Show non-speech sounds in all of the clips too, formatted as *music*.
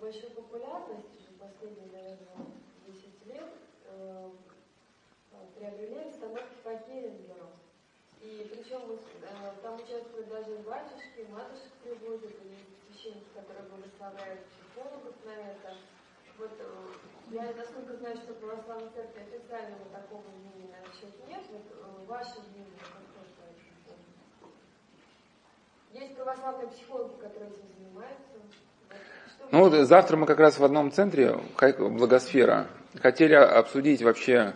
большую популярность уже последние, наверное, 10 лет э, приобрели установки по Херингеру. И причем э, там участвуют даже батюшки, матушек приводят, и священники, которые благословляют психологов на это. Вот э, я, насколько знаю, что православной церкви официального такого мнения на счет нет. Вот э, ваше мнение какое по Есть православные психологи, которые этим занимаются. Ну вот завтра мы как раз в одном центре, Благосфера, хотели обсудить вообще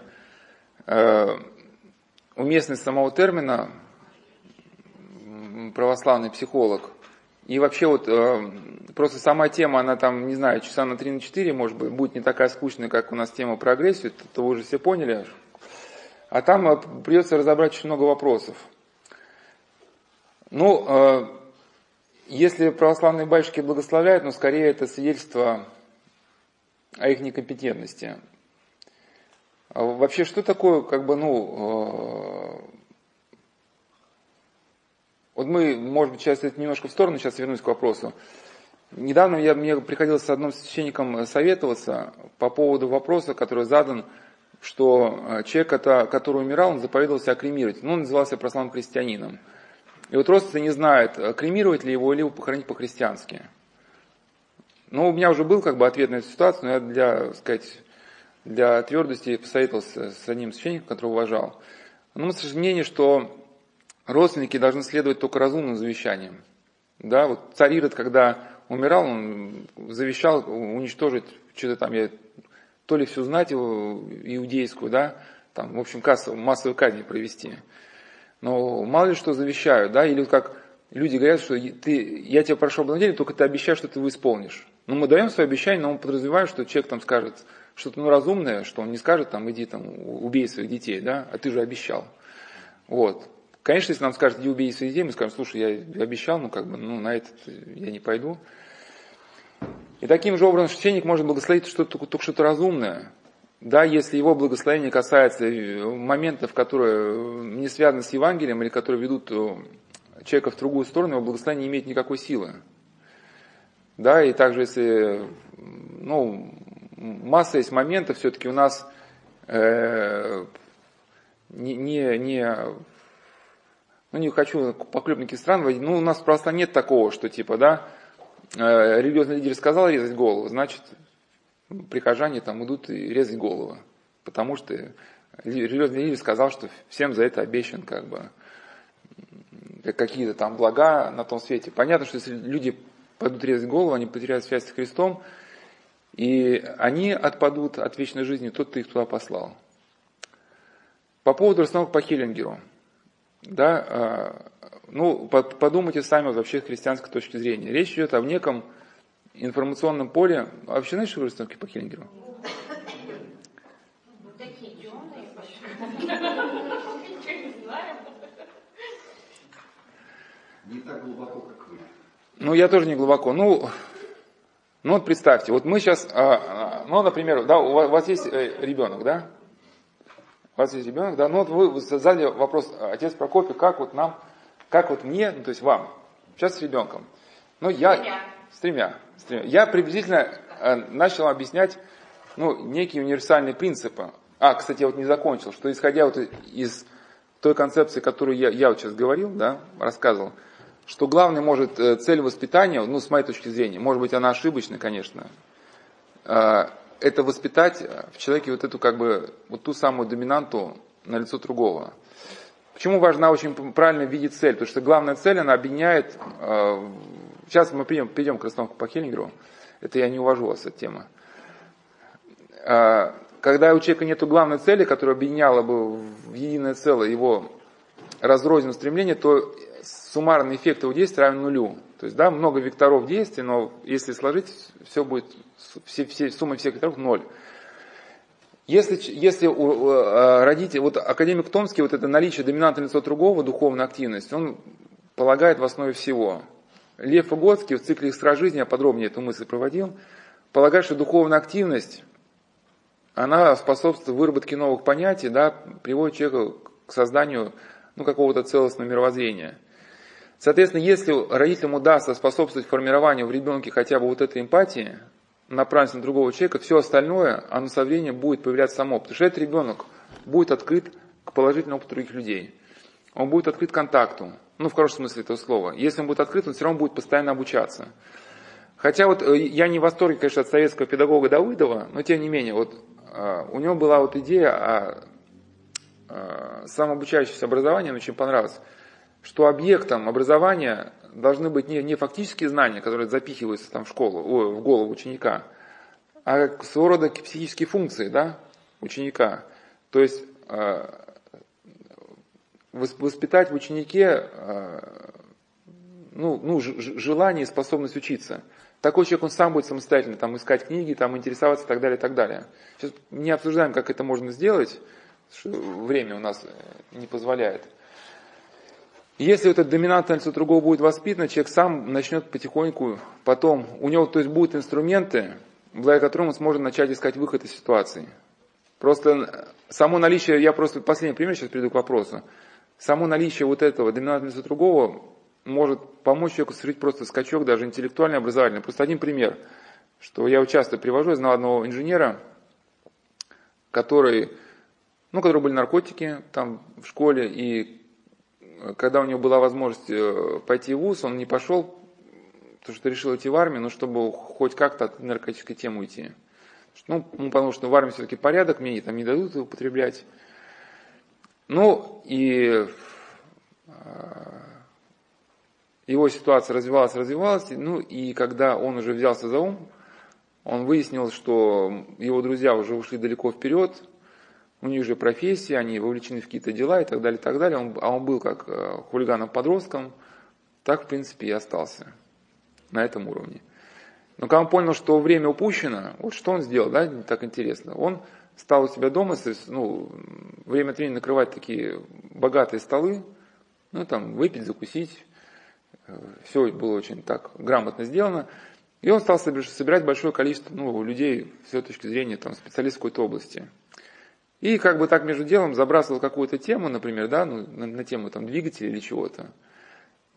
э, уместность самого термина православный психолог. И вообще вот э, просто сама тема, она там, не знаю, часа на 3 на 4, может быть, будет не такая скучная, как у нас тема про агрессию, это вы уже все поняли. А там э, придется разобрать очень много вопросов. Ну, э, если православные батюшки благословляют, но скорее это свидетельство о их некомпетентности. А вообще, что такое, как бы, ну, э, вот мы, может быть, сейчас это немножко в сторону, сейчас вернусь к вопросу. Недавно я, мне приходилось с одним священником советоваться по поводу вопроса, который задан, что э, человек, который умирал, он заповедовал себя кремировать. Ну, он назывался православным христианином. И вот родственники не знают, э, кремировать ли его или похоронить по-христиански. Ну, у меня уже был как бы ответ на эту ситуацию, но я для, сказать, для твердости посоветовался с одним священником, которого уважал. Но мы мнения, что родственники должны следовать только разумным завещаниям. Да, вот царь Ирод, когда умирал, он завещал уничтожить что-то там, я, то ли всю знать его иудейскую, да, там, в общем, кассовую, массовую казнь провести. Но мало ли что завещают, да, или как люди говорят, что ты, я тебя прошу об одном только ты обещаешь, что ты его исполнишь. Ну, мы даем свое обещание, но мы подразумеваем, что человек там скажет что-то ну, разумное, что он не скажет, там, иди там, убей своих детей, да, а ты же обещал. Вот. Конечно, если нам скажут, иди убей своих детей, мы скажем, слушай, я обещал, ну как бы, ну на это я не пойду. И таким же образом священник может благословить что-то, только что-то разумное. Да, если его благословение касается э, моментов, которые э, не связаны с Евангелием или которые ведут э, человека в другую сторону, его благословение не имеет никакой силы. Да, и также если, ну, масса есть моментов, все-таки у нас э, не, не, не ну не хочу поклепники стран ну у нас просто нет такого, что типа, да, э, религиозный лидер сказал резать голову, значит, прихожане там идут и резать голову, потому что религиозный лидер сказал, что всем за это обещан как бы какие-то там блага на том свете. Понятно, что если люди пойдут резать голову, они потеряют связь с Христом, и они отпадут от вечной жизни, тот, кто их туда послал. По поводу расстановок по Хиллингеру – да, а, ну, подумайте сами вообще с христианской точки зрения. Речь идет о неком информационном поле. А вообще знаешь, что расстановки по Хиллингеру? Не так глубоко, как вы. Ну, я тоже не глубоко. Ну, ну вот представьте, вот мы сейчас, а, ну, например, да, у вас, у вас есть э, ребенок, да? у вас есть ребенок, да, ну вот вы задали вопрос, отец Прокопий, как вот нам, как вот мне, ну, то есть вам, сейчас с ребенком. Ну, я, с тремя, с тремя. Я приблизительно э, начал объяснять, ну, некие универсальные принципы. А, кстати, я вот не закончил, что исходя вот из той концепции, которую я, я вот сейчас говорил, да, рассказывал, что главный может э, цель воспитания, ну, с моей точки зрения, может быть, она ошибочна, конечно, э, это воспитать в человеке вот эту как бы, вот ту самую доминанту на лицо другого. Почему важна очень правильно видеть цель? Потому что главная цель, она объединяет, сейчас мы перейдем, перейдем к расстановке по Хеллингеру, это я не увожу вас от темы. Э, когда у человека нет главной цели, которая объединяла бы в единое целое его разрозненное стремление, то суммарный эффект его действия равен нулю. То есть, да, много векторов действий, но если сложить, все будет, все, все, сумма всех векторов ноль. Если, если у э, родителей, вот академик Томский, вот это наличие доминантного лица другого, духовная активность, он полагает в основе всего. Лев Иготский в цикле «Искра жизни», я подробнее эту мысль проводил, полагает, что духовная активность, она способствует выработке новых понятий, да, приводит человека к созданию ну, какого-то целостного мировоззрения. Соответственно, если родителям удастся способствовать формированию в ребенке хотя бы вот этой эмпатии, направленности на другого человека, все остальное, оно со временем будет появляться само. Потому что этот ребенок будет открыт к положительному опыту других людей. Он будет открыт контакту, ну, в хорошем смысле этого слова. Если он будет открыт, он все равно будет постоянно обучаться. Хотя вот э, я не в восторге, конечно, от советского педагога Давыдова, но тем не менее, вот э, у него была вот идея о, о э, самообучающемся образовании, мне очень понравилось, что объектом образования должны быть не, не фактические знания, которые запихиваются там в школу, о, в голову ученика, а своего рода психические функции да, ученика. То есть воспитать в ученике ну, ну, желание и способность учиться. Такой человек, он сам будет самостоятельно там, искать книги, там, интересоваться и так далее, и так далее. Сейчас не обсуждаем, как это можно сделать, время у нас э, не позволяет. Если этот доминантное лицо другого будет воспитан, человек сам начнет потихоньку, потом, у него то есть будут инструменты, благодаря которым он сможет начать искать выход из ситуации. Просто само наличие, я просто последний пример сейчас приду к вопросу, само наличие вот этого доминантного другого может помочь человеку совершить просто скачок, даже интеллектуальный, образовательный. Просто один пример, что я часто привожу, я знал одного инженера, который, ну, у которого были наркотики там в школе, и когда у него была возможность э, пойти в ВУЗ, он не пошел, потому что решил идти в армию, но чтобы хоть как-то от наркотической темы уйти. Ну, потому что в армии все-таки порядок, мне там не дадут употреблять. Ну, и э, его ситуация развивалась, развивалась, ну и когда он уже взялся за ум, он выяснил, что его друзья уже ушли далеко вперед, у них же профессия, они вовлечены в какие-то дела и так далее, и так далее. Он, а он был как э, хулиганом-подростком, так, в принципе, и остался на этом уровне. Но когда он понял, что время упущено, вот что он сделал, да, так интересно. Он стал у себя дома, ну, время от времени накрывать такие богатые столы, ну, там, выпить, закусить, все было очень так грамотно сделано. И он стал собирать большое количество ну, людей с его точки зрения там, специалистов какой-то области. И как бы так между делом забрасывал какую-то тему, например, да, ну, на, на тему там, двигателя или чего-то.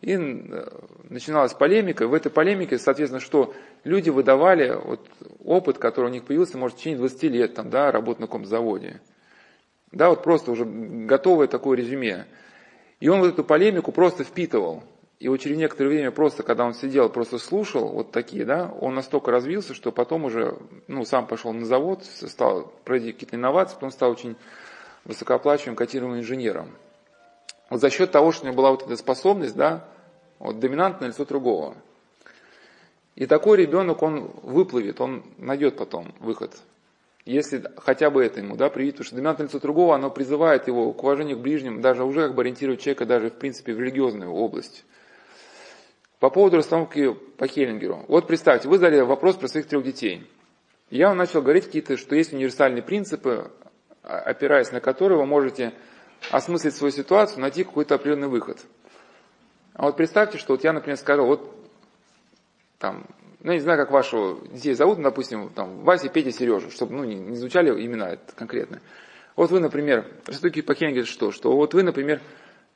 И э, начиналась полемика. В этой полемике, соответственно, что люди выдавали вот, опыт, который у них появился, может, в течение 20 лет, там, да, работы на каком-то заводе. Да, вот просто уже готовое такое резюме. И он вот эту полемику просто впитывал. И вот через некоторое время просто, когда он сидел, просто слушал вот такие, да, он настолько развился, что потом уже, ну, сам пошел на завод, стал проводить какие-то инновации, потом стал очень высокооплачиваемым, котированным инженером. Вот за счет того, что у него была вот эта способность, да, вот доминантное лицо другого. И такой ребенок, он выплывет, он найдет потом выход. Если хотя бы это ему, да, привить, потому что доминантное лицо другого, оно призывает его к уважению к ближним, даже уже как бы ориентирует человека даже в принципе в религиозную область. По поводу расстановки по Хеллингеру. Вот представьте, вы задали вопрос про своих трех детей. Я вам начал говорить какие-то, что есть универсальные принципы, а, опираясь на которые вы можете осмыслить свою ситуацию, найти какой-то определенный выход. А вот представьте, что вот я, например, сказал, вот там, ну, не знаю, как вашего детей зовут, ну, допустим, там, Вася, Петя, Сережа, чтобы, ну, не, не звучали имена это конкретно. Вот вы, например, расстановки по Хеллингеру что? Что вот вы, например,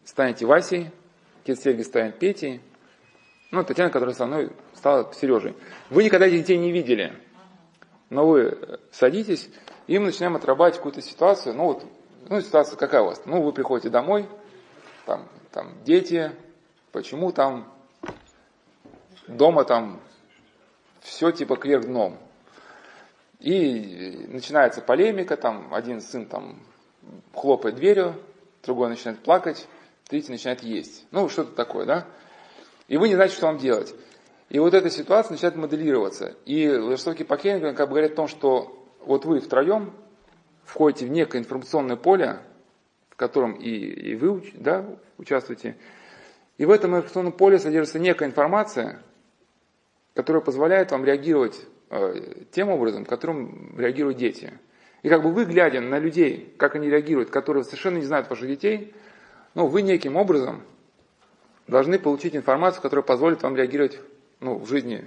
станете Васей, отец Сергей станет Петей, ну, Татьяна, которая со мной стала Сережей. Вы никогда этих детей не видели, но вы садитесь, и мы начинаем отрабатывать какую-то ситуацию. Ну, вот, ну, ситуация какая у вас? Ну, вы приходите домой, там, там дети, почему там дома там все типа кверх дном. И начинается полемика, там один сын там хлопает дверью, другой начинает плакать, третий начинает есть. Ну, что-то такое, да? И вы не знаете, что вам делать. И вот эта ситуация начинает моделироваться. И жестокий покеринг как бы говорит о том, что вот вы втроем входите в некое информационное поле, в котором и, и вы да, участвуете. И в этом информационном поле содержится некая информация, которая позволяет вам реагировать э, тем образом, которым реагируют дети. И как бы вы, глядя на людей, как они реагируют, которые совершенно не знают ваших детей, ну, вы неким образом должны получить информацию, которая позволит вам реагировать ну, в жизни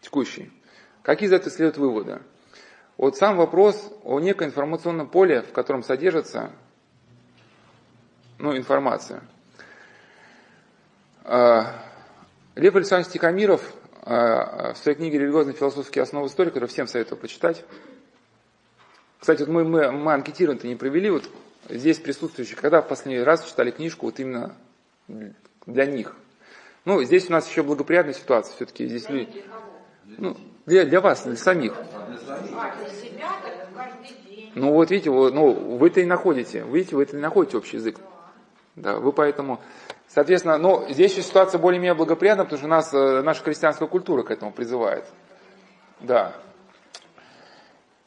текущей. Какие из этого следуют выводы? Вот сам вопрос о неком информационном поле, в котором содержится ну, информация. Лев Александрович Тихомиров в своей книге «Религиозные философские основы истории», которую всем советую почитать. Кстати, вот мы, мы, мы анкетирование не провели, вот здесь присутствующие, когда в последний раз читали книжку вот именно для них. Ну, здесь у нас еще благоприятная ситуация, все-таки здесь люди... Ну, для, для вас, для самих. Ну вот видите, вы, ну, вы-то и находите, видите, вы это и находите общий язык. Да, вы поэтому, соответственно, ну, здесь еще ситуация более-менее благоприятна, потому что нас, э, наша христианская культура к этому призывает. Да.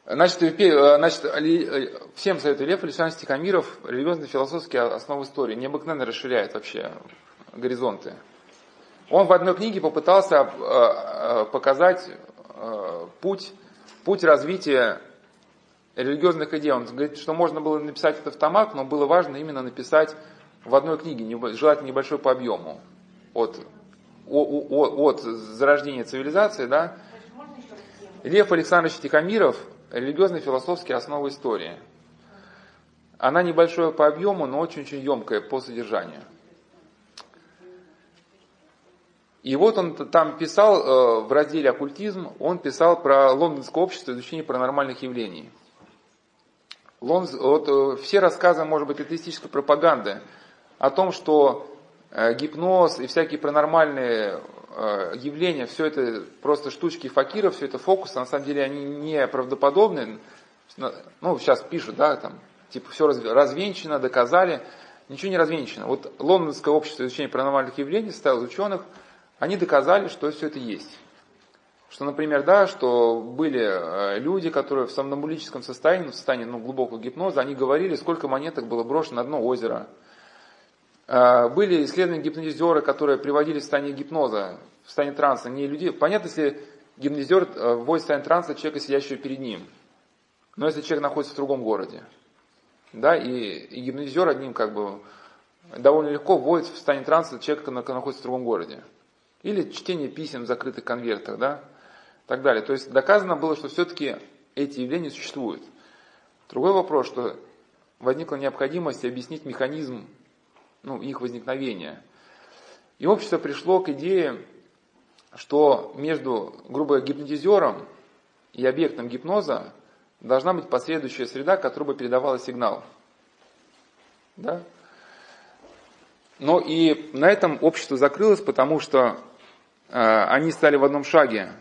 Значит, э, значит э, всем советую Лев Александрович Тихомиров, религиозно-философские основы истории, необыкновенно расширяет вообще горизонты. Он в одной книге попытался показать путь, путь развития религиозных идей. Он говорит, что можно было написать это в томах, но было важно именно написать в одной книге, желательно небольшой по объему, от, от, от зарождения цивилизации, да. Лев Александрович Тихомиров, религиозные философские основы истории. Она небольшая по объему, но очень-очень емкая по содержанию. И вот он там писал э, в разделе «Оккультизм», он писал про лондонское общество изучения паранормальных явлений. Лонз, вот, э, все рассказы, может быть, атеистической пропаганды о том, что э, гипноз и всякие паранормальные явления, все это просто штучки факиров, все это фокусы, на самом деле они не правдоподобны. Ну, сейчас пишут, да, там, типа все развенчано, доказали. Ничего не развенчано. Вот Лондонское общество изучения паранормальных явлений составило ученых, они доказали, что все это есть. Что, например, да, что были э, люди, которые в сомнамбулическом состоянии, в состоянии ну, глубокого гипноза, они говорили, сколько монеток было брошено на дно озера. Э, были исследования гипнотизеры, которые приводили в состояние гипноза, в состояние транса, не людей. Понятно, если гипнотизер э, вводит в состояние транса человека, сидящего перед ним. Но если человек находится в другом городе, да, и, и гипнотизер одним как бы довольно легко вводит в состояние транса человека, который находится в другом городе. Или чтение писем в закрытых конвертах, да и так далее. То есть доказано было, что все-таки эти явления существуют. Другой вопрос, что возникла необходимость объяснить механизм ну, их возникновения. И общество пришло к идее, что между, грубо говоря, гипнотизером и объектом гипноза должна быть последующая среда, которая бы передавала сигнал. Да? Но и на этом общество закрылось, потому что они стали в одном шаге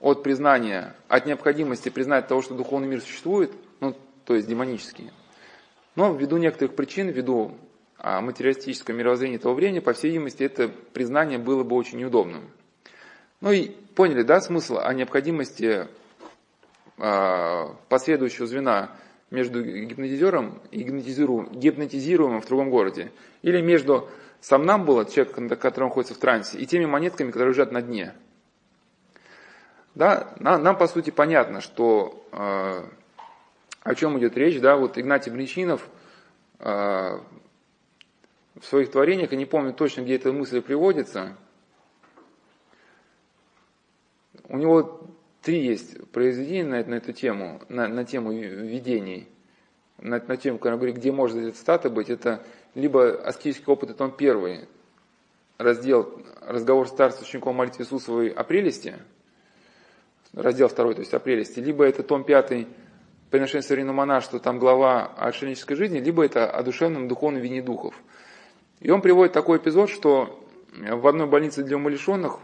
от признания, от необходимости признать того, что духовный мир существует, ну, то есть демонический. Но ввиду некоторых причин, ввиду а, материалистического мировоззрения того времени, по всей видимости, это признание было бы очень неудобным. Ну и поняли, да, смысл о необходимости а, последующего звена между гипнотизером и гипнотизируемым в другом городе. Или между сам нам было, человек, который находится в трансе, и теми монетками, которые лежат на дне – да, нам, нам по сути понятно, что э, о чем идет речь, да, вот Игнатий Бринчинов э, в своих творениях, я не помню точно, где эта мысль приводится, у него три есть произведения на, на эту тему, на, на тему видений, на, на тему, когда говорит, где может эта цитата быть, это либо аскетический опыт, это он первый, раздел «Разговор старца с учеником молитвы Иисусовой о прелести», раздел 2, то есть о прелести, либо это том 5 приношение современного монашества, там глава о отшельнической жизни, либо это о душевном духовном вине духов. И он приводит такой эпизод, что в одной больнице для умалишенных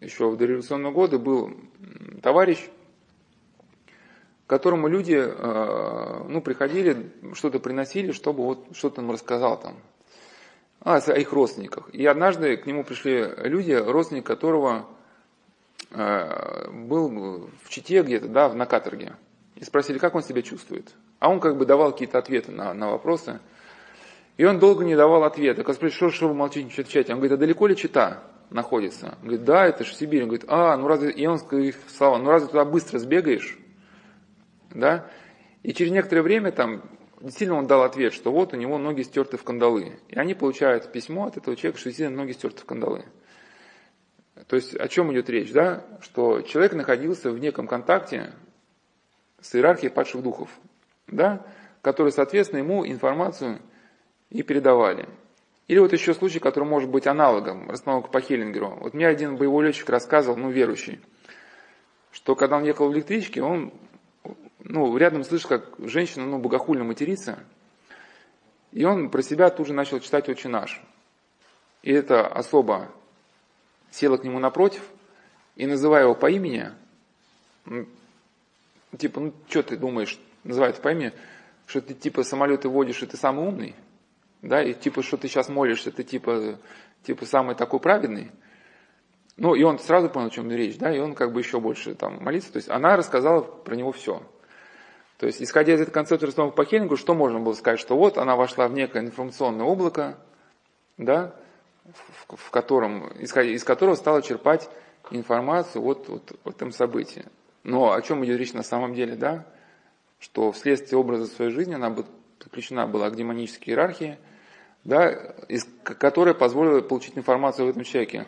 еще в дореволюционные годы был товарищ, которому люди э, ну, приходили, что-то приносили, чтобы вот что-то он рассказал там о, о их родственниках. И однажды к нему пришли люди, родственник которого Э, был в Чите где-то, да, на каторге, и спросили, как он себя чувствует. А он как бы давал какие-то ответы на, на вопросы. И он долго не давал ответа. Когда спросили, что, что вы молчите, ничего отвечаете? Он говорит, а далеко ли Чита находится? Он говорит, да, это же Сибирь. Он говорит, а, ну разве, и он слова, ну разве туда быстро сбегаешь? Да? И через некоторое время там действительно он дал ответ, что вот у него ноги стерты в кандалы. И они получают письмо от этого человека, что действительно ноги стерты в кандалы. То есть о чем идет речь, да? Что человек находился в неком контакте с иерархией падших духов, да? которые, соответственно, ему информацию и передавали. Или вот еще случай, который может быть аналогом, расстановка по Хеллингеру. Вот мне один боевой летчик рассказывал, ну, верующий, что когда он ехал в электричке, он ну, рядом слышал, как женщина ну, богохульно матерится, и он про себя тут же начал читать «Отче наш». И эта особа села к нему напротив и, называя его по имени, типа, ну, что ты думаешь, называет по имени, что ты типа самолеты водишь, и ты самый умный, да, и типа, что ты сейчас молишься, ты типа, типа самый такой праведный. Ну, и он сразу понял, о чем речь, да, и он как бы еще больше там молится. То есть она рассказала про него все. То есть, исходя из этой концепции расстановки по Хеллингу, что можно было сказать, что вот она вошла в некое информационное облако, да, в, в котором, исходя из которого стала черпать информацию вот, вот в этом событии. Но о чем идет речь на самом деле, да? Что вследствие образа своей жизни она подключена была к демонической иерархии, да, из, которая позволила получить информацию в этом человеке.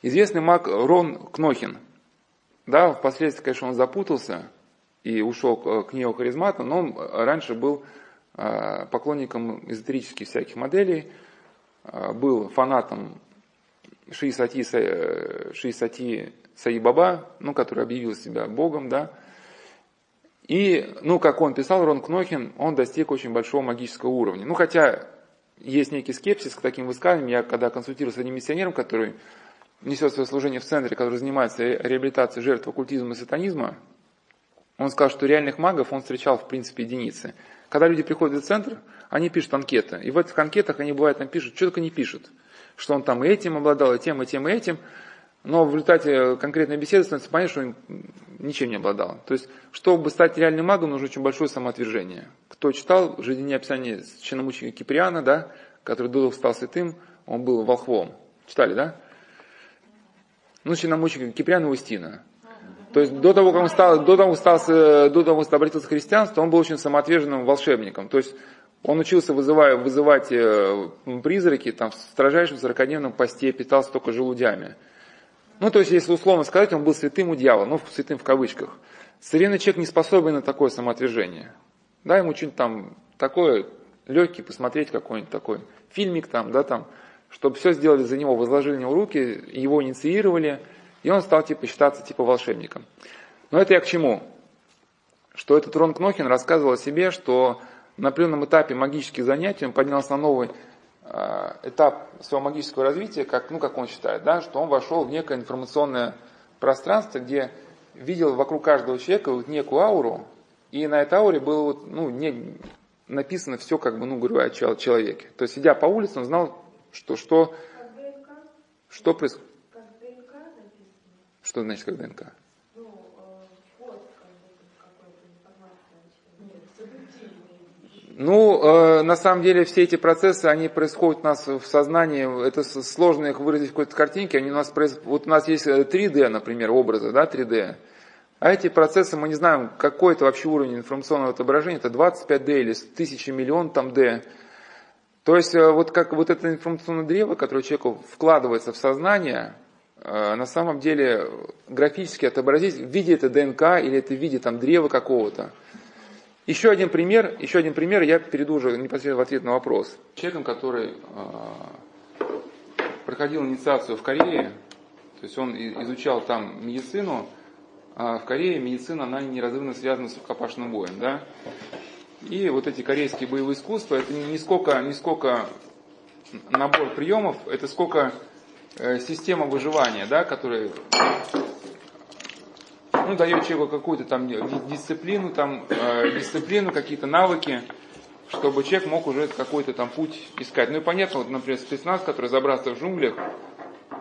Известный маг Рон Кнохин, да, впоследствии, конечно, он запутался и ушел к неохаризмату, но он раньше был а, поклонником эзотерических всяких моделей, а, был фанатом Шиисати, Шиисати Саи Баба, ну, который объявил себя Богом, да. И, ну, как он писал, Рон Кнохин, он достиг очень большого магического уровня. Ну, хотя есть некий скепсис к таким высказываниям. Я когда консультировался с одним миссионером, который несет свое служение в центре, который занимается реабилитацией жертв оккультизма и сатанизма, он сказал, что реальных магов он встречал в принципе единицы. Когда люди приходят в центр, они пишут анкеты. И в этих анкетах они бывают там пишут, что только не пишут. Что он там и этим обладал, и тем, и тем, и этим но в результате конкретной беседы становится понятно, что он ничем не обладал. То есть, чтобы стать реальным магом, нужно очень большое самоотвержение. Кто читал жизненное описание священномученика Киприана, да, который до стал святым, он был волхвом. Читали, да? Ну, священномученика Киприана Устина. То есть до того, как он стал, до того, стал, до того, как обратился к христианству, он был очень самоотверженным волшебником. То есть он учился вызывая, вызывать э, призраки там, в строжайшем сорокодневном посте, питался только желудями. Ну, то есть, если условно сказать, он был святым у дьявола, ну, святым в кавычках. Современный человек не способен на такое самоотвержение. Да, ему что-нибудь там такое легкий, посмотреть какой-нибудь такой фильмик там, да, там, чтобы все сделали за него, возложили на него руки, его инициировали, и он стал типа считаться типа волшебником. Но это я к чему? Что этот Рон Кнохин рассказывал о себе, что на определенном этапе магических занятий он поднялся на новый Э, этап своего магического развития, как, ну, как он считает, да, что он вошел в некое информационное пространство, где видел вокруг каждого человека вот некую ауру, и на этой ауре было вот, ну, не, написано все, как бы, ну, говорю, о человеке. То есть, идя по улице, он знал, что, что, что происходит. Что значит как ДНК? Ну, э, на самом деле все эти процессы, они происходят у нас в сознании, это сложно их выразить в какой-то картинке, они у нас происходят, вот у нас есть 3D, э, например, образы, да, 3D, а эти процессы, мы не знаем, какой это вообще уровень информационного отображения, это 25D или 1000 миллион там D. То есть э, вот как вот это информационное древо, которое человеку вкладывается в сознание, э, на самом деле графически отобразить в виде это ДНК или это в виде там древа какого-то. Еще один пример, еще один пример, я перейду уже непосредственно в ответ на вопрос. Человеком, который э, проходил инициацию в Корее, то есть он изучал там медицину, а в Корее медицина, она неразрывно связана с рукопашным боем, да. И вот эти корейские боевые искусства, это не сколько, не сколько набор приемов, это сколько э, система выживания, да, которая ну, дает человеку какую-то там дисциплину, там, э, дисциплину, какие-то навыки, чтобы человек мог уже какой-то там путь искать. Ну и понятно, вот, например, спецназ, который забрался в джунглях,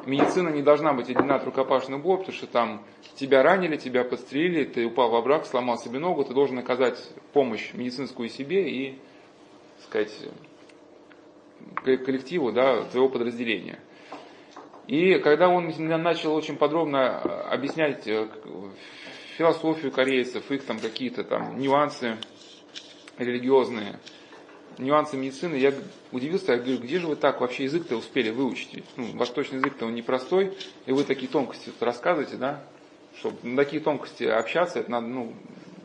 медицина не должна быть одна от рукопашного боя, потому что там тебя ранили, тебя подстрелили, ты упал в обрак, сломал себе ногу, ты должен оказать помощь медицинскую себе и, сказать, коллективу, да, твоего подразделения. И когда он начал очень подробно объяснять э, философию корейцев, их там какие-то там нюансы религиозные, нюансы медицины, я удивился, я говорю, где же вы так вообще язык-то успели выучить? Ну, восточный язык-то он непростой, и вы такие тонкости рассказываете, да? Чтобы на такие тонкости общаться, это надо, ну,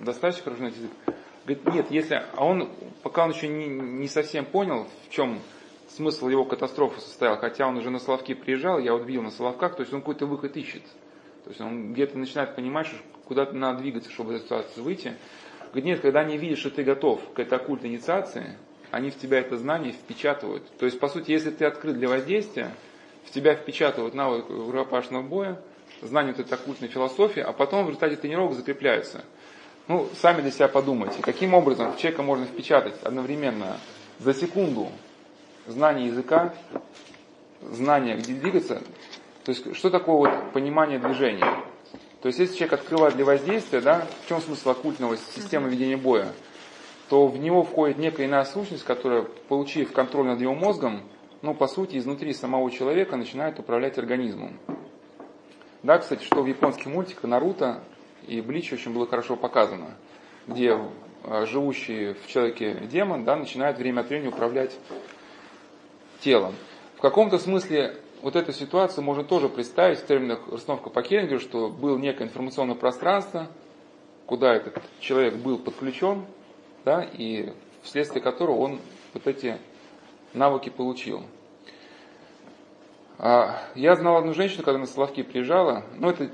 достаточно хорошо знать язык. Говорит, нет, если, а он, пока он еще не, не совсем понял, в чем смысл его катастрофы состоял, хотя он уже на Соловки приезжал, я вот видел на Соловках, то есть он какой-то выход ищет. То есть он где-то начинает понимать, что куда-то надо двигаться, чтобы из этой ситуации выйти. Говорит, нет, когда они видят, что ты готов к этой оккультной инициации, они в тебя это знание впечатывают. То есть, по сути, если ты открыт для воздействия, в тебя впечатывают навык рукопашного боя, знание вот этой оккультной философии, а потом в результате тренировок закрепляются. Ну, сами для себя подумайте, каким образом человека можно впечатать одновременно за секунду знание языка, знание, где двигаться. То есть, что такое вот понимание движения? То есть, если человек открывает для воздействия, да, в чем смысл оккультного системы ведения боя? То в него входит некая иная сущность, которая, получив контроль над его мозгом, ну, по сути, изнутри самого человека начинает управлять организмом. Да, кстати, что в японских мультиках Наруто и Блич очень было хорошо показано, где э, живущий в человеке демон да, начинает время от времени управлять телом. В каком-то смысле вот эту ситуацию можно тоже представить в терминах расстановка по Хенгеру, что было некое информационное пространство, куда этот человек был подключен, да, и вследствие которого он вот эти навыки получил. А, я знал одну женщину, когда на Соловки приезжала, ну это,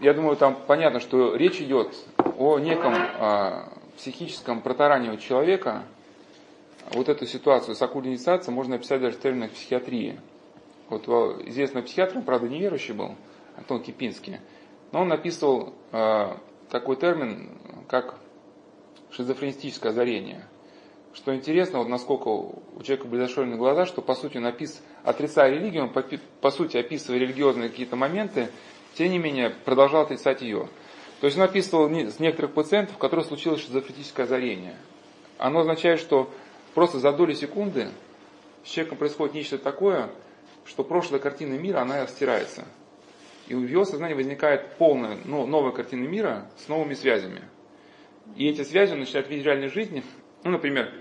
я думаю, там понятно, что речь идет о неком а, психическом протаранивании человека, вот эту ситуацию с оккультной инициацией можно описать даже в терминах психиатрии. Вот известный психиатр, он, правда, неверующий был, Антон Кипинский, но он написывал э, такой термин, как шизофренистическое озарение. Что интересно, вот насколько у человека были зашорены глаза, что по сути он опис, отрицая религию, он по, по сути описывая религиозные какие-то моменты, тем не менее продолжал отрицать ее. То есть он описывал с некоторых пациентов, у которых случилось шизофреническое озарение. Оно означает, что Просто за доли секунды с человеком происходит нечто такое, что прошлая картина мира, она стирается. И в его сознании возникает полная, ну, новая картина мира с новыми связями. И эти связи он начинает видеть в реальной жизни. Ну, например,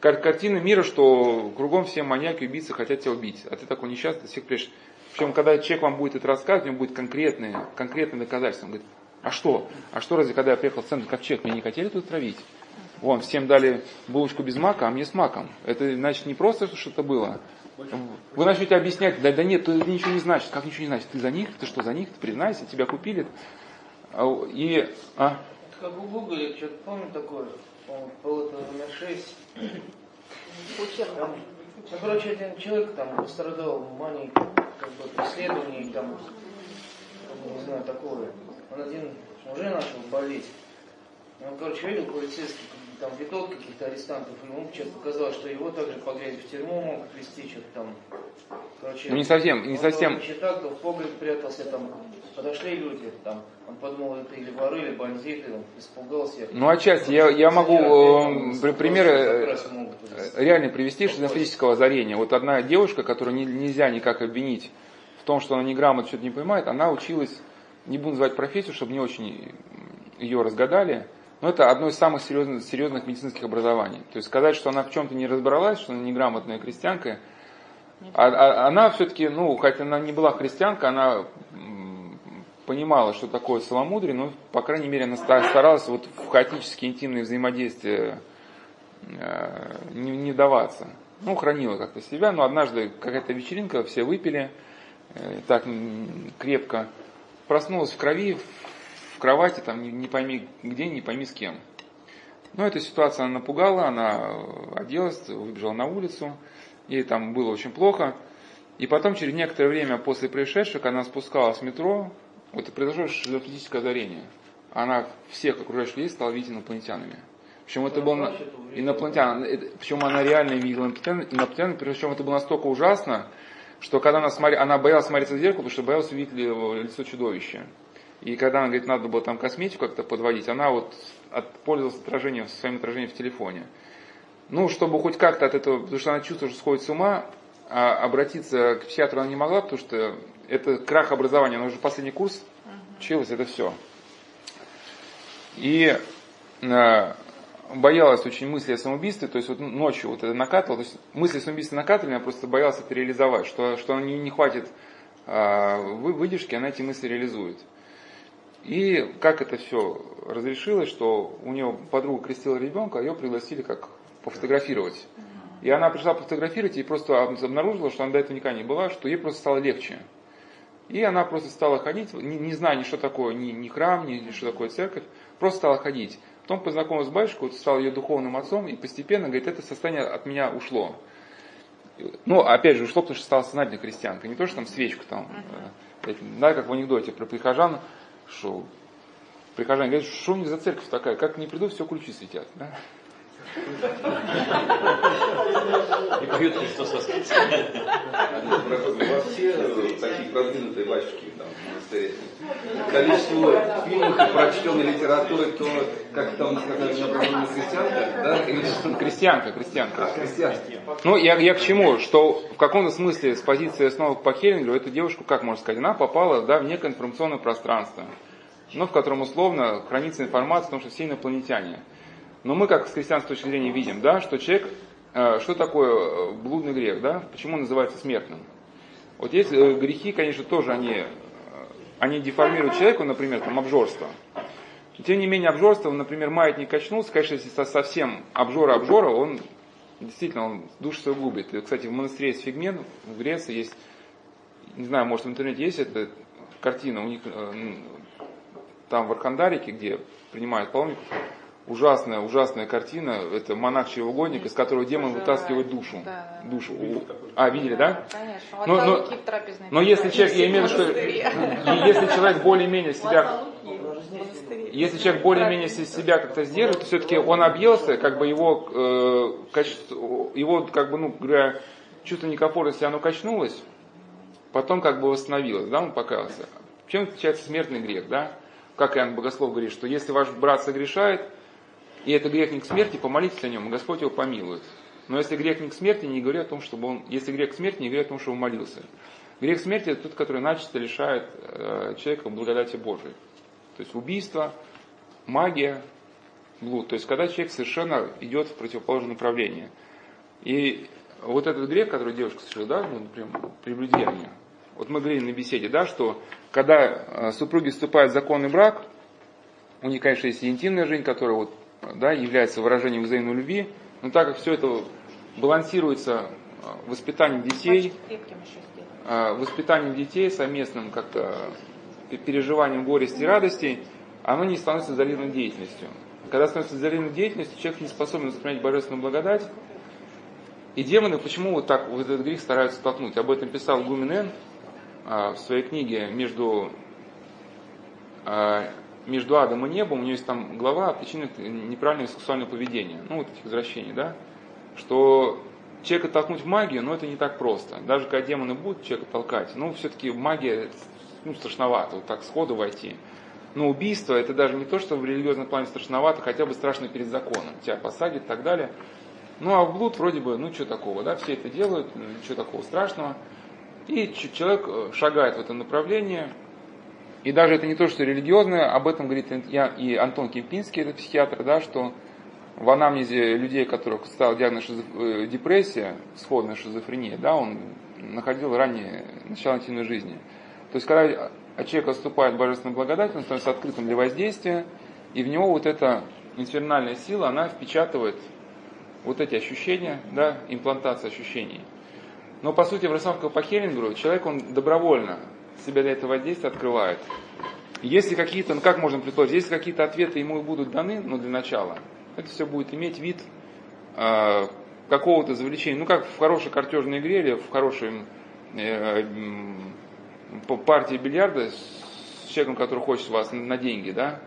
кар- картина мира, что кругом все маньяки, убийцы хотят тебя убить. А ты такой несчастный, всех прячешь. Причем, когда человек вам будет это рассказывать, у него будет конкретные, конкретные доказательства. Он говорит, а что? А что разве, когда я приехал в центр Ковчег, меня не хотели тут травить? Вон, всем дали булочку без мака, а мне с маком. Это значит не просто что-то было. Вы начнете объяснять, да, да нет, это ничего не значит. Как ничего не значит? Ты за них? Ты что, за них? Ты признайся, тебя купили. А, и, а? Как в Гугле, что-то помню такое, это номер 6. Там, ну, короче, один человек там пострадал маленький, как бы, преследований, там, не знаю, такое. Он один уже начал болеть. Он, короче, видел полицейский там видал каких-то арестантов, и ему что-то показалось, что его также погрязить в тюрьму могут вести, что-то там. Короче, ну не совсем, не совсем. Он так, то в погреб прятался, там подошли люди, там, он подумал, это или воры, или бандиты, он испугался. Ну, отчасти, я, я могу э, примеры э, реально привести шизофренического озарения. Вот одна девушка, которую не, нельзя никак обвинить в том, что она неграмотно что-то не понимает, она училась, не буду называть профессию, чтобы не очень ее разгадали, но это одно из самых серьезных, серьезных медицинских образований. То есть сказать, что она в чем-то не разбиралась, что она неграмотная крестьянка, а, а, она все-таки, ну, хотя она не была христианка, она понимала, что такое целомудрие, но, по крайней мере, она старалась вот в хаотические интимные взаимодействия э, не, не даваться. Ну, хранила как-то себя, но однажды какая-то вечеринка, все выпили, э, так крепко, проснулась в крови, кровати, там не, не пойми где, не пойми с кем. Но эта ситуация она напугала, она оделась, выбежала на улицу, ей там было очень плохо. И потом, через некоторое время после происшедшего, она спускалась в метро, вот произошло шизофреническое озарение. Она всех окружающих людей стала видеть инопланетянами. Причем это был инопланетян, причем она реально видела инопланетян, причем это было настолько ужасно, что когда она, смотри, она боялась смотреться в зеркало, потому что боялась увидеть лицо чудовища. И когда она говорит, надо было там косметику как-то подводить, она вот от, пользовалась отражением, своим отражением в телефоне. Ну, чтобы хоть как-то от этого, потому что она чувствует, что сходит с ума, а обратиться к психиатру она не могла, потому что это крах образования, она уже последний курс училась, это все. И э, боялась очень мысли о самоубийстве, то есть вот ночью вот это накатывала, то есть мысли о самоубийстве накатывали, она просто боялась это реализовать, что, что не, не хватит э, выдержки, она эти мысли реализует. И как это все разрешилось, что у нее подруга крестила ребенка, а ее пригласили как пофотографировать. И она пришла пофотографировать и просто обнаружила, что она до этого никогда не была, что ей просто стало легче. И она просто стала ходить, не, не зная ни что такое, ни, ни храм, ни, ни что такое церковь, просто стала ходить. Потом познакомилась с батюшкой, стал ее духовным отцом, и постепенно, говорит, это состояние от меня ушло. Ну, опять же, ушло, потому что стала сознательной христианкой. Не то, что там свечку там, uh-huh. да, как в анекдоте про прихожан, что прихожане говорят, что у них за церковь такая, как не приду, все ключи светят. Да? И поют Христос воскресе. Во все такие продвинутые батюшки там, в монастыре. Количество фильмов и прочтенной литературы, то, как там сказали, необразованная христианка, да? Или... Крестьянка, крестьянка. А, христианка. Ну, я, я к чему? Что в каком-то смысле с позиции основы по Хеллингеру эту девушку, как можно сказать, она попала да, в некое информационное пространство, но в котором условно хранится информация о том, что все инопланетяне. Но мы, как с христианской точки зрения, видим, да, что человек, э, что такое э, блудный грех, да, почему он называется смертным. Вот есть э, грехи, конечно, тоже они, они деформируют человеку, например, там, обжорство. Тем не менее, обжорство, например, маятник качнулся, конечно, если совсем обжора-обжора, он действительно он душу свою губит. И, кстати, в монастыре есть фигмент, в Греции есть, не знаю, может в интернете есть эта картина, у них там в Архандарике, где принимают паломников, ужасная, ужасная картина. Это монах-чревоугодник, из которого демон вытаскивает душу. Да, да. душу. А, видели, да? Конечно. Но, но, но если человек, я имею в виду, что если человек более-менее себя если человек более-менее себя как-то сдерживает, то все-таки он объелся, как бы его, э, качество, его как бы, ну, говоря, чувство некомфортности, оно качнулось, потом как бы восстановилось, да, он покаялся. Чем отличается смертный грех, да? Как Иоанн Богослов говорит, что если ваш брат согрешает, и это грех не к смерти, помолитесь о нем, и Господь его помилует. Но если грех не к смерти, не говори о том, чтобы он, если грех смерти, не говори о том, что он молился. Грех смерти это тот, который начисто лишает э, человека благодати Божией. То есть убийство, магия, блуд. То есть когда человек совершенно идет в противоположное направление. И вот этот грех, который девушка совершила, да, ну, например, прелюдирование. Вот мы говорили на беседе, да, что когда э, супруги вступают в законный брак, у них, конечно, есть интимная жизнь, которая вот да, является выражением взаимной любви, но так как все это балансируется а, воспитанием детей, а, воспитанием детей совместным как-то переживанием горести и радости, оно не становится изолированной деятельностью. Когда становится изолированной деятельностью, человек не способен воспринять божественную благодать. И демоны почему вот так вот этот грех стараются столкнуть? Об этом писал Гумен а, в своей книге «Между между адом и небом, у нее есть там глава о причинах неправильного сексуального поведения, ну вот этих извращений, да, что человека толкнуть в магию, но это не так просто. Даже когда демоны будут человека толкать, ну все-таки магия, ну страшновато, вот так сходу войти. Но убийство, это даже не то, что в религиозном плане страшновато, хотя бы страшно перед законом. Тебя посадят и так далее. Ну а в блуд вроде бы, ну что такого, да, все это делают, ничего такого страшного. И человек э, шагает в это направление, и даже это не то, что религиозное, об этом говорит и Антон Кемпинский, это психиатр, да, что в анамнезе людей, которых стал диагноз шизоф... Э, депрессия, сходная шизофрения, да, он находил ранее начало интимной жизни. То есть, когда от человека вступает божественная благодать, он становится открытым для воздействия, и в него вот эта инфернальная сила, она впечатывает вот эти ощущения, да, имплантация ощущений. Но по сути в расстановке по Хеллингеру человек, он добровольно себя для этого воздействия открывает. Если какие-то, ну как можно предположить, если какие-то ответы ему будут даны, ну для начала, это все будет иметь вид э, какого-то завлечения, ну как в хорошей картежной игре или в хорошей э, э, партии бильярда с человеком, который хочет вас на деньги, да,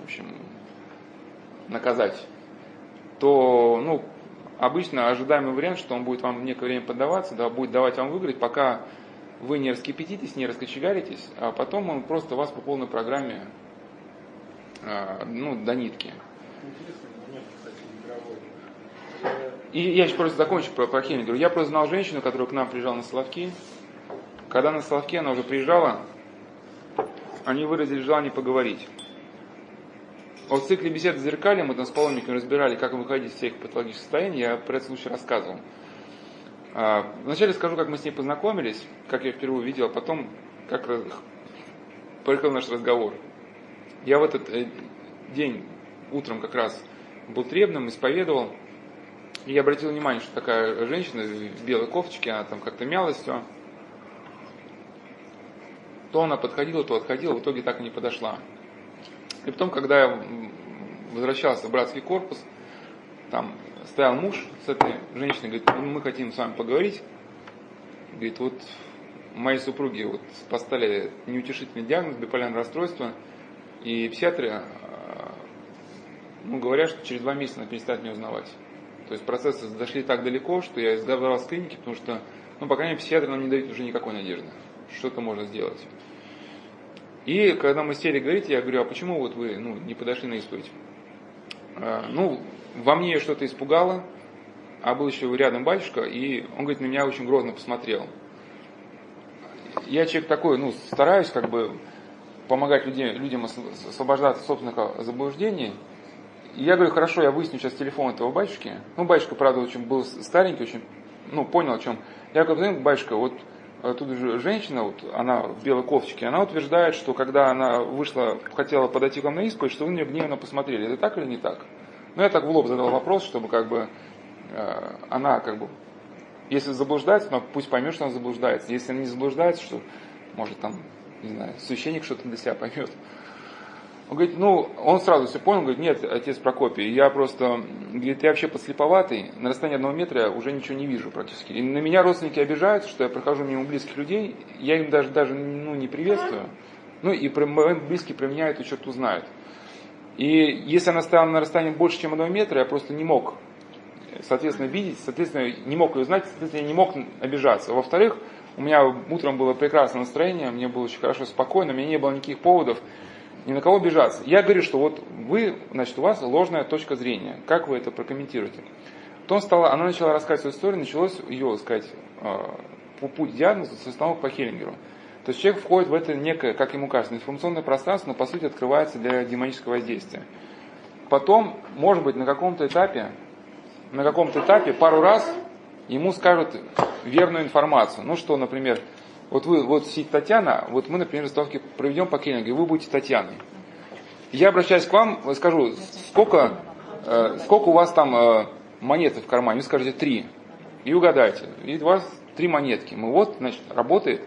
в общем, наказать, то, ну, обычно ожидаемый вариант, что он будет вам некое время поддаваться, да, будет давать вам выиграть, пока вы не раскипятитесь, не раскочегаритесь, а потом он просто вас по полной программе а, ну, до нитки. И я еще просто закончу про, про химию. Я просто знал женщину, которая к нам приезжала на Соловки. Когда на Соловки она уже приезжала, они выразили желание поговорить. Вот в цикле беседы с зеркалем мы там с паломниками разбирали, как выходить из всех патологических состояний. Я про этот случай рассказывал. А, вначале скажу, как мы с ней познакомились, как я впервые увидел, а потом как проехал наш разговор. Я в этот э, день утром как раз был требным, исповедовал. я обратил внимание, что такая женщина в белой кофточке, она там как-то мялась все. То она подходила, то отходила, в итоге так и не подошла. И потом, когда я возвращался в братский корпус, там стоял муж с этой женщиной, говорит, ну, мы хотим с вами поговорить. Говорит, вот моей супруге вот поставили неутешительный диагноз, биполярное расстройство, и психиатры э, ну, говорят, что через два месяца она перестанет меня узнавать. То есть процессы зашли так далеко, что я избавился с клиники, потому что, ну, по крайней мере, психиатры нам не дают уже никакой надежды. Что-то можно сделать. И когда мы сели говорить, я говорю, а почему вот вы ну, не подошли на исповедь? А, ну, во мне что-то испугало, а был еще рядом батюшка, и он, говорит, на меня очень грозно посмотрел. Я человек такой, ну, стараюсь как бы помогать людям, людям освобождаться от собственных заблуждений. И я говорю, хорошо, я выясню сейчас телефон этого батюшки. Ну, батюшка, правда, очень был старенький, очень, ну, понял, о чем. Я говорю, батюшка, вот тут же женщина, вот, она в белой кофточке, она утверждает, что когда она вышла, хотела подойти к вам на исповедь, что вы на нее гневно посмотрели. Это так или не так? Ну, я так в лоб задал вопрос, чтобы как бы э, она как бы, если заблуждается, но пусть поймет, что она заблуждается. Если она не заблуждается, что, может, там, не знаю, священник что-то для себя поймет. Он говорит, ну, он сразу все понял, говорит, нет, отец Прокопий, я просто, говорит, я вообще подслеповатый, на расстоянии одного метра уже ничего не вижу практически. И на меня родственники обижаются, что я прохожу мимо близких людей, я им даже, даже ну, не приветствую. Ну, и мои близкие про меня эту черту знают. И если она стояла на расстоянии больше, чем одного метра, я просто не мог, соответственно, видеть, соответственно, не мог ее знать, соответственно, я не мог обижаться. Во-вторых, у меня утром было прекрасное настроение, мне было очень хорошо, спокойно, у меня не было никаких поводов ни на кого обижаться. Я говорю, что вот вы, значит, у вас ложная точка зрения. Как вы это прокомментируете? Потом стала, она начала рассказывать свою историю, началось ее, сказать, а, по путь диагноза с установок по Хеллингеру. То есть человек входит в это некое, как ему кажется, информационное пространство, но по сути открывается для демонического воздействия. Потом, может быть, на каком-то этапе, на каком-то этапе пару раз ему скажут верную информацию. Ну что, например, вот вы, вот сидит Татьяна, вот мы, например, заставки проведем по клинике, вы будете Татьяной. Я обращаюсь к вам, скажу, сколько, э, сколько у вас там э, монеты в кармане? Вы скажете три. И угадайте. И у вас три монетки. Мы вот, значит, работает.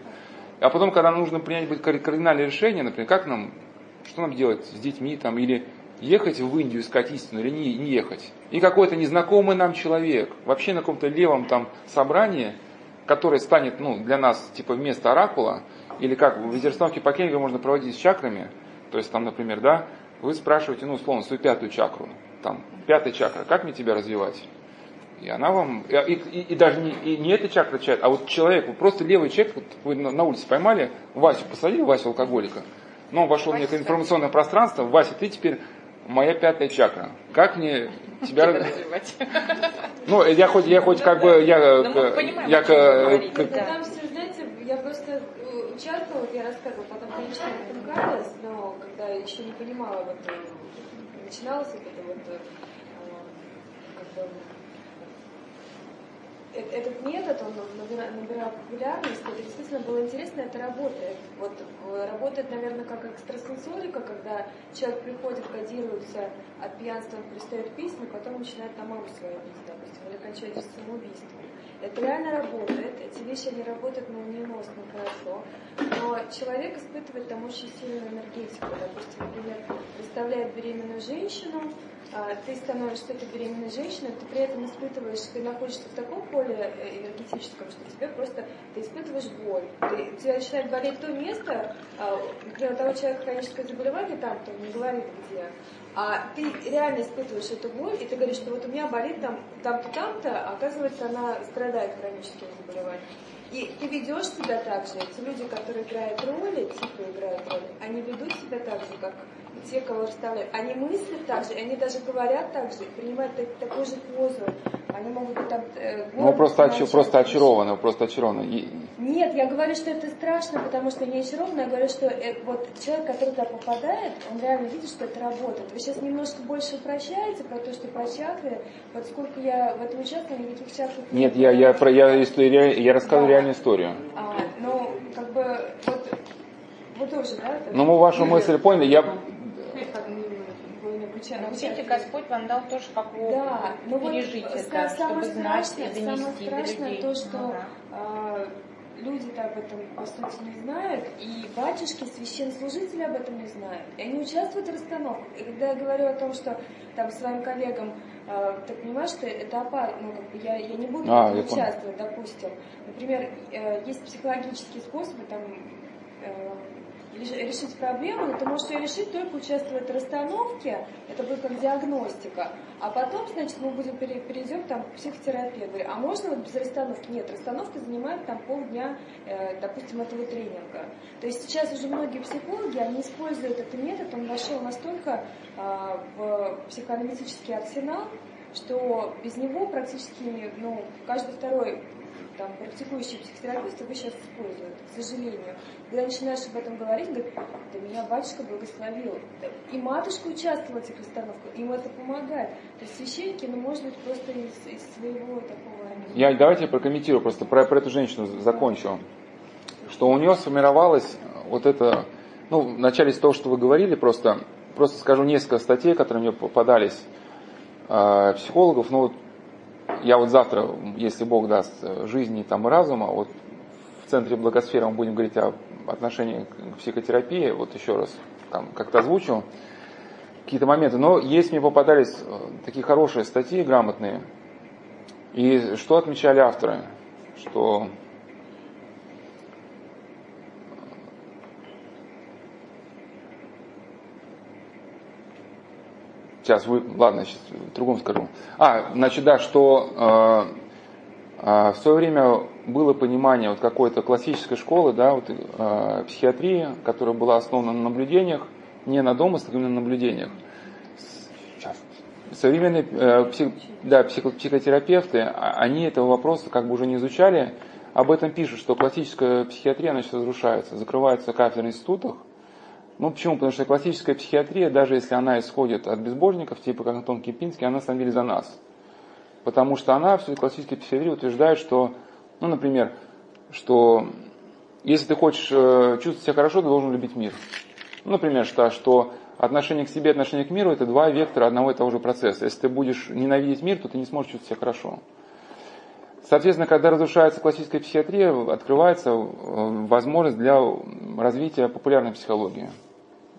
А потом, когда нужно принять кардинальное решение, например, как нам, что нам делать с детьми там, или ехать в Индию искать истину или не, не ехать. И какой-то незнакомый нам человек, вообще на каком-то левом там собрании – который станет ну, для нас типа вместо оракула, или как в визерстановке по Кенге можно проводить с чакрами, то есть там, например, да, вы спрашиваете, ну, условно, свою пятую чакру, там, пятая чакра, как мне тебя развивать? И она вам, и, и, и даже не, и не эта чакра чает, а вот человек, вот просто левый человек, вот вы на, на улице поймали, Васю посадили, Васю алкоголика, но он вошел в некое информационное пространство, Вася, ты теперь моя пятая чакра. Как мне тебя... Ну, я хоть, я хоть как бы, я... Ну, я как... Там все, знаете, я просто э, участвовала, я рассказывала, потом, конечно, отвлекалась, но когда еще не понимала, вот, э, начиналось это вот, э, как бы, этот метод, он набирал популярность, это действительно было интересно, это работает. Вот работает, наверное, как экстрасенсорика, когда человек приходит, кодируется от пьянства, пристает письма, потом начинает на маму свою бить, допустим, или кончает самоубийством. Это реально работает, эти вещи, они работают молниеносно, хорошо, но человек испытывает там очень сильную энергетику, допустим, например, представляет беременную женщину, а, ты становишься этой беременной женщиной, ты при этом испытываешь, ты находишься в таком поле э, энергетическом, что тебе просто, ты испытываешь боль. Ты, у тебя начинает болеть то место, а, например, у того человека хроническое заболевание там, кто не говорит где, а ты реально испытываешь эту боль, и ты говоришь, что вот у меня болит там, там-то, там-то, а оказывается, она страдает хроническим заболеванием. И ты ведешь себя так же. Эти люди, которые играют роли, типа играют роли, они ведут себя так же, как те, кого расставляют, они мыслят так же, они даже говорят так же, принимают так, такую же позу. Они могут там... Э, ну, просто, оч, просто очарованы, просто очарованы. И... Нет, я говорю, что это страшно, потому что не очарованы, я говорю, что э, вот человек, который туда попадает, он реально видит, что это работает. Вы сейчас немножко больше упрощаете про то, что про чакры, вот сколько я в этом участвовала, никаких чакр Нет, я, я, про, я, история, я рассказываю да. реальную историю. А, ну, как бы, вот, вы тоже, да? Ну, мы вашу мысль поняли, я обучать. Научите, Господь вам дал тоже как да, но пережить вот это, самое чтобы знать и донести самое страшное до людей. то, что Ну, да. а, люди-то об этом, по сути, не знают, и батюшки, священнослужители об этом не знают. И они участвуют в расстановках. И когда я говорю о том, что там своим коллегам, а, ты понимаешь, что это опасно, ну, как бы я, я не буду А, в этом я понял. участвовать, допустим. Например, э, есть психологические способы, там, э, решить проблему, но ты можешь ее решить только участвуя в расстановке, это будет как диагностика. А потом, значит, мы будем пере- перейдем там, к психотерапии. А можно вот без расстановки? Нет, расстановка занимает там полдня, э, допустим, этого тренинга. То есть сейчас уже многие психологи, они используют этот метод, он вошел настолько а, в психоаналитический арсенал, что без него практически ну, каждый второй там, практикующий психотерапевт его сейчас использует, к сожалению. Когда начинаешь об этом говорить, говорит, да меня батюшка благословил. И матушка участвовала в этих расстановках, им это помогает. То есть священники, ну, может быть, просто из, из своего такого... Я, давайте я прокомментирую, просто про, про эту женщину закончу. Что у нее сформировалось вот это, ну, в начале с того, что вы говорили, просто, просто скажу несколько статей, которые мне попадались э, психологов. Ну, вот я вот завтра, если Бог даст э, жизни там, и разума, вот в центре благосферы мы будем говорить о отношении к психотерапии, вот еще раз там как-то озвучу какие-то моменты. Но есть мне попадались э, такие хорошие статьи, грамотные, и что отмечали авторы? Что Сейчас вы, ладно, сейчас другом скажу. А, значит, да, что э, э, в свое время было понимание вот какой-то классической школы, да, вот, э, психиатрии, которая была основана на наблюдениях, не на домыслах, а именно на наблюдениях. Сейчас. Современные э, псих, да, психо- психотерапевты, а- они этого вопроса как бы уже не изучали. Об этом пишут, что классическая психиатрия, она сейчас разрушается, закрываются кафедры в институтах. Ну почему? Потому что классическая психиатрия, даже если она исходит от безбожников, типа как Антон Кипинский, она на самом деле за нас. Потому что она, все классическая психиатрия утверждает, что, ну, например, что если ты хочешь э, чувствовать себя хорошо, ты должен любить мир. Ну, например, что, что отношение к себе, отношение к миру – это два вектора одного и того же процесса. Если ты будешь ненавидеть мир, то ты не сможешь чувствовать себя хорошо. Соответственно, когда разрушается классическая психиатрия, открывается э, возможность для развития популярной психологии,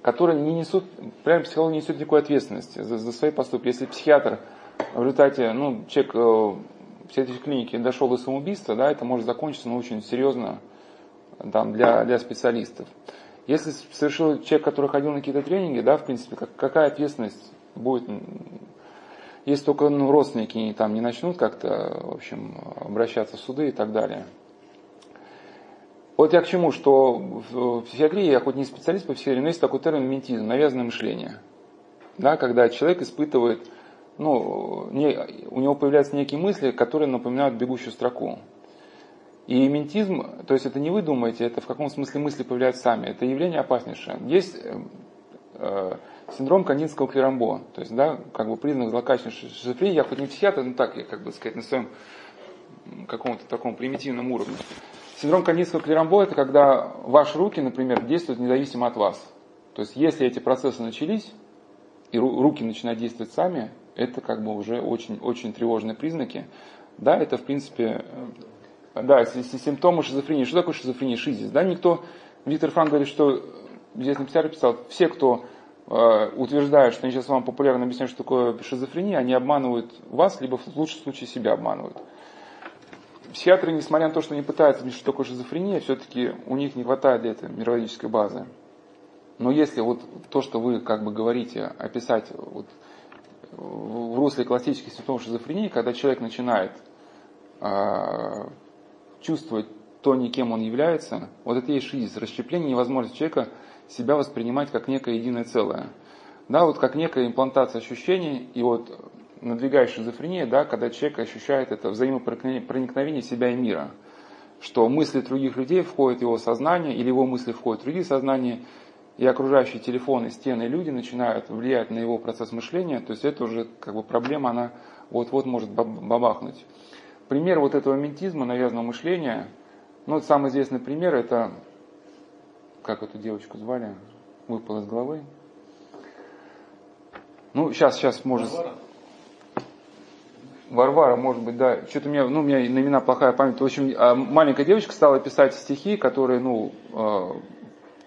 которая не несут, популярная психология не несет никакой ответственности за, за свои поступки. Если психиатр в результате, ну, человек э, в психиатрической клинике дошел до самоубийства, да, это может закончиться ну, очень серьезно там, для, для специалистов. Если совершил человек, который ходил на какие-то тренинги, да, в принципе, как, какая ответственность будет, если только ну, родственники там, не начнут как-то, в общем, обращаться в суды и так далее. Вот я к чему, что в психиатрии, я хоть не специалист по психиатрии, но есть такой термин ментизм, навязанное мышление. Да, когда человек испытывает, ну, не, у него появляются некие мысли, которые напоминают бегущую строку. И ментизм, то есть это не вы думаете, это в каком смысле мысли появляются сами, это явление опаснейшее. Есть э, синдром Кандинского клерамбо, то есть, да, как бы признак злокачественной шизофрении, я хоть не психиатр, но так, я как бы сказать, на своем каком-то таком примитивном уровне. Синдром Кандинского клерамбо это когда ваши руки, например, действуют независимо от вас. То есть, если эти процессы начались, и руки начинают действовать сами, это как бы уже очень, очень тревожные признаки. Да, это в принципе, да, симптомы шизофрении. Что такое шизофрения, шизис? Да, никто, Виктор Франк говорит, что, на писатель писал, все, кто э, утверждает, что они сейчас вам популярно объясняют, что такое шизофрения, они обманывают вас, либо в лучшем случае себя обманывают. Психиатры, несмотря на то, что они пытаются объяснить, что такое шизофрения, все-таки у них не хватает для этого мировозической базы. Но если вот то, что вы как бы говорите, описать вот в русле классических симптомов шизофрении, когда человек начинает э, чувствовать то, никем он является, вот это и есть шизис, расщепление, невозможность человека себя воспринимать как некое единое целое. Да, вот как некая имплантация ощущений, и вот надвигающая шизофрения, да, когда человек ощущает это взаимопроникновение себя и мира, что мысли других людей входят в его сознание, или его мысли входят в другие сознания, и окружающие телефоны, стены, люди начинают влиять на его процесс мышления, то есть это уже как бы проблема, она вот-вот может бабахнуть. Пример вот этого ментизма, навязанного мышления, ну, вот самый известный пример, это, как эту девочку звали, выпал из головы. Ну, сейчас, сейчас, может... Варвара, может быть, да. Что-то у меня, ну, у меня на имена плохая память. В общем, а маленькая девочка стала писать стихи, которые, ну, э,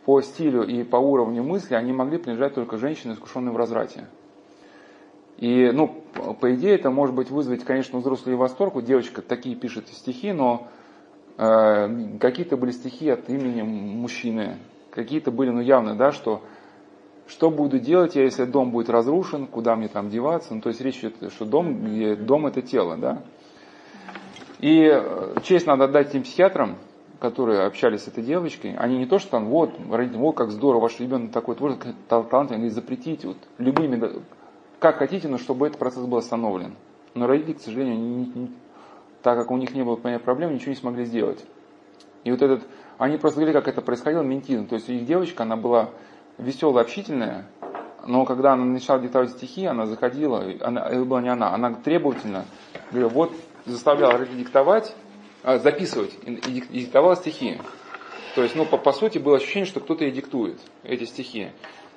по стилю и по уровню мысли, они могли принадлежать только женщине, искушенной в разврате. И, ну, по идее, это может быть вызвать, конечно, взрослый восторг. Вот девочка такие пишет стихи, но э, какие-то были стихи от имени мужчины, какие-то были, ну, явно, да, что что буду делать я, если дом будет разрушен, куда мне там деваться? Ну, то есть речь идет, что дом, дом это тело, да? И э, честь надо отдать тем психиатрам, которые общались с этой девочкой. Они не то, что там, вот, родители, вот как здорово, ваш ребенок такой творческий, талант, они запретите, вот, любыми, как хотите, но чтобы этот процесс был остановлен. Но родители, к сожалению, не, не, так как у них не было проблем, ничего не смогли сделать. И вот этот, они просто говорили, как это происходило, ментизм. То есть их девочка, она была веселая, общительная, но когда она начала диктовать стихи, она заходила, она, это была не она, она требовательно, говорила, вот заставляла диктовать, а, записывать и, и диктовала стихи. То есть, ну, по, по сути, было ощущение, что кто-то ей диктует эти стихи.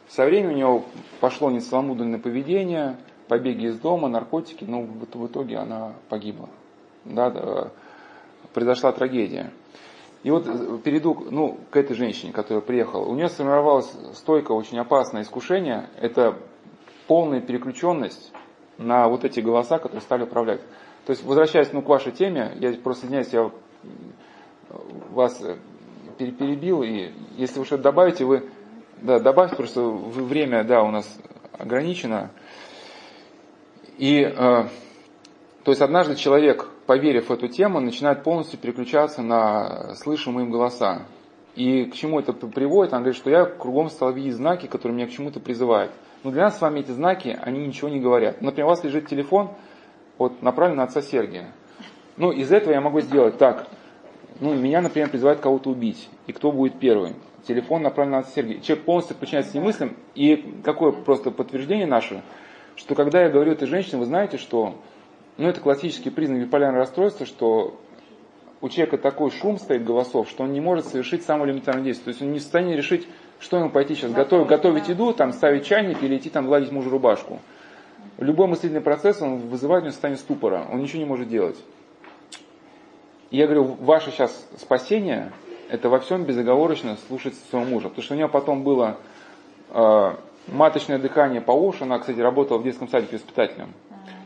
Со временем у него пошло нецеломудренное поведение, побеги из дома, наркотики, но в, в итоге она погибла. Да, да, произошла трагедия. И вот э, перейду ну, к этой женщине, которая приехала. У нее сформировалось стойкое, очень опасное искушение. Это полная переключенность на вот эти голоса, которые стали управлять. То есть, возвращаясь ну, к вашей теме, я просто извиняюсь, я вас э, перебил, и если вы что-то добавите, вы да, добавьте, просто время да, у нас ограничено. И э, то есть однажды человек поверив в эту тему, начинает полностью переключаться на слышимые им голоса. И к чему это приводит? Он говорит, что я кругом стал видеть знаки, которые меня к чему-то призывают. Но для нас с вами эти знаки, они ничего не говорят. Например, у вас лежит телефон, вот направлен на отца Сергия. Ну, из этого я могу сделать так. Ну, меня, например, призывает кого-то убить. И кто будет первый? Телефон направлен на отца Сергия. Человек полностью подчиняется этим мыслям. И какое просто подтверждение наше, что когда я говорю этой женщине, вы знаете, что ну, это классический признак биполярного расстройства, что у человека такой шум стоит голосов, что он не может совершить самое элементарное действие. То есть он не в состоянии решить, что ему пойти сейчас, готовить, готовить еду, там, ставить чайник или идти там гладить мужу рубашку. Любой мыслительный процесс, он вызывает у него состояние ступора, он ничего не может делать. И я говорю, ваше сейчас спасение, это во всем безоговорочно слушать своего мужа. Потому что у него потом было э, маточное дыхание по уши, она, кстати, работала в детском садике воспитателем.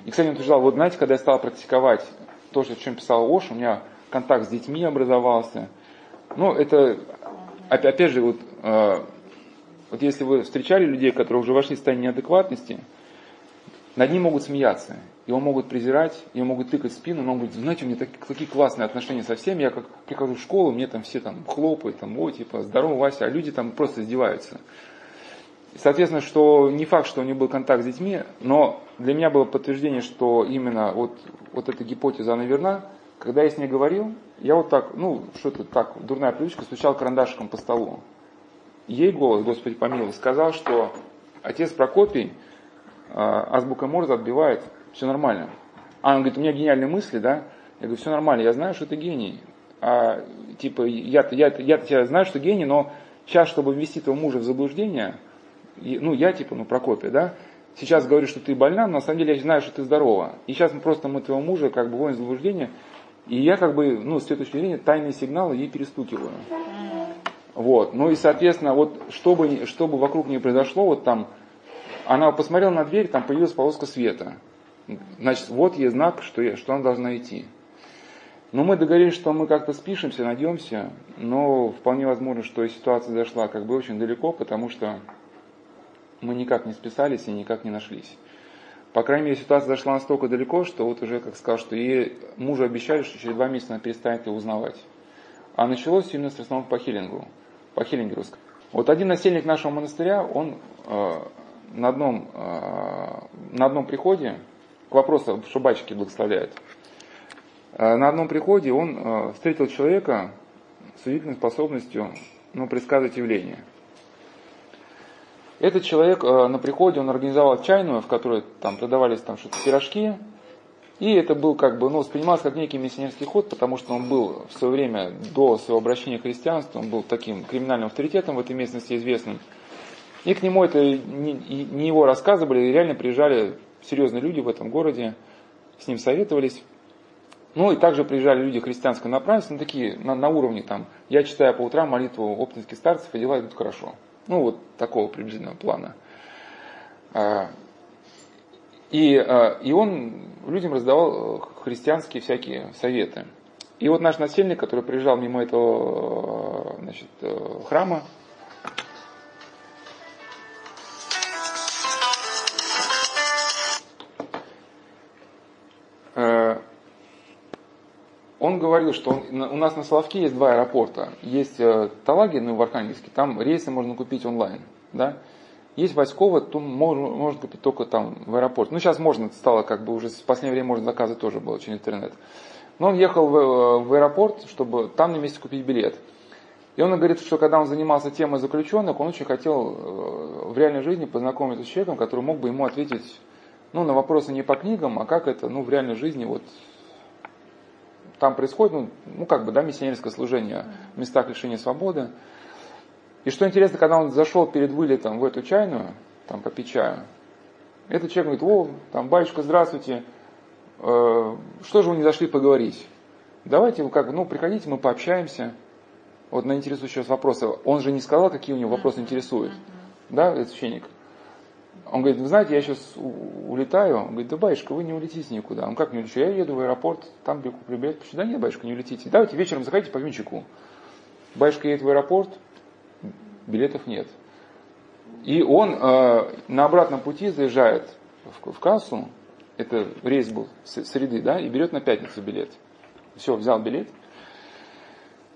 И, кстати, он утверждал, вот знаете, когда я стал практиковать то, о чем писал Ош, у меня контакт с детьми образовался. Ну, это, опять же, вот, э, вот если вы встречали людей, которые уже вошли в состояние неадекватности, над ним могут смеяться, его могут презирать, его могут тыкать в спину, но он говорит, знаете, у меня так, такие классные отношения со всеми, я как прихожу в школу, мне там все там хлопают, там, ой, типа, здорово, Вася, а люди там просто издеваются. Соответственно, что не факт, что у него был контакт с детьми, но для меня было подтверждение, что именно вот, вот эта гипотеза, она верна. Когда я с ней говорил, я вот так, ну, что-то так, дурная привычка, стучал карандашиком по столу. Ей голос, Господи помилуй, сказал, что отец Прокопий э, азбука Морзе отбивает, все нормально. А он говорит, у меня гениальные мысли, да? Я говорю, все нормально, я знаю, что ты гений. А, типа, я, я, я, я знаю, что гений, но сейчас, чтобы ввести твоего мужа в заблуждение, ну, я типа, ну, Прокопия, да, сейчас говорю, что ты больна, но на самом деле я знаю, что ты здорова. И сейчас мы просто мы твоего мужа как бы вводим в заблуждение, и я как бы, ну, с этой точки зрения, тайные сигналы ей перестукиваю. Вот. Ну и, соответственно, вот чтобы, чтобы вокруг нее произошло, вот там, она посмотрела на дверь, там появилась полоска света. Значит, вот ей знак, что, я, что она должна идти. Но мы договорились, что мы как-то спишемся, найдемся, но вполне возможно, что ситуация зашла как бы очень далеко, потому что мы никак не списались и никак не нашлись. По крайней мере, ситуация зашла настолько далеко, что вот уже, как сказал, что ей мужу обещали, что через два месяца она перестанет его узнавать. А началось именно с основном по хиллингу, по хиллингеру. Вот один насельник нашего монастыря, он э, на, одном, э, на одном приходе, к вопросу, что батюшки благословляют, э, на одном приходе он э, встретил человека с удивительной способностью ну, предсказывать явления – этот человек э, на приходе, он организовал чайную, в которой там продавались там что-то пирожки, и это был как бы, ну, воспринимался как некий миссионерский ход, потому что он был в свое время, до своего обращения к христианству, он был таким криминальным авторитетом в этой местности известным. И к нему это не, не его рассказы были, реально приезжали серьезные люди в этом городе, с ним советовались. Ну и также приезжали люди христианской направленности, ну такие на, на уровне там, я читаю по утрам молитву оптинских старцев, и дела идут хорошо. Ну вот такого приблизительного плана. А, и, а, и он людям раздавал э, христианские всякие советы. И вот наш насельник, который приезжал мимо этого э, значит, э, храма, он говорил, что он, у нас на Соловке есть два аэропорта. Есть Талаги, ну, в Архангельске, там рейсы можно купить онлайн. Да? Есть Васькова, то можно, можно купить только там в аэропорт. Ну, сейчас можно, стало как бы уже в последнее время можно заказы тоже было через интернет. Но он ехал в, э, в аэропорт, чтобы там на месте купить билет. И он говорит, что когда он занимался темой заключенных, он очень хотел э, в реальной жизни познакомиться с человеком, который мог бы ему ответить ну, на вопросы не по книгам, а как это ну, в реальной жизни вот там происходит, ну, ну как бы, да, миссионерское служение в местах лишения свободы. И что интересно, когда он зашел перед вылетом в эту чайную, там попить чаю, этот человек говорит, о, там, батюшка, здравствуйте, э, что же вы не зашли поговорить? Давайте как, ну, приходите, мы пообщаемся. Вот на интересующие вас вопросы. Он же не сказал, какие у него вопросы интересуют. Да, этот священник? Он говорит, вы знаете, я сейчас улетаю. Он говорит, да, батюшка, вы не улетите никуда. Он как не улечу? Я еду в аэропорт, там куплю билет. Да нет, батюшка, не улетите. Давайте вечером заходите по венчику. Батюшка едет в аэропорт, билетов нет. И он э, на обратном пути заезжает в, в кассу, это рейс был с среды, да, и берет на пятницу билет. Все, взял билет.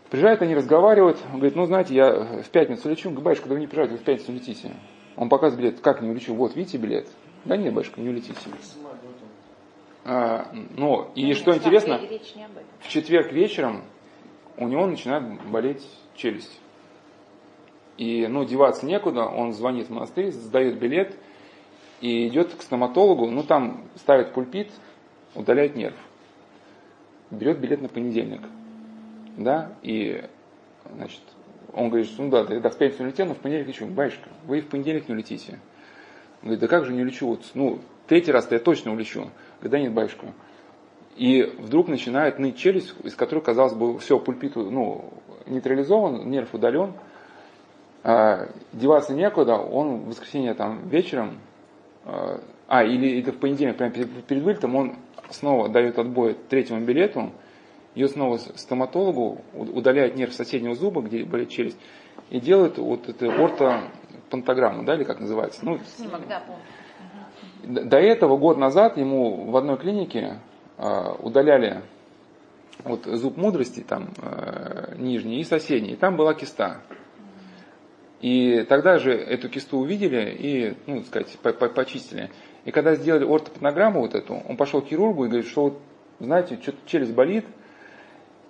Приезжают, они разговаривают, он говорит, ну, знаете, я в пятницу лечу. Он говорит, батюшка, да вы не приезжаете, вы в пятницу летите. Он показывает билет, как не улечу, вот, видите билет? Да нет, батюшка, не улетите. А, ну, и Нет, что интересно, в четверг вечером у него начинает болеть челюсть. И, ну, деваться некуда, он звонит в монастырь, сдает билет и идет к стоматологу, ну, там ставит пульпит, удаляет нерв. Берет билет на понедельник. Да, и, значит, он говорит, ну да, тогда в пятницу улетел, но в понедельник лечу. Батюшка, вы и в понедельник не улетите. Он говорит, да как же не улечу? Вот, ну, третий раз-то я точно улечу. Говорит, да нет, батюшка. И вдруг начинает ныть челюсть, из которой, казалось бы, все, пульпит ну, нейтрализован, нерв удален. А, деваться некуда, он в воскресенье там вечером, а, а или это в понедельник, прямо перед, перед вылетом, он снова дает отбой третьему билету, ее снова стоматологу, удаляет нерв соседнего зуба, где болит челюсть, и делает вот эту ортопантограмму, да, или как называется? Ну, Снимок, да, помню. До этого, год назад, ему в одной клинике э, удаляли вот зуб мудрости, там, э, нижний, и соседний, и там была киста. И тогда же эту кисту увидели и, ну, так сказать, по -по почистили. И когда сделали ортопатнограмму вот эту, он пошел к хирургу и говорит, что вот, знаете, что-то челюсть болит.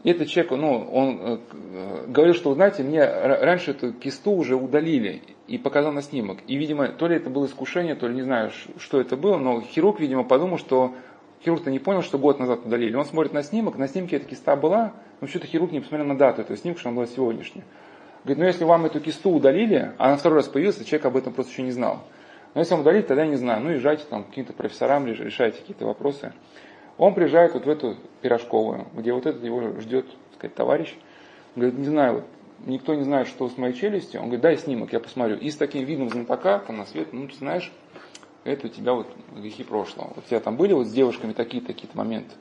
И этот человек, ну, он э, говорил, что, знаете, мне раньше эту кисту уже удалили и показал на снимок. И, видимо, то ли это было искушение, то ли не знаю, что это было, но хирург, видимо, подумал, что хирург-то не понял, что год назад удалили. Он смотрит на снимок, на снимке эта киста была, но что-то хирург не посмотрел на дату этого снимка, что она была сегодняшняя. Говорит, ну если вам эту кисту удалили, а на второй раз появился, человек об этом просто еще не знал. Но если вам удалили, тогда я не знаю. Ну езжайте там к каким-то профессорам, решайте какие-то вопросы. Он приезжает вот в эту пирожковую, где вот этот его ждет, так сказать, товарищ. Он говорит, не знаю, вот, никто не знает, что с моей челюстью. Он говорит, дай снимок, я посмотрю. И с таким видом знатока, там на свет, ну ты знаешь, это у тебя вот грехи прошлого. Вот у тебя там были вот с девушками такие-то, такие-то моменты.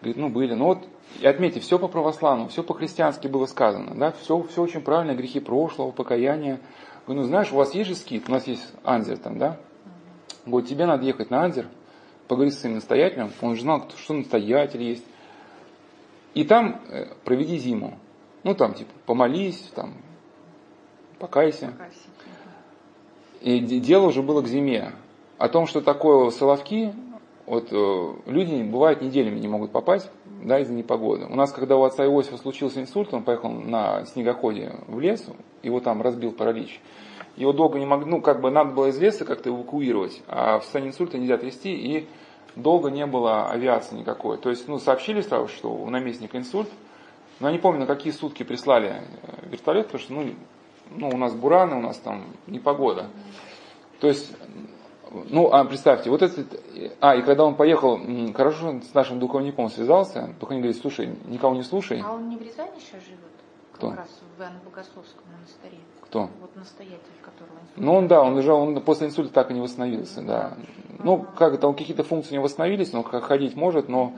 Говорит, ну были. Ну вот, и отметьте, все по православному, все по-христиански было сказано. Да? Все, все очень правильно, грехи прошлого, покаяние. Говорю, ну знаешь, у вас есть же скид, у нас есть анзер там, да? Вот тебе надо ехать на анзер, поговорить с своим настоятелем, он же знал, что настоятель есть. И там э, проведи зиму. Ну там типа помолись, там покайся. И дело уже было к зиме. О том, что такое соловки, вот э, люди бывают неделями не могут попасть, да, из-за непогоды. У нас, когда у отца Иосифа случился инсульт, он поехал на снегоходе в лес, его там разбил паралич. Его долго не могли, ну, как бы надо было из леса как-то эвакуировать, а в состоянии инсульта нельзя трясти, и долго не было авиации никакой. То есть, ну, сообщили сразу, что у наместника инсульт, но я не помню, на какие сутки прислали э, вертолет, потому что, ну, ну, у нас бураны, у нас там непогода. То есть, ну, а представьте, вот этот, а, и когда он поехал, хорошо с нашим духовником связался, духовник говорит, слушай, никого не слушай. А он не в Рязани сейчас живет? Кто? Как раз в Иоанно Богословском монастыре. Кто? Вот настоятель, которого Ну, он, да, он лежал, он после инсульта так и не восстановился, да. Ну, как это, он какие-то функции не восстановились, но ходить может, но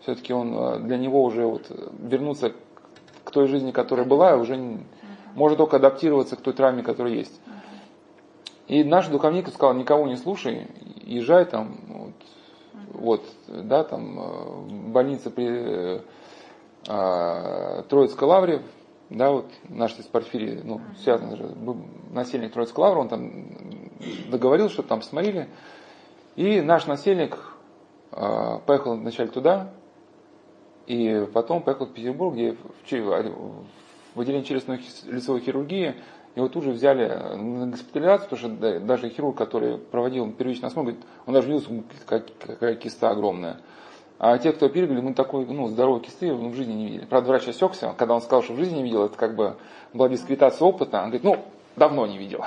все-таки он, э, для него уже вот вернуться к той жизни, которая была, уже не, может только адаптироваться к той травме, которая есть. И наш духовник сказал, никого не слушай, езжай там, вот, вот да, там, э, больница при э, Троицкой лавре, да, вот наш из Порфирий, ну, связан же, насельник Троицкой лавры, он там договорил, что там посмотрели, и наш насельник э, поехал вначале туда, и потом поехал в Петербург, где в, в отделении челюстно-лицевой хирургии его тут же взяли на госпитализацию, потому что даже хирург, который проводил первичный осмотр, говорит, он даже видел, какая киста огромная. А те, кто оперировали, мы такой ну, здоровой кисты в жизни не видели. Правда, врач осекся, когда он сказал, что в жизни не видел, это как бы была дискредитация опыта. Он говорит, ну, давно не видел.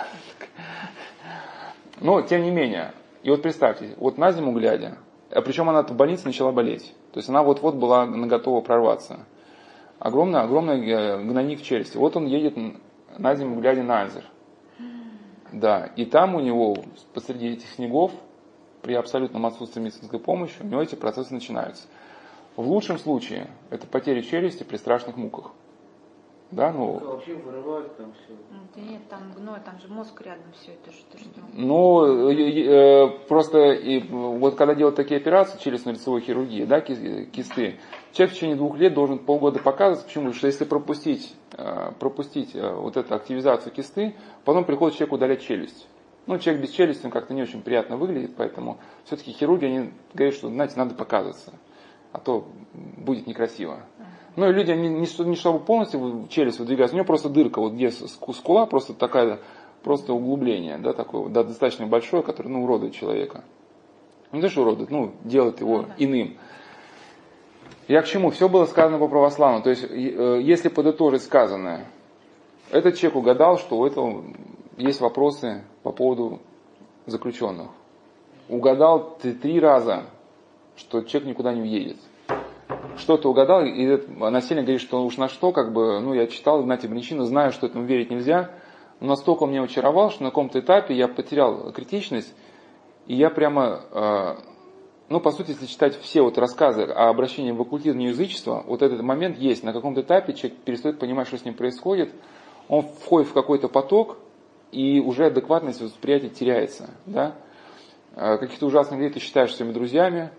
Но, тем не менее, и вот представьте, вот на зиму глядя, а причем она в больнице начала болеть. То есть она вот-вот была готова прорваться. Огромный, огромный э, гнойник в челюсти. Вот он едет на зиму, глядя на Альзер. Да, и там у него посреди этих снегов, при абсолютном отсутствии медицинской помощи, у него эти процессы начинаются. В лучшем случае это потеря челюсти при страшных муках. Да, ну... Вообще вырывают там все. Да нет, там гной, там же мозг рядом все это что, что. Ну, э, просто и, вот когда делают такие операции, челюстно-лицевой хирургии, да, кисты, человек в течение двух лет должен полгода показывать, почему? Что если пропустить, э, пропустить э, вот эту активизацию кисты, потом приходит человек удалять челюсть. Ну, человек без челюсти, он как-то не очень приятно выглядит, поэтому все-таки хирурги, они говорят, что, знаете, надо показываться, а то будет некрасиво. Ну и люди, не, не, не чтобы полностью челюсть выдвигать, у него просто дырка, вот где скула, просто такая, просто углубление, да, такое, да, достаточно большое, которое, ну, уродует человека. Не то, что уродует, ну, делает его ну иным. Я к чему? Все было сказано по православному. То есть, э, если подытожить сказанное, этот человек угадал, что у этого есть вопросы по поводу заключенных. Угадал три раза, что человек никуда не уедет. Что-то угадал, и насильник говорит, что уж на что, как бы, ну, я читал Игнатия Бринчина, знаю, что этому верить нельзя, но настолько он меня очаровал, что на каком-то этапе я потерял критичность, и я прямо, э, ну, по сути, если читать все вот рассказы о обращении в оккультизм и язычество, вот этот момент есть, на каком-то этапе человек перестает понимать, что с ним происходит, он входит в какой-то поток, и уже адекватность восприятия теряется, да, э, каких-то ужасных людей ты считаешь своими друзьями,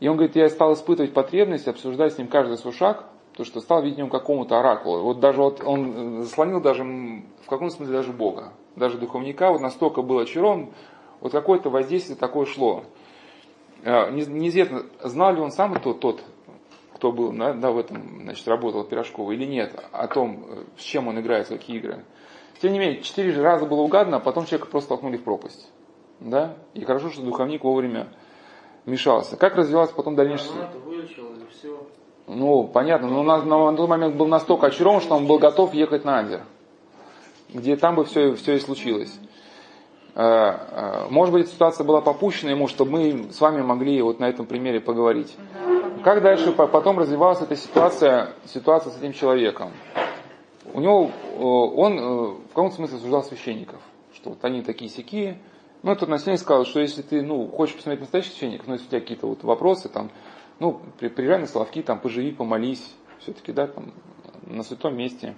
и он говорит, я стал испытывать потребность обсуждать с ним каждый свой шаг, то что стал видеть в нем какому-то оракулу. Вот даже вот он заслонил даже в каком смысле даже Бога, даже духовника, вот настолько был очарован, вот какое-то воздействие такое шло. А, неизвестно, знал ли он сам тот, тот кто был да, в этом, значит, работал Пирожкова или нет, о том, с чем он играет, в какие игры. Тем не менее, четыре раза было угадано, а потом человека просто толкнули в пропасть. Да? И хорошо, что духовник вовремя мешался. Как развивалась потом дальнейшая... Ну, понятно, но на, на, на тот момент был настолько очарован, что он был готов ехать на Андер, где там бы все, все и случилось. Э, э, может быть, ситуация была попущена ему, чтобы мы с вами могли вот на этом примере поговорить. Как дальше потом развивалась эта ситуация, ситуация с этим человеком? У него, э, он в каком-то смысле осуждал священников, что вот они такие сякие, ну, этот наследник сказал, что если ты, ну, хочешь посмотреть настоящих священников, ну, если у тебя какие-то вот вопросы, там, ну, при, приезжай на Соловки, там, поживи, помолись, все-таки, да, там, на святом месте.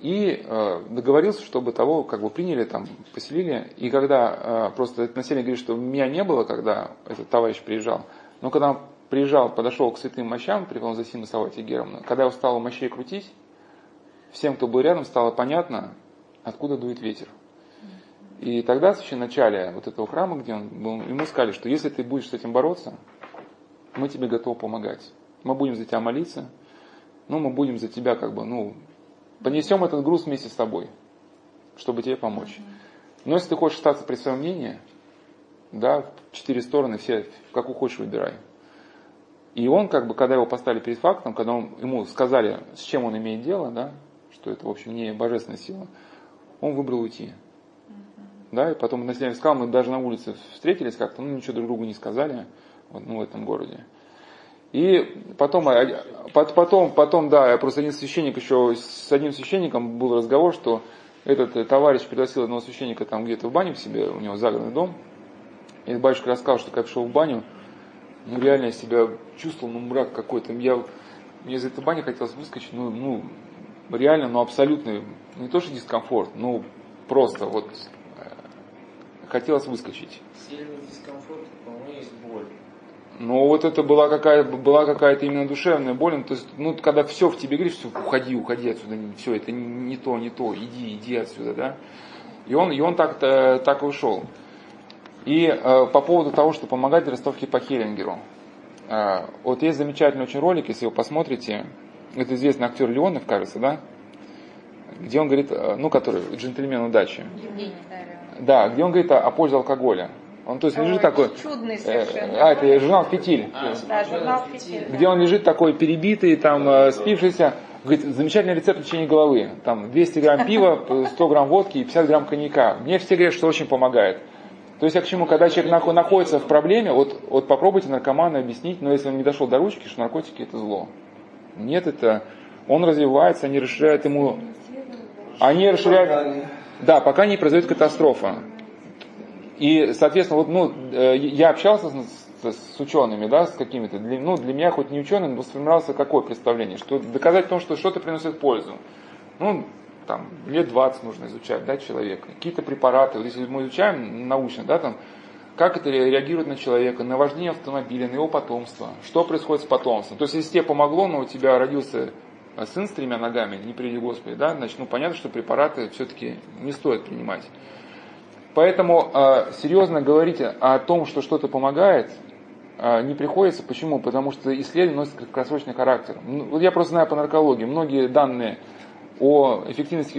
И э, договорился, чтобы того, как бы, приняли, там, поселили. И когда э, просто этот население говорит, что меня не было, когда этот товарищ приезжал, но когда он приезжал, подошел к святым мощам, при Полнозасиму Савате Геровну, когда его стало мощей крутить, всем, кто был рядом, стало понятно, откуда дует ветер. И тогда, в начале вот этого храма, где он был, ему сказали, что если ты будешь с этим бороться, мы тебе готовы помогать. Мы будем за тебя молиться, ну, мы будем за тебя как бы, ну, понесем этот груз вместе с тобой, чтобы тебе помочь. Но если ты хочешь остаться при своем мнении, да, четыре стороны, все, как хочешь, выбирай. И он, как бы, когда его поставили перед фактом, когда он, ему сказали, с чем он имеет дело, да, что это, в общем, не божественная сила, он выбрал уйти. Да, и потом на Селяне сказал, мы даже на улице встретились как-то, ну ничего друг другу не сказали вот, ну, в этом городе. И потом, а, потом, потом, да, просто один священник еще, с одним священником был разговор, что этот э, товарищ пригласил одного священника там где-то в баню к себе, у него загородный дом. И батюшка рассказал, что когда пришел в баню, ну реально я себя чувствовал, ну мрак какой-то. Я, мне из этой бани хотелось выскочить, ну, ну реально, ну абсолютно, не то что дискомфорт, ну просто вот э, хотелось выскочить. Сильный дискомфорт, по-моему, есть боль. Но вот это была какая-то была какая-то именно душевная боль. Ну, то есть, ну, когда все в тебе говорит, что уходи, уходи отсюда, все, это не, то, не то, иди, иди отсюда, да. И он, и он так, так и ушел. И э, по поводу того, что помогать ростовке по Хеллингеру. Э, вот есть замечательный очень ролик, если вы посмотрите, это известный актер Леонов, кажется, да? Где он говорит, э, ну, который джентльмен удачи. Евгений, да, где он говорит о, о пользе алкоголя. Он то есть Ой, лежит такой. Чудный э, совершенно. Э, а, это журнал Фитиль. А, да, журнал Фитиль. Где он лежит такой перебитый, там, э, спившийся. Говорит, замечательный рецепт лечения головы. Там 200 грамм пива, 100 грамм водки и 50 грамм коньяка. Мне все говорят, что очень помогает. То есть я к чему, когда человек находится в проблеме, вот, вот попробуйте наркоману объяснить, но если он не дошел до ручки, что наркотики это зло. Нет, это он развивается, они расширяют ему, они расширяют, да, пока не произойдет катастрофа. И, соответственно, вот, ну, э, я общался с, с учеными, да, с какими-то, для, ну, для меня, хоть не ученый, но сформировался какое представление, что доказать том, что что-то приносит пользу. Ну, там, лет 20 нужно изучать, да, человека. Какие-то препараты, вот если мы изучаем научно, да, там, как это реагирует на человека, на вождение автомобиля, на его потомство, что происходит с потомством. То есть, если тебе помогло, но у тебя родился сын с тремя ногами, не приведи Господи, да, значит, ну, понятно, что препараты все-таки не стоит принимать. Поэтому э, серьезно говорить о том, что что-то помогает, э, не приходится. Почему? Потому что исследование носит краткосрочный характер. Ну, вот я просто знаю по наркологии, многие данные о эффективности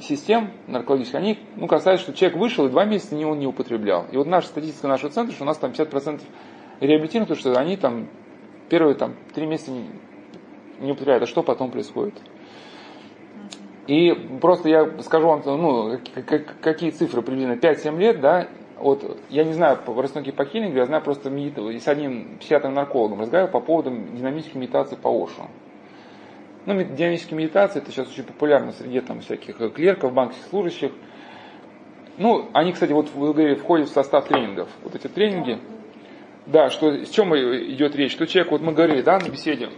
систем наркологических, они ну, касаются, что человек вышел и два месяца не, он не употреблял. И вот наша статистика нашего центра, что у нас там 50% реабилитируют, потому что они там первые там, три месяца не, не употребляют. А что потом происходит? И просто я скажу вам, ну, какие цифры приблизительно, 5-7 лет, да, вот, я не знаю по Ростовке по Хиллингу, я знаю просто с одним психиатром наркологом разговаривал по поводу динамической медитации по Ошу. Ну, динамическая медитация, это сейчас очень популярно среди там всяких клерков, банковских служащих. Ну, они, кстати, вот вы говорили, входят в состав тренингов. Вот эти тренинги, да, что, с чем идет речь? Что человек, вот мы говорили, да, на беседе,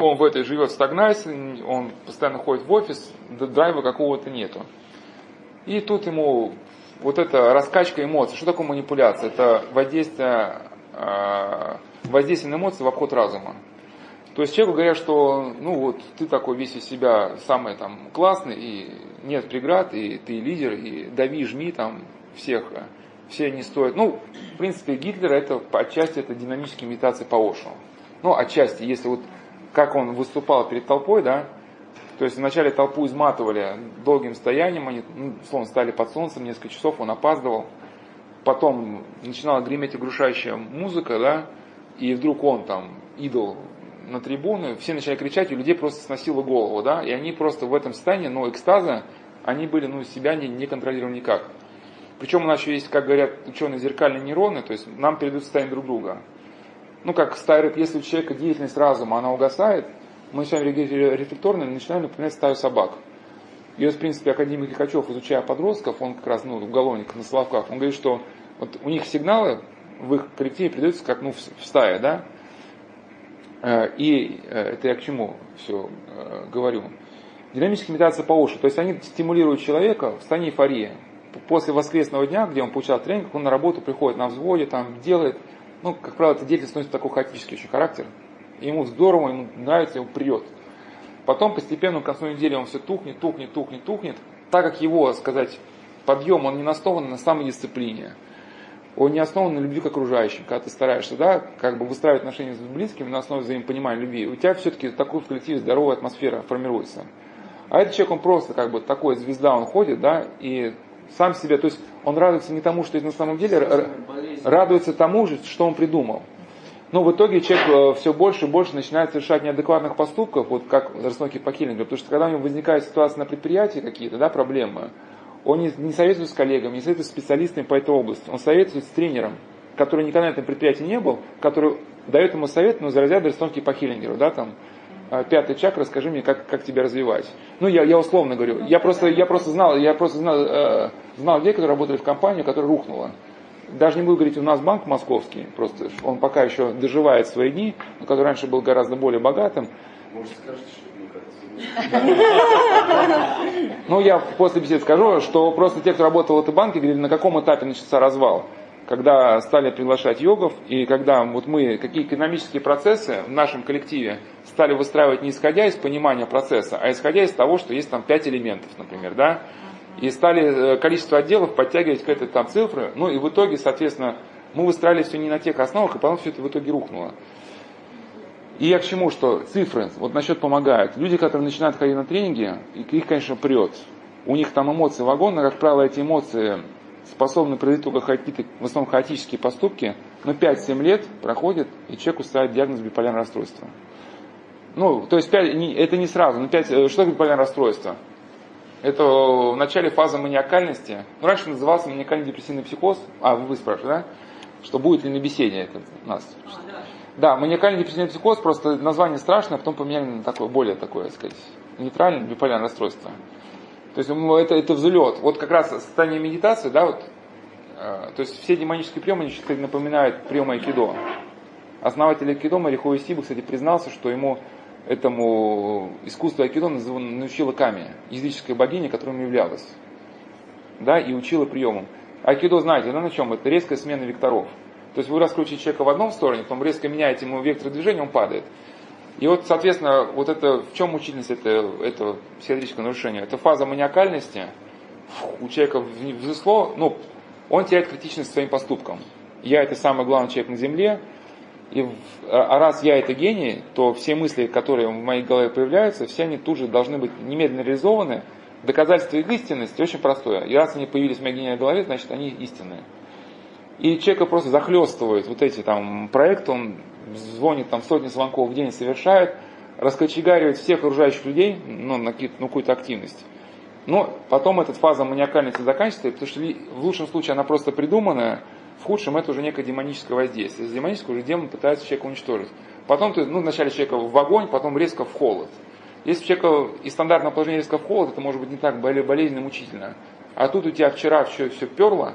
он в этой живет в стагнации, он постоянно ходит в офис, драйва какого-то нету. И тут ему вот эта раскачка эмоций. Что такое манипуляция? Это воздействие, а, воздействие на эмоции в обход разума. То есть человеку говорят, что ну вот ты такой весь из себя самый там классный, и нет преград, и ты лидер, и дави, жми там всех, все не стоят. Ну, в принципе, Гитлер это отчасти это динамические имитации по Ошу. Ну, отчасти, если вот как он выступал перед толпой, да, то есть вначале толпу изматывали долгим стоянием, они, ну, словно стали под солнцем, несколько часов он опаздывал, потом начинала греметь оглушающая музыка, да, и вдруг он там, идол на трибуны, все начали кричать, и людей просто сносило голову, да, и они просто в этом состоянии, ну, экстаза, они были, ну, себя не, не контролировали никак. Причем у нас еще есть, как говорят ученые, зеркальные нейроны, то есть нам передают состояние друг друга ну как старый, если у человека деятельность разума, она угасает, мы с вами рефлекторно начинаем напоминать стаю собак. И вот, в принципе, академик Лихачев, изучая подростков, он как раз, ну, уголовник на Славках, он говорит, что вот у них сигналы в их коллективе передаются как, ну, в стае, да, и э, это я к чему все э, говорю. Динамическая медитация по уши, то есть они стимулируют человека в состоянии эйфории. После воскресного дня, где он получал тренинг, он на работу приходит на взводе, там делает, ну, как правило, эта деятельность носит такой хаотический очень характер. Ему здорово, ему нравится, ему прет. Потом постепенно к концу недели он все тухнет, тухнет, тухнет, тухнет. Так как его, сказать, подъем, он не основан на самодисциплине. Он не основан на любви к окружающим. Когда ты стараешься, да, как бы выстраивать отношения с близкими на основе взаимопонимания любви, у тебя все-таки такой в коллективе здоровая атмосфера формируется. А этот человек, он просто как бы такой звезда, он ходит, да, и сам себе, то есть он радуется не тому, что это на самом деле, радуется тому же, что он придумал. Но в итоге человек все больше и больше начинает совершать неадекватных поступков, вот как расстановки по Хиллингеру, потому что когда у него возникает ситуация на предприятии какие-то, да, проблемы, он не, не советует с коллегами, не советует с специалистами по этой области, он советует с тренером, который никогда на этом предприятии не был, который дает ему совет, ну, за разряд расстановки по Хиллингеру, да, там, «А, пятый чак, расскажи мне, как, как тебя развивать. Ну, я, я условно говорю. Я просто, я просто знал, я просто знал, э, знал людей, которые работали в компании, которая рухнула. Даже не буду говорить, у нас банк московский, просто он пока еще доживает свои дни, но который раньше был гораздо более богатым. Может, скажете, что. *laughs* Ну, я после беседы скажу, что просто те, кто работал в этой банке, говорили, на каком этапе начался развал когда стали приглашать йогов, и когда вот мы какие экономические процессы в нашем коллективе стали выстраивать не исходя из понимания процесса, а исходя из того, что есть там пять элементов, например, да, и стали э, количество отделов подтягивать к этой там цифры, ну и в итоге, соответственно, мы выстраивали все не на тех основах, и потом все это в итоге рухнуло. И я к чему, что цифры, вот насчет помогают. Люди, которые начинают ходить на тренинги, их, конечно, прет. У них там эмоции вагонные, как правило, эти эмоции способны произвести только какие-то, в основном, хаотические поступки, но 5-7 лет проходит, и человеку ставят диагноз биполярное расстройство. Ну, то есть 5, не, это не сразу, но 5, э, что такое биполярное расстройство? Это в начале фазы маниакальности. Ну, раньше назывался маниакальный депрессивный психоз. А, вы спрашиваете, да? Что будет ли на беседе это у нас? А, да. Да, маниакальный депрессивный психоз, просто название страшное, а потом поменяли на такое, более такое, так сказать, нейтральное биполярное расстройство. То есть ну, это, это взлет. Вот как раз состояние медитации, да, вот, э, то есть все демонические приемы, они кстати, напоминают приемы айкидо. Основатель айкидо Марихо Исиба, кстати, признался, что ему этому искусству айкидо научила Ками, языческая богиня, которой ему являлась. Да, и учила приемам. Айкидо, знаете, да, на чем? Это резкая смена векторов. То есть вы раскручиваете человека в одном стороне, потом резко меняете ему вектор движения, он падает. И вот, соответственно, вот это, в чем мучительность этого, этого психиатрического нарушения? Это фаза маниакальности, у человека взысло, ну, он теряет критичность своим поступкам. Я это самый главный человек на Земле, и а раз я это гений, то все мысли, которые в моей голове появляются, все они тут же должны быть немедленно реализованы. Доказательство их истинности очень простое. И раз они появились в моей гениальной голове, значит они истинные. И человека просто захлестывают вот эти там проекты, он звонит там сотни звонков в день, совершает, раскочегаривает всех окружающих людей ну, на ну, какую-то активность. Но потом эта фаза маниакальности заканчивается, потому что в лучшем случае она просто придуманная, в худшем это уже некое демоническое воздействие. С демонического уже демон пытается человека уничтожить. Потом ты, ну, вначале человека в огонь, потом резко в холод. Если человека из стандартного положения резко в холод, это может быть не так болезненно мучительно. А тут у тебя вчера все, все перло,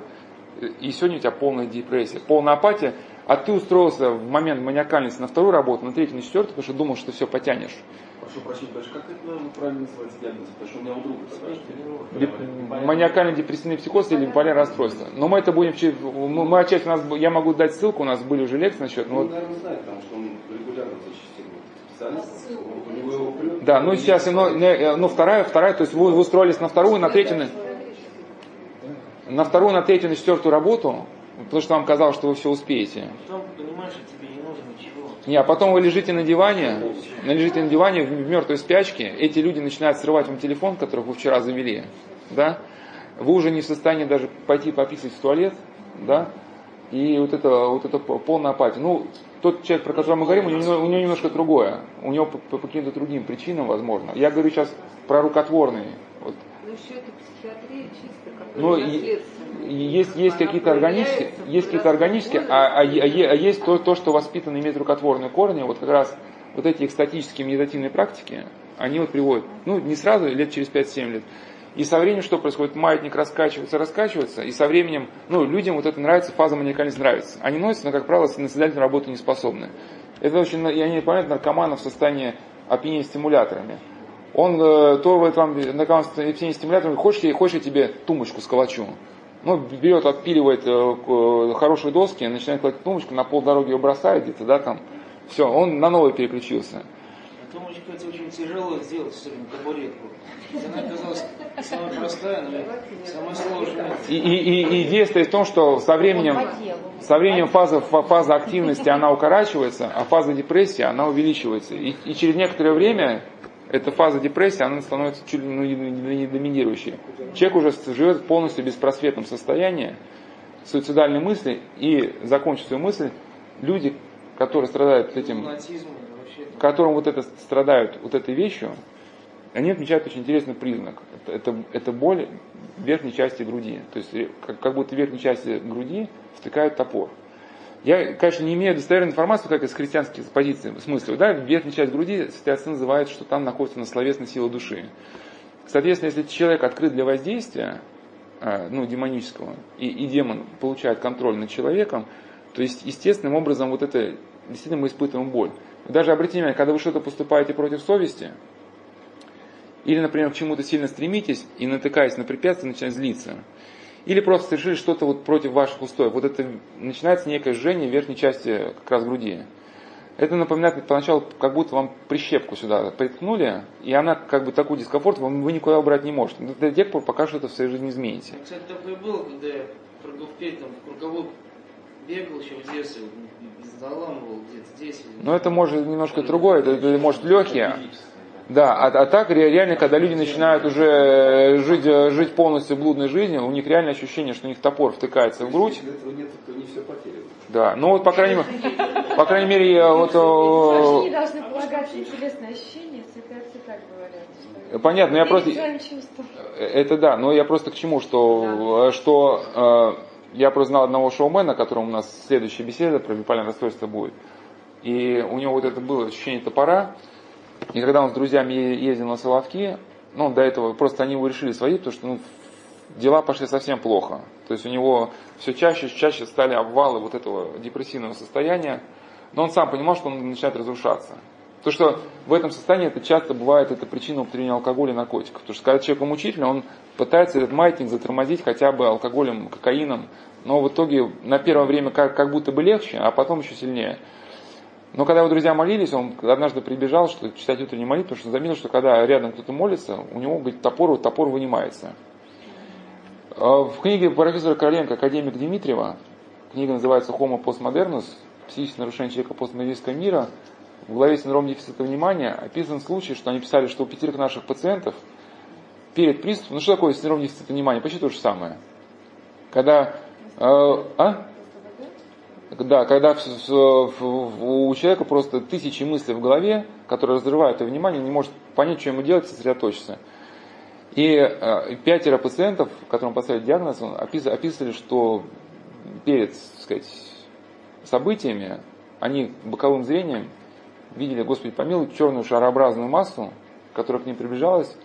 и сегодня у тебя полная депрессия, полная апатия, а ты устроился в момент маниакальности на вторую работу, на третью, на четвертую, потому что думал, что все потянешь. Прошу прощения, Паш, как это правильно называется диагноз? Потому что у меня у друга такая Маниакальный депрессивный психоз или биполярное расстройство. Но мы это будем... Мы отчасти, у нас, я могу дать ссылку, у нас были уже лекции насчет... Ну, вот... наверное, знает, потому что он регулярно специалист. Да, ну сейчас, ну, ну вторая, вторая, то есть вы, вы устроились на вторую, на третью, на, на вторую, на третью, на четвертую работу, Потому что вам казалось, что вы все успеете. Потом понимаешь, что тебе не нужно ничего. Не, а потом вы лежите на диване, лежите на диване в мертвой спячке, эти люди начинают срывать вам телефон, которых вы вчера завели, да? Вы уже не в состоянии даже пойти пописать в туалет, да? И вот это, вот это полная апатия. Ну, тот человек, про которого мы говорим, у него, у него немножко другое. У него по, по каким-то другим причинам, возможно. Я говорю сейчас про рукотворные. Вот. Ну, еще это психиатрия чисто, ну, есть, есть какие-то органические, есть какие-то органические, а, а, а, а есть то, то, что воспитано имеет рукотворные корни, вот как раз вот эти экстатические медитативные практики, они вот приводят, ну, не сразу, лет через 5-7 лет. И со временем что происходит? Маятник раскачивается, раскачивается, и со временем, ну, людям вот это нравится, фаза маниакальности нравится. Они носят, но, как правило, на созидательную работу не способны. Это очень, я не понимаю, наркоманов в состоянии опьянения стимуляторами. Он, э, то в этом наркоманском стимуляторе, хочешь, хочешь я тебе тумбочку сколочу? Ну, берет, отпиливает э, хорошие доски, начинает класть тумбочку, на полдороги ее бросает где-то, да, там. Все, он на новый переключился. А тумбочка, это очень тяжело сделать, особенно табуретку. Она оказалась самая простая, но самая сложная. И, и, и идея стоит в том, что со временем, со временем фаза, фаза активности она укорачивается, а фаза депрессии она увеличивается. И, и через некоторое время эта фаза депрессии, она становится чуть ли ну, не доминирующей. Человек уже живет полностью в беспросветном состоянии, суицидальной мысли, и, закончив свою мысль, люди, которые страдают этим, которым вот это страдают вот этой вещью, они отмечают очень интересный признак. Это, это, это боль в верхней части груди. То есть как, как будто в верхней части груди втыкают топор. Я, конечно, не имею достоверной информации, как из христианских позиций смысле. Да, верхняя часть груди святые отцы называют, что там находится на словесной сила души. Соответственно, если человек открыт для воздействия, а, ну, демонического, и, и демон получает контроль над человеком, то есть естественным образом вот это, действительно мы испытываем боль. Даже обратите внимание, когда вы что-то поступаете против совести, или, например, к чему-то сильно стремитесь и натыкаясь на препятствия, начинаете злиться. Или просто совершили что-то вот против ваших устоев. Вот это начинается некое жжение в верхней части как раз груди. Это напоминает поначалу, как будто вам прищепку сюда приткнули, и она как бы такой дискомфорт, вам- вы никуда убрать не можете. До тех пор, пока что-то в своей жизни измените. Ну, Кстати, такое было, когда я круговпеть там в круговой бегал еще в детстве, заламывал где-то здесь. Но это может немножко другое, это может легкие. Да, а, а так ре- реально, когда люди начинают уже жить, э, жить полностью блудной жизнью, у них реально ощущение, что у них топор втыкается в грудь. Если этого нет. Да, ну вот по крайней мере, по крайней мере, я вот Вообще не э, должны полагаться интересные ощущения, отцы так говорят. что понятно, я просто это да, но я просто к чему, что э, что э, я просто знал одного шоумена, которому у нас следующая беседа про бипольное расстройство будет, и у него вот это было ощущение топора, и когда он с друзьями ездил на Соловки, ну, до этого просто они его решили сводить, потому что ну, дела пошли совсем плохо. То есть у него все чаще, чаще стали обвалы вот этого депрессивного состояния, но он сам понимал, что он начинает разрушаться. То, что в этом состоянии это часто бывает это причина употребления алкоголя и наркотиков. Потому что когда человек мучительный, он пытается этот маятник затормозить хотя бы алкоголем, кокаином, но в итоге на первое время как, как будто бы легче, а потом еще сильнее. Но когда его друзья молились, он однажды прибежал, что читать утреннюю молитву, потому что заметил, что когда рядом кто-то молится, у него говорит, топор, топор вынимается. А В книге профессора Короленко «Академик Дмитриева», книга называется «Homo postmodernus. Психическое нарушение человека постмодернистского мира», в главе «Синдром дефицита внимания» описан случай, что они писали, что у пятерых наших пациентов перед приступом, ну что такое синдром дефицита внимания? Почти то же самое. Когда, э, а? Да, когда у человека просто тысячи мыслей в голове, которые разрывают его внимание, не может понять, что ему делать, сосредоточиться. И э, пятеро пациентов, которым поставили диагноз, описывали, что перед так сказать, событиями они боковым зрением видели, Господи помилуй, черную шарообразную массу, которая к ним приближалась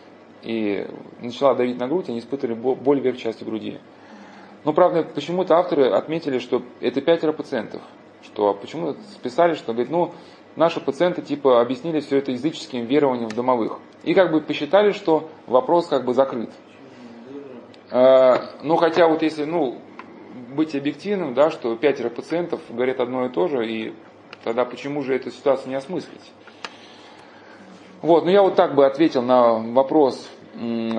и начала давить на грудь, они испытывали бо- боль в верхней части груди. Но, правда, почему-то авторы отметили, что это пятеро пациентов. Что почему-то списали, что, говорит, ну, наши пациенты типа объяснили все это языческим верованием в домовых. И как бы посчитали, что вопрос как бы закрыт. Э, Ну, хотя вот если, ну, быть объективным, да, что пятеро пациентов говорят одно и то же, и тогда почему же эту ситуацию не осмыслить? Вот, ну я вот так бы ответил на вопрос м,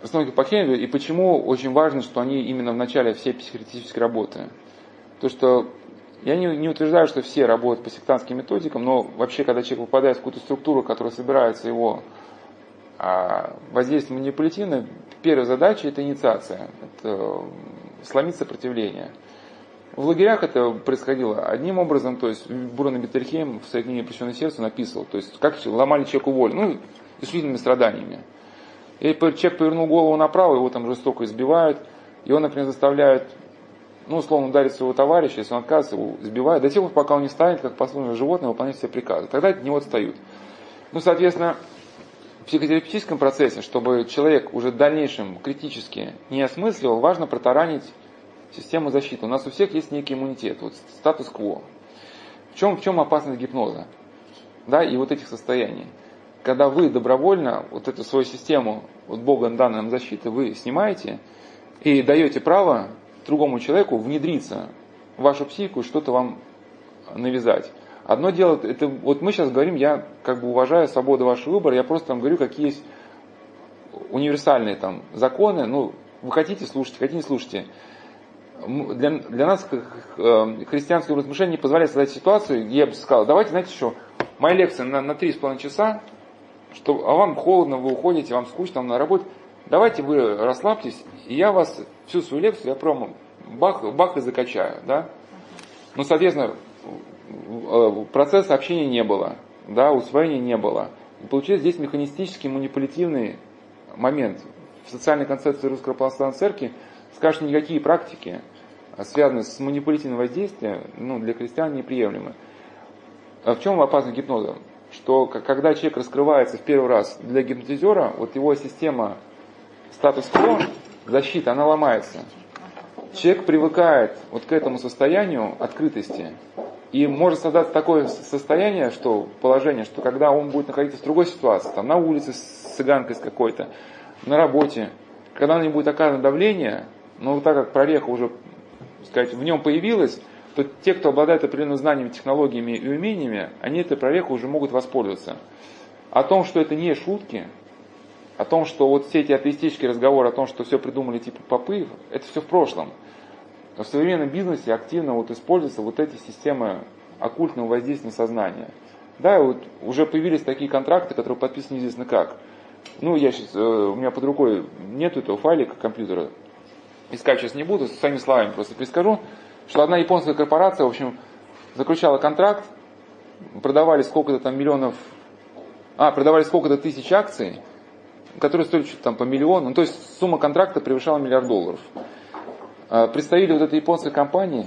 э, о основных Гиппокееве и почему очень важно, что они именно в начале всей психотерапевтической работы. То, что я не, не утверждаю, что все работают по сектантским методикам, но вообще, когда человек попадает в какую-то структуру, которая собирается его а, воздействие манипулятивное, первая задача это инициация, это сломить сопротивление. В лагерях это происходило одним образом, то есть Буран Бетельхейм в своей книге «Посвященное сердцу» написал, то есть как ломали человеку волю, ну, исключительными страданиями. И человек повернул голову направо, его там жестоко избивают, его, например, заставляют, ну, условно, ударить своего товарища, если он отказывается, его избивают, до тех пор, пока он не станет, как послушное животное, выполнять все приказы. Тогда от него отстают. Ну, соответственно, в психотерапевтическом процессе, чтобы человек уже в дальнейшем критически не осмысливал, важно протаранить систему защиты. У нас у всех есть некий иммунитет, вот статус-кво. В чем, в чем опасность гипноза? Да, и вот этих состояний. Когда вы добровольно вот эту свою систему, вот Богом данной нам защиты, вы снимаете и даете право другому человеку внедриться в вашу психику и что-то вам навязать. Одно дело, это вот мы сейчас говорим, я как бы уважаю свободу вашего выбора, я просто вам говорю, какие есть универсальные там законы, ну, вы хотите слушать, хотите не слушайте. Для, для нас э, христианское размышление не позволяет создать ситуацию, я бы сказал, давайте, знаете что, моя лекция на, на 3,5 часа, что, а вам холодно, вы уходите, вам скучно, вам на работе, давайте вы расслабьтесь, и я вас всю свою лекцию, я прямо бах, бах и закачаю, да. Ну, соответственно, э, процесса общения не было, да, усвоения не было. И получается здесь механистический, манипулятивный момент. В социальной концепции Русской Православной Церкви скажешь, никакие практики, а связанные с манипулятивным воздействием, ну, для христиан неприемлемы. А в чем опасность гипноза? Что когда человек раскрывается в первый раз для гипнотизера, вот его система статус-кво, защита, она ломается. Человек привыкает вот к этому состоянию открытости, и может создаться такое состояние, что положение, что когда он будет находиться в другой ситуации, там на улице с цыганкой с какой-то, на работе, когда на него будет оказано давление, но так как прореха уже, сказать, в нем появилась, то те, кто обладает определенными знаниями, технологиями и умениями, они этой прорехой уже могут воспользоваться. О том, что это не шутки, о том, что вот все эти атеистические разговоры о том, что все придумали типа попы, это все в прошлом. Но в современном бизнесе активно вот используются вот эти системы оккультного воздействия на сознание. Да, вот уже появились такие контракты, которые подписаны неизвестно как. Ну, я сейчас, э, у меня под рукой нет этого файлика компьютера. Искать сейчас не буду, своими словами просто перескажу, что одна японская корпорация, в общем, заключала контракт, продавали сколько-то там миллионов, а, продавали сколько-то тысяч акций, которые стоили что-то там по миллиону, ну, то есть сумма контракта превышала миллиард долларов. А, представитель вот этой японской компании,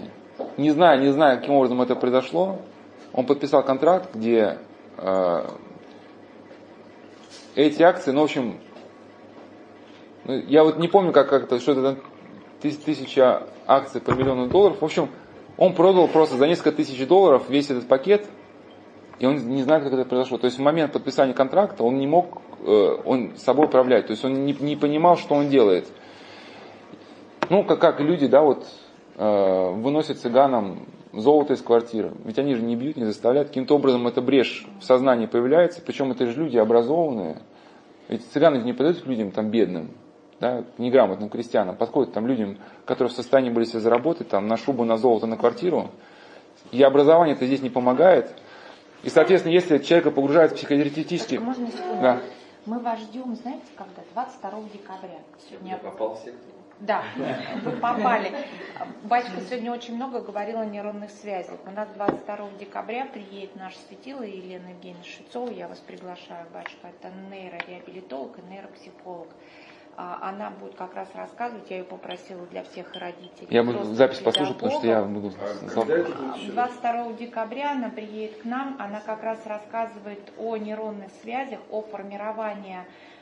не знаю, не знаю, каким образом это произошло, он подписал контракт, где э, эти акции, ну, в общем, ну, я вот не помню, как, как это, что это тысяча акций по миллиону долларов. В общем, он продал просто за несколько тысяч долларов весь этот пакет, и он не знает, как это произошло. То есть в момент подписания контракта он не мог э, он собой управлять, то есть он не, не понимал, что он делает. Ну, как, как люди, да, вот э, выносят цыганам золото из квартиры. Ведь они же не бьют, не заставляют. Каким-то образом эта брешь в сознании появляется. Причем это же люди образованные. Ведь цыганы не подают к людям там бедным, да, неграмотным крестьянам. Подходят там людям, которые в состоянии были себе заработать там, на шубу, на золото, на квартиру. И образование это здесь не помогает. И, соответственно, если человека погружают в психотерапевтический... Можно секунду? Да. Мы вас ждем, знаете, когда? 22 декабря. Сегодня Я попал в секту. Да, *laughs* вы попали. Батюшка сегодня очень много говорил о нейронных связях. У нас 22 декабря приедет наш светило Елена Евгеньевна Шицова. Я вас приглашаю, батюшка. Это нейрореабилитолог и нейропсихолог. А, Она будет как раз рассказывать, я ее попросила для всех родителей. Я буду запись послушать, потому что я буду... А когда это будет еще? 22 декабря она приедет к нам, она как раз рассказывает о нейронных связях, о формировании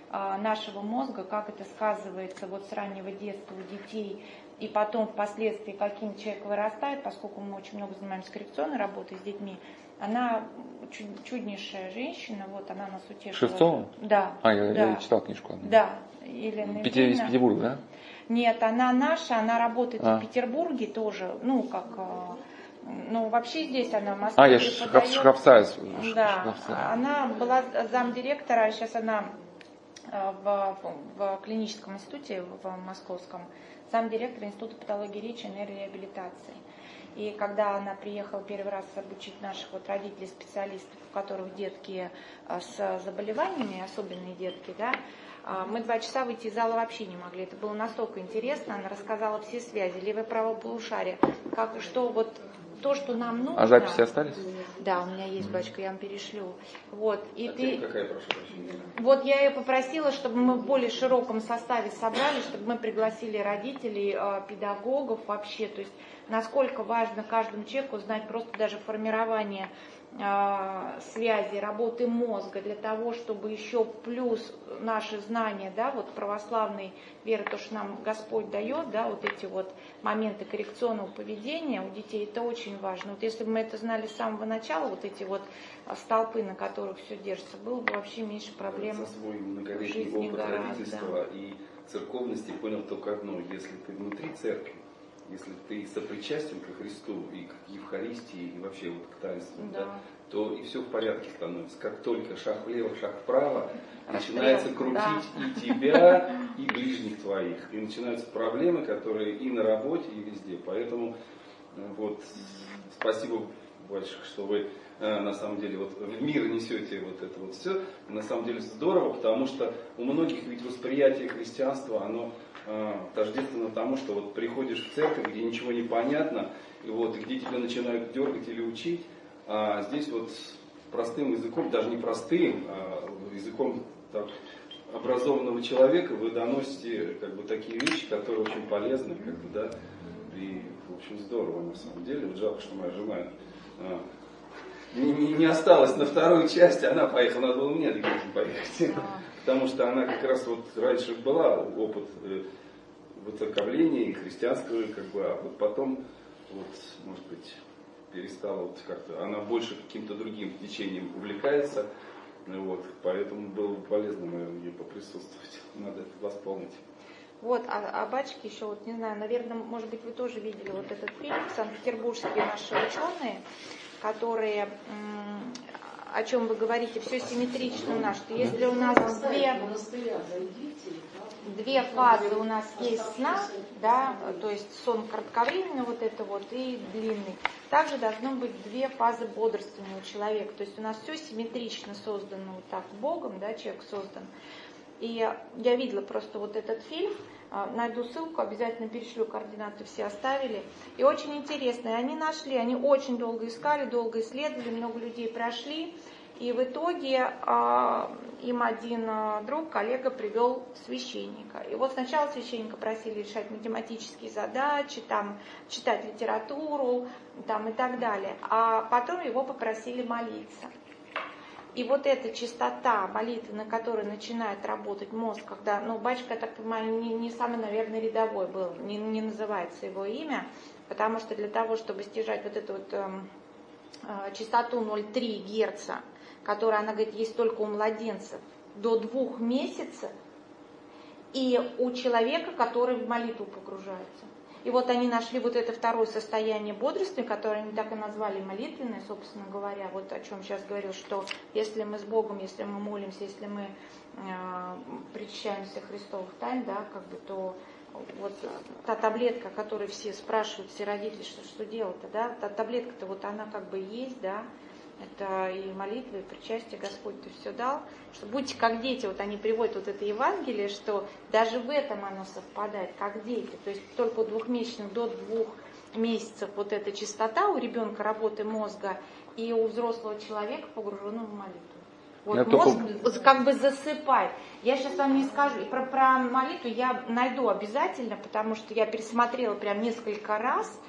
а, нашего мозга, как это сказывается вот с раннего детства у детей, и потом впоследствии, каким человек вырастает, поскольку мы очень много занимаемся коррекционной работой с детьми, она чуд- чуднейшая женщина, вот она нас утешила. Шевцова? Да. А, я, да. я читал книжку. одну. Да, Елена В Пете- из. Петербурга, да? Нет, она наша, она работает А. в Петербурге тоже, ну, как, а, ну, вообще здесь она в Москве А, я. Шкаф- Шкафца. из- Да, Шкафца. она была замдиректора, а сейчас она э, в, в клиническом институте в московском, замдиректора Института патологии речи и нейрореабилитации. И когда она приехала первый раз обучить наших вот родителей, специалистов, у которых детки э, с заболеваниями, особенные детки, да, мы два часа выйти из зала вообще не могли. Это было настолько интересно. Она рассказала все связи, левое правое полушарие, как, что вот то, что нам нужно. А записи остались? Да, у меня есть бачка, я вам перешлю. Вот, и А ты... какая, прошу прощения? Вот я ее попросила, чтобы мы в более широком составе собрали, чтобы мы пригласили родителей, э, педагогов вообще. То есть насколько важно каждому человеку знать просто даже формирование связи, работы мозга для того, чтобы еще плюс наши знания, да, вот православной веры, то, что нам Господь дает, да, вот эти вот моменты коррекционного поведения у детей, это очень важно. Вот если бы мы это знали с самого начала, вот эти вот а, столпы, на которых все держится, было бы вообще меньше проблем. За свой многолетний жизни опыт гораздо. родительства и церковности понял только одно. Если ты внутри церкви, если ты сопричастен ко Христу и к Евхаристии, и вообще вот к таинствам, да. Да. то и все в порядке становится. Как только шаг влево, шаг вправо, *laughs* Расстрел, начинается крутить да. и тебя, и ближних твоих. И начинаются проблемы, которые и на работе, и везде. Поэтому Вот. Спасибо большое, что вы э, на самом деле вот в мир несете вот это вот все. На самом деле здорово, потому что у многих ведь восприятие христианства, оно э, тождественно тому, что вот приходишь в церковь, где ничего не понятно, и вот где тебя начинают дергать или учить, а здесь вот простым языком, даже не простым, а языком так, образованного человека вы доносите как бы такие вещи, которые очень полезны, как бы, да, и, в общем, здорово на самом деле. Вот жалко, что моя жена а, не, не, не осталась на вторую часть, она поехала, надо было мне двигатель поехать. Потому что она как раз вот раньше была опыт воцерковления и христианского, как бы, а вот потом, вот, может быть, перестала вот как-то, она больше каким-то другим течением увлекается, вот, поэтому было бы полезно, наверное, ей поприсутствовать. *laughs* Надо это восполнить. Вот, а, а бачки еще, вот не знаю, наверное, может быть, вы тоже видели вот этот фильм, санкт-петербургские наши ученые, которые, о чем вы говорите, все симметрично у нас, что если у нас две, две фазы у нас есть сна, да, то есть сон кратковременный вот это вот и длинный, также должно быть две фазы бодрствования у человека, то есть у нас все симметрично создано вот так Богом, да, человек создан. И я видела просто вот этот фильм, а, найду ссылку, обязательно перешлю, координаты все оставили. И очень интересно, и они нашли, они очень долго искали, долго исследовали, много людей прошли. И в итоге э, им один э, друг, коллега привел священника. И вот сначала священника просили решать математические задачи, там, читать литературу там, и так далее. А потом его попросили молиться. И вот эта чистота молитвы, на которой начинает работать мозг, когда, ну, батюшка, я так понимаю, не, не самый, наверное, рядовой был, не, не называется его имя, потому что для того, чтобы стяжать вот эту вот эм, э, частоту 0,3 Герца, которая, она говорит, есть только у младенцев, до двух месяцев, и у человека, который в молитву погружается. И вот они нашли вот это второе состояние бодрости, которое они так и назвали молитвенное, собственно говоря, вот о чем сейчас говорил, что если мы с Богом, если мы молимся, если мы э, причащаемся Христовых тайн, да, как бы, то вот та таблетка, которую все спрашивают, все родители, что, что делать-то, да, та таблетка-то вот она как бы есть, да, это и молитва, и причастие Господь ты все дал, что будьте как дети, вот они приводят вот это Евангелие, что даже в этом оно совпадает, как дети, то есть только двухмесячных до двух месяцев вот эта чистота у ребенка работы мозга и у взрослого человека погруженного в молитву. Вот я мозг только... как бы засыпает. Я сейчас вам не скажу. И про, про молитву я найду обязательно, потому что я пересмотрела прям несколько раз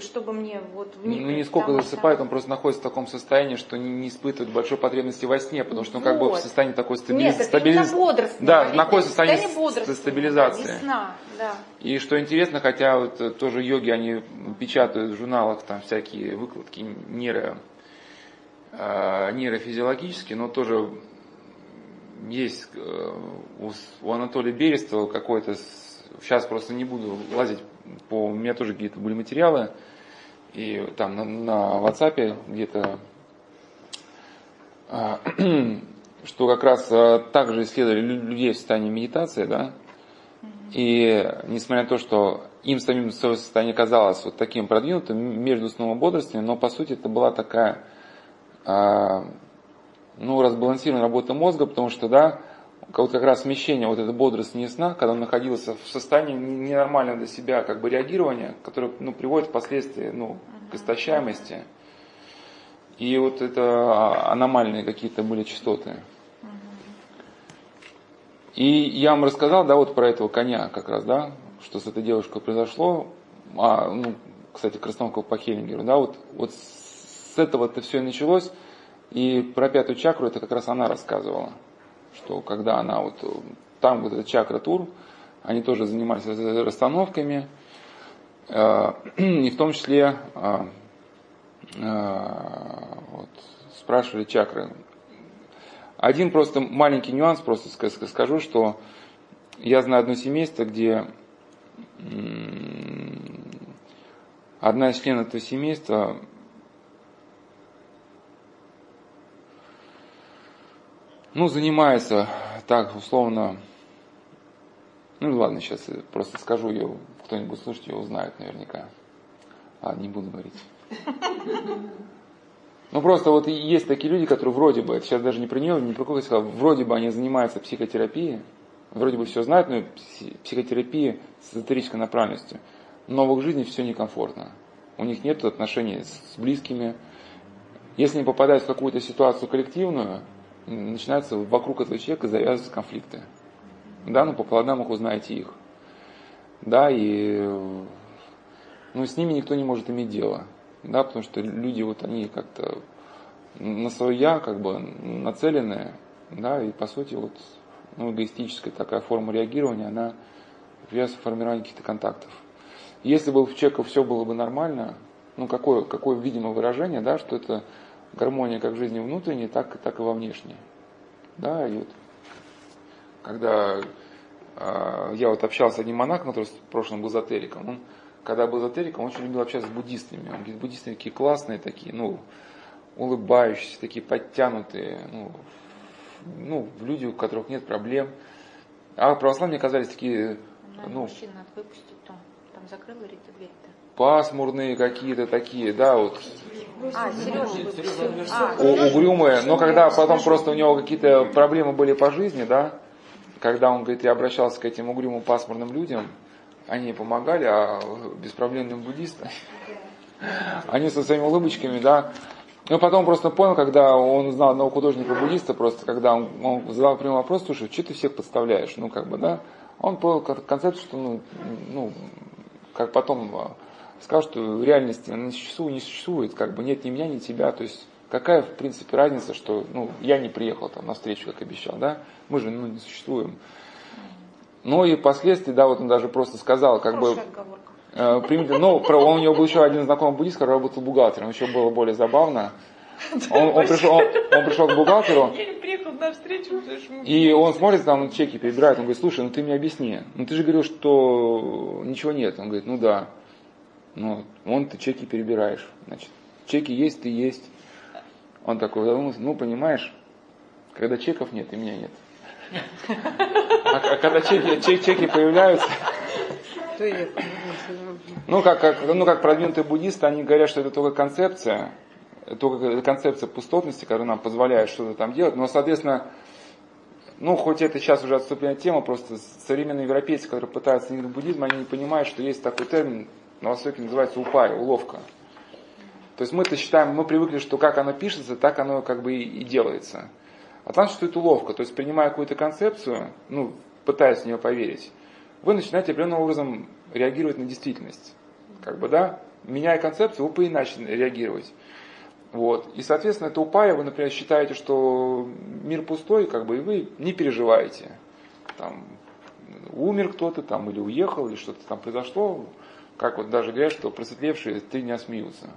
чтобы мне вот вникнуть. Ну, не сколько засыпает, он просто находится в таком состоянии, что не, не испытывает большой потребности во сне, потому что он вот. как бы в состоянии такой стабилизации. Нет, стабилиз... Да, находится в состоянии стабилизации. Сна, да. И что интересно, хотя вот э, тоже йоги, они печатают в журналах там всякие выкладки нейро, э, нейрофизиологические, но тоже есть э, у, Анатолия Берестова какой-то, сейчас просто не буду лазить по, у меня тоже какие-то были материалы, и там на, на WhatsApp где-то, а, *clears throat* что как раз а, также исследовали людей в состоянии медитации, да, и несмотря на то, что им самим свое состояние казалось вот таким продвинутым между сном и бодрствованием, но по сути это была такая, ну, разбалансированная работа мозга, потому что, да, как раз смещение, вот это бодрость не сна, когда он находился в состоянии ненормального для себя как бы реагирования, которое ну, приводит впоследствии ну, к истощаемости. И вот это аномальные какие-то были частоты. И я вам рассказал, да, вот про этого коня как раз, да, что с этой девушкой произошло. А, ну, кстати, красновка по Хеллингеру, да, вот, вот с этого это все и началось. И про пятую чакру это как раз она рассказывала что когда она вот там вот этот чакра тур, они тоже занимались расстановками, э, *clears throat* и в том числе э, э, вот, спрашивали чакры. Один просто маленький нюанс, просто скажу, что я знаю одно семейство, где одна из членов этого семейства ну, занимается так, условно, ну ладно, сейчас просто скажу ее, кто-нибудь слушать ее узнает наверняка. А, не буду говорить. Ну просто вот есть такие люди, которые вроде бы, сейчас даже не про нее, не про кого сказал, вроде бы они занимаются психотерапией, вроде бы все знают, но психотерапия с эзотерической направленностью. Но в их жизни все некомфортно. У них нет отношений с близкими. Если они попадают в какую-то ситуацию коллективную, начинаются вокруг этого человека завязываться конфликты. Да, ну по плодам их узнаете их. Да, и ну, с ними никто не может иметь дело да, потому что люди вот они как-то на свое я как бы нацелены, да, и по сути вот ну, эгоистическая такая форма реагирования, она привязана к формированию каких-то контактов. Если бы у человека все было бы нормально, ну какое, какое видимо выражение, да, что это гармония как в жизни внутренней, так, так и во внешней. Да, и вот когда э, я вот общался с одним монахом, который в прошлом был эзотериком, он когда был эзотериком, он очень любил общаться с буддистами. Он говорит, буддисты такие классные, такие, ну, улыбающиеся, такие подтянутые, ну, ну, люди, у которых нет проблем. А православные казались такие, ну, мужчин надо выпустить, то там закрыл Рита дверь-то. Пасмурные какие-то такие, да, вот. А, Сережа а, угрюмые, но когда потом просто у него какие-то проблемы были по жизни, да, когда он, говорит, я обращался к этим угрюмым пасмурным людям, они помогали, а беспроблемным буддисты, *laughs* они со своими улыбочками, да. Ну, потом просто понял, когда он узнал одного художника-буддиста, просто когда он, он задал прямой вопрос, слушай, что ты всех подставляешь, ну, как бы, да. Он понял концепцию, что, ну, ну как потом сказал, что реальности не существует, не существует, как бы нет ни меня, ни тебя, то есть какая, в принципе, разница, что, ну, я не приехал там на встречу, как обещал, да, мы же, ну, не существуем. Ну и впоследствии, да, вот он даже просто сказал, как бы, э, примите, ну, про, он, у него был еще один знакомый буддист, который работал бухгалтером, еще было более забавно. *laughs* Он, он, пришел, он, он пришел к бухгалтеру, и он смотрит, там чеки перебирает, он говорит, слушай, ну ты мне объясни, ну ты же говорил, что ничего нет. Он говорит, ну да. Ну, он ты чеки перебираешь. Значит, чеки есть, ты есть. Он такой задумался, ну понимаешь, когда чеков нет, и меня нет. А, а когда чеки, чеки, чеки появляются, ну как, как, ну как продвинутые буддисты, они говорят, что это только концепция, только концепция пустотности, которая нам позволяет что-то там делать, но, соответственно, ну, хоть это сейчас уже отступленная тема, просто современные европейцы, которые пытаются не буддизм, они не понимают, что есть такой термин, на Востоке называется упай, уловка. То есть мы-то считаем, мы привыкли, что как оно пишется, так оно как бы и делается. А там существует уловка, то есть принимая какую-то концепцию, ну, пытаясь в нее поверить, вы начинаете определенным образом реагировать на действительность. Как бы, да, меняя концепцию, вы поиначе реагировать. Вот. И, соответственно, это упая, вы, например, считаете, что мир пустой, как бы, и вы не переживаете. Там, умер кто-то там, или уехал, или что-то там произошло. Как вот даже говорят, что просветлевшие три дня смеются.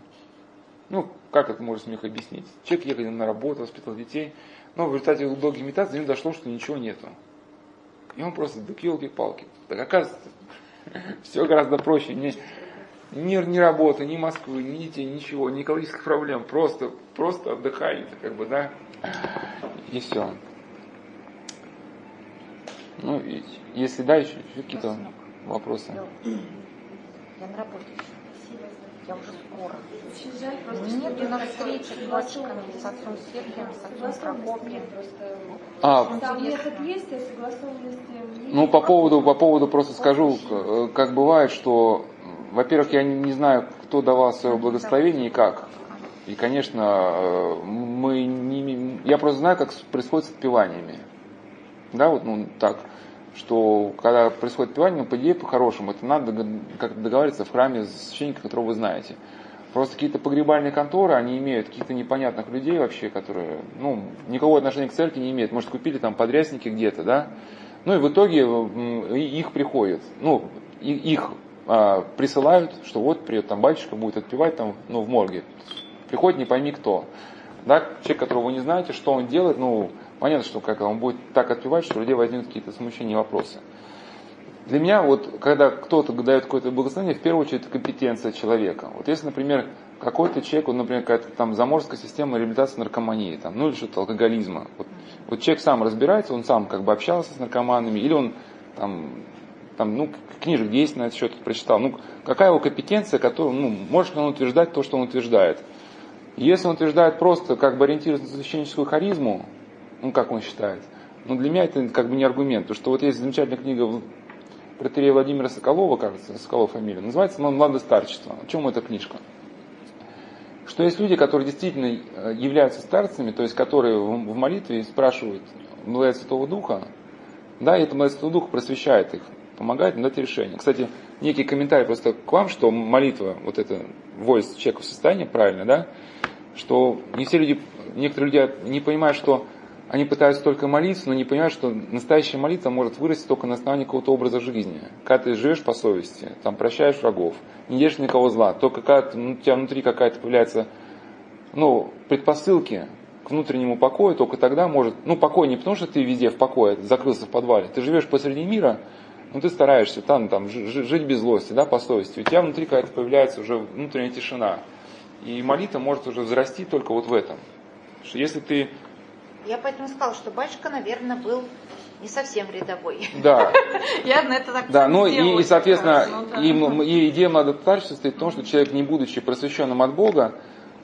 Ну, как это можно смех объяснить? Человек ехал на работу, воспитывал детей, но в результате долгих медитаций до него дошло, что ничего нету. И он просто, да елки-палки. Так оказывается, *laughs* все гораздо проще. Не, ни, ни работы, ни Москвы, ни детей, ничего, ни экологических проблем. Просто, просто отдыхаете, как бы, да. И все. Ну, и, если да, еще, еще какие-то вопросы. Я на работе я уже скоро. Нет, на встрече с батюшками, с отцом Сергием, с отцом Прокопием. А, есть, Ну, по поводу, по поводу просто скажу, как бывает, что, во-первых, я не знаю, кто давал свое благословение и как. И, конечно, мы не, я просто знаю, как происходит с отпеваниями. Да, вот, ну, так что когда происходит пивание, ну, по идее, по-хорошему, это надо как договориться в храме с священником, которого вы знаете. Просто какие-то погребальные конторы, они имеют каких-то непонятных людей вообще, которые, ну, никакого отношения к церкви не имеют. Может, купили там подрясники где-то, да? Ну, и в итоге их приходят, ну, их а, присылают, что вот придет там батюшка, будет отпевать там, ну, в морге. Приходит не пойми кто. Да, человек, которого вы не знаете, что он делает, ну, понятно, что как он будет так отпевать, что у людей возникнут какие-то смущения и вопросы. Для меня, вот, когда кто-то дает какое-то благословение, в первую очередь, это компетенция человека. Вот если, например, какой-то человек, вот, например, какая-то там заморская система реабилитации наркомании, там, ну или что-то алкоголизма. Вот, вот человек сам разбирается, он сам как бы общался с наркоманами, или он там там, ну, книжек 10 на этот счет прочитал. Ну, какая его компетенция, которую, ну, может ли он утверждать то, что он утверждает? Если он утверждает просто, как бы ориентируясь на священническую харизму, ну, как он считает, ну, для меня это как бы не аргумент. Потому что вот есть замечательная книга протерея Владимира Соколова, кажется, Соколов фамилия, называется «Младое старчество». О чем эта книжка? Что есть люди, которые действительно э, являются старцами, то есть которые в молитве спрашивают милая Святого Духа, да, и это милая Святого Духа просвещает их, помогает им дать решение. Кстати, некий комментарий просто к вам, что молитва, вот это voice человека в состоянии, правильно, да, что не все люди, некоторые люди не понимают, что они пытаются только молиться, но не понимают, что настоящая молитва может вырасти только на основании какого-то образа жизни. Когда ты живешь по совести, там прощаешь врагов, не ешь никого зла, только когда ну, у тебя внутри какая-то появляется ну, предпосылки к внутреннему покою, только тогда может, ну, покой не потому, что ты везде в покое, закрылся в подвале, ты живешь посреди мира, но ты стараешься там, там жить без злости, да, по совести. У тебя внутри какая-то появляется уже внутренняя тишина. И молитва может уже взрасти только вот в этом. Что если ты я поэтому сказала, что батюшка, наверное, был не совсем рядовой. Да. *laughs* Я на это так Да, ну и, и, соответственно, ну, и, и идея младотарства состоит в том, что человек, не будучи просвещенным от Бога,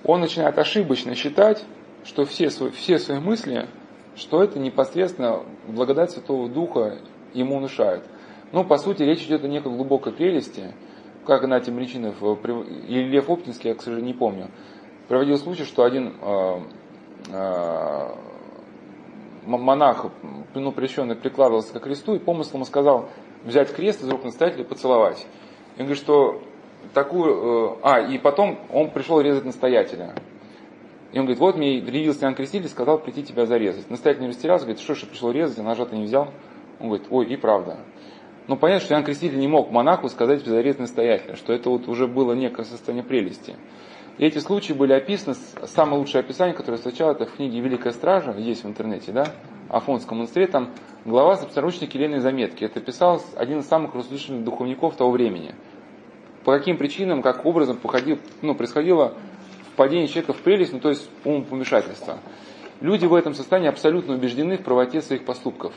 он начинает ошибочно считать, что все свои, все свои мысли, что это непосредственно благодать Святого Духа ему внушает. Ну, по сути, речь идет о некой глубокой прелести, как Игнатий Мричинов или Лев Оптинский, я, к сожалению, не помню, проводил случай, что один э, э, монах, ну, прещенный, прикладывался к кресту и помыслом сказал взять крест из рук настоятеля и поцеловать. И он говорит, что такую... Э, а, и потом он пришел резать настоятеля. И он говорит, вот мне явился Иоанн Креститель сказал прийти тебя зарезать. Настоятель не растерялся, говорит, что ж, пришел резать, а ножа-то не взял. Он говорит, ой, и правда. Но понятно, что Иоанн Креститель не мог монаху сказать зарезать настоятеля, что это вот уже было некое состояние прелести. И эти случаи были описаны, самое лучшее описание, которое я встречал, это в книге «Великая стража», есть в интернете, да, Афонском монастыре, там глава собственноручной келейной заметки. Это писал один из самых разрушительных духовников того времени. По каким причинам, как образом походил, ну, происходило впадение человека в прелесть, ну, то есть умопомешательство. Люди в этом состоянии абсолютно убеждены в правоте своих поступков.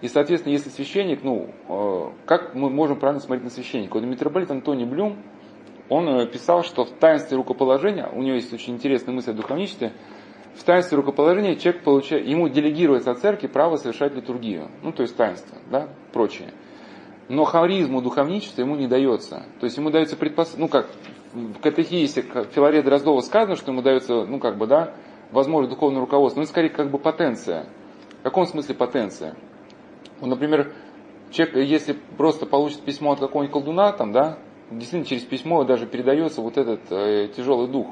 И, соответственно, если священник, ну, э, как мы можем правильно смотреть на священника? Вот митрополит Антоний Блюм, он э, писал, что в таинстве рукоположения, у него есть очень интересная мысль о духовничестве, в таинстве рукоположения человек получает, ему делегируется от церкви право совершать литургию, ну то есть таинство, да, прочее. Но харизму духовничества ему не дается. То есть ему дается предпос... ну как в катехисе Филарет Дроздова сказано, что ему дается, ну как бы, да, возможность духовное руководство, но это скорее как бы потенция. В каком смысле потенция? Ну, например, человек, если просто получит письмо от какого-нибудь колдуна, там, да, действительно через письмо даже передается вот этот э, тяжелый дух,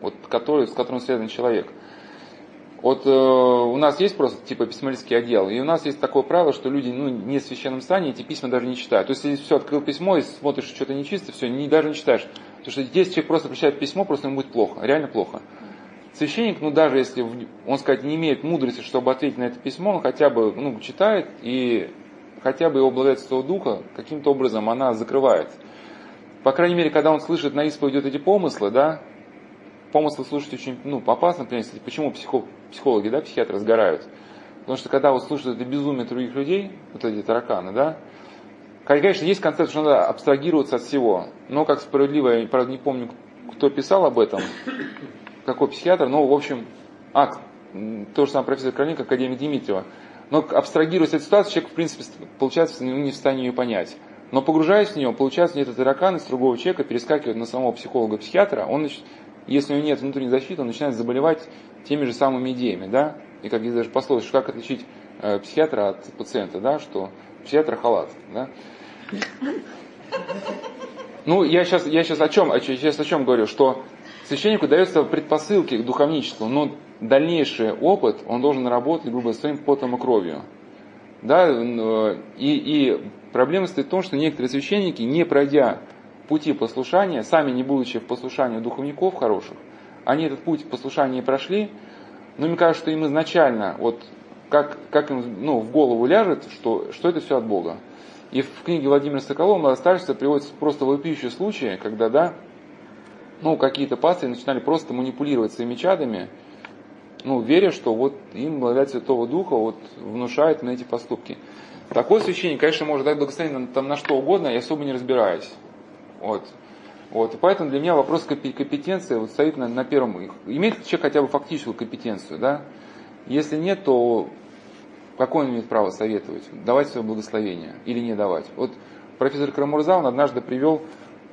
вот, который, с которым связан человек. Вот э, у нас есть просто типа письмалистский отдел, и у нас есть такое правило, что люди ну, не в священном стане эти письма даже не читают. То есть, если все, открыл письмо и смотришь, что-то нечисто, все, не, даже не читаешь. Потому что если человек просто прочитает письмо, просто ему будет плохо, реально плохо. Священник, ну даже если он, сказать, не имеет мудрости, чтобы ответить на это письмо, он хотя бы ну, читает и хотя бы его благодетельство духа каким-то образом она закрывает. По крайней мере, когда он слышит на исповедь вот эти помыслы, да, помыслы слушать очень ну, опасно, принципе. Почему психо, психологи, да, психиатры сгорают? Потому что когда вот слушают это безумие других людей, вот эти тараканы, да, конечно, есть концепция, что надо абстрагироваться от всего. Но, как справедливо, я, правда, не помню, кто писал об этом, какой психиатр, но, в общем, а, то же самое профессор Короленко, академик Дмитриева. Но абстрагируясь от ситуации, человек, в принципе, получается, не в состоянии ее понять. Но погружаясь в него, получается, этот таракан из другого человека перескакивает на самого психолога-психиатра, он, если у него нет внутренней защиты, он начинает заболевать теми же самыми идеями, да, и как есть даже пословица, как отличить э, психиатра от пациента, да, что психиатр халат, да. Ну, я сейчас, я сейчас о чем, я сейчас о чем говорю, что священнику дается предпосылки к духовничеству, но дальнейший опыт он должен работать, грубо своим потом и кровью. Да, э, и, и Проблема стоит в том, что некоторые священники, не пройдя пути послушания, сами не будучи в послушании духовников хороших, они этот путь послушания прошли, но мне кажется, что им изначально, вот как, как им ну, в голову ляжет, что, что это все от Бога. И в книге Владимира Соколова «Младостарство» приводится просто вопиющие случаи, когда, да, ну, какие-то пастыри начинали просто манипулировать своими чадами, ну, веря, что вот им благодать Святого Духа вот внушает на эти поступки. Такой священник, конечно, может дать благословение там на что угодно, я особо не разбираюсь. Вот. Вот. И поэтому для меня вопрос компетенции вот стоит на, на первом. Имеет человек хотя бы фактическую компетенцию, да? Если нет, то какое он имеет право советовать? Давать свое благословение или не давать? Вот профессор Крамурза, он однажды привел,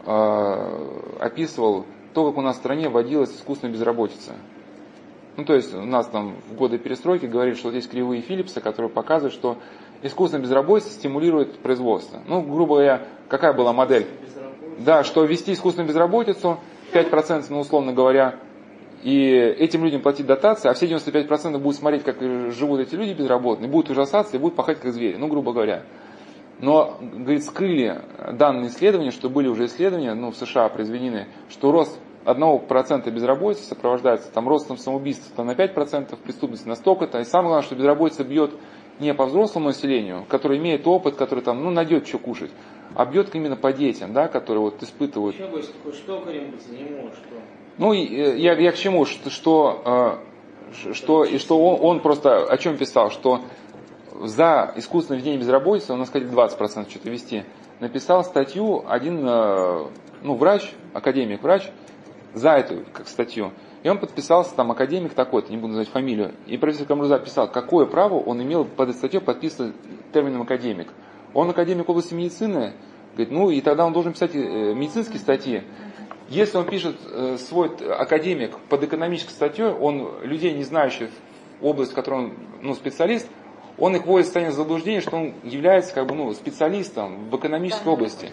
э, описывал то, как у нас в стране вводилась искусственная безработица. Ну, то есть у нас там в годы перестройки говорили, что вот есть кривые Филлипса, которые показывают, что искусственная безработица стимулирует производство. Ну, грубо говоря, какая была модель? Да, что ввести искусственную безработицу, 5%, ну, условно говоря, и этим людям платить дотации, а все 95% будут смотреть, как живут эти люди безработные, будут ужасаться и будут пахать как звери, ну, грубо говоря. Но, говорит, скрыли данные исследования, что были уже исследования, ну, в США произведены, что рост 1% безработицы сопровождается там ростом самоубийств там, на 5%, преступности на столько-то. И самое главное, что безработица бьет не по взрослому населению, который имеет опыт, который там, ну, найдет что кушать, а бьет именно по детям, да, которые вот испытывают. Что, такое, что Карим не может, что? Ну, э, я, я к чему, что, что, э, что, и что он, он просто о чем писал, что за искусственное введение безработицы, у нас хотели 20% что-то вести, написал статью один э, ну, врач, академик, врач, за эту как статью. И он подписался, там, академик такой-то, не буду называть фамилию. И профессор Камруза писал, какое право он имел под статьей подписывать термином академик. Он академик области медицины, говорит, ну и тогда он должен писать э, медицинские статьи. Если он пишет э, свой академик под экономической статьей, он людей, не знающих область, в которой он ну, специалист, он их вводит в состояние заблуждения, что он является как бы, ну, специалистом в экономической области.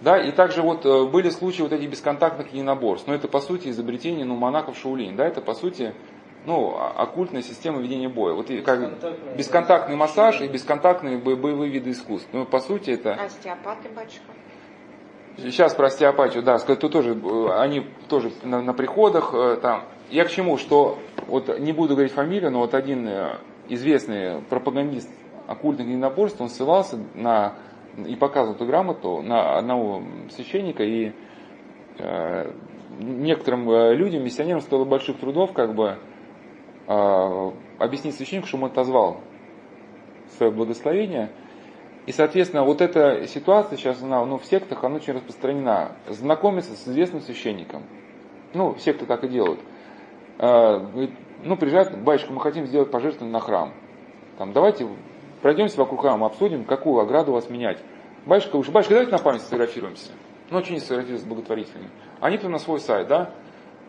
Да, и также вот э, были случаи вот этих бесконтактных единоборств. Но это по сути изобретение ну, монахов Шаулин. Да, это по сути ну, оккультная система ведения боя. Вот и как бесконтактный массаж и бесконтактные боевые виды искусств. Ну, по сути, это... Остеопаты, батюшка. Сейчас про остеопатию, да, тут тоже, э, они тоже на, на приходах, э, там. Я к чему, что, вот не буду говорить фамилию, но вот один известный пропагандист оккультных единоборств, он ссылался на и показывал эту грамоту на одного священника, и э, некоторым э, людям, миссионерам стоило больших трудов как бы э, объяснить священнику, что он отозвал свое благословение. И, соответственно, вот эта ситуация сейчас, она, ну, в сектах, она очень распространена. Знакомиться с известным священником. Ну, все, кто так и делают. Э, ну, приезжают, батюшка, мы хотим сделать пожертвование на храм. Там, давайте пройдемся вокруг храма, обсудим, какую ограду у вас менять. Батюшка, уж, батюшка, давайте на память сфотографируемся. Ну, что не сфотографируемся благотворительными. Они-то на свой сайт, да?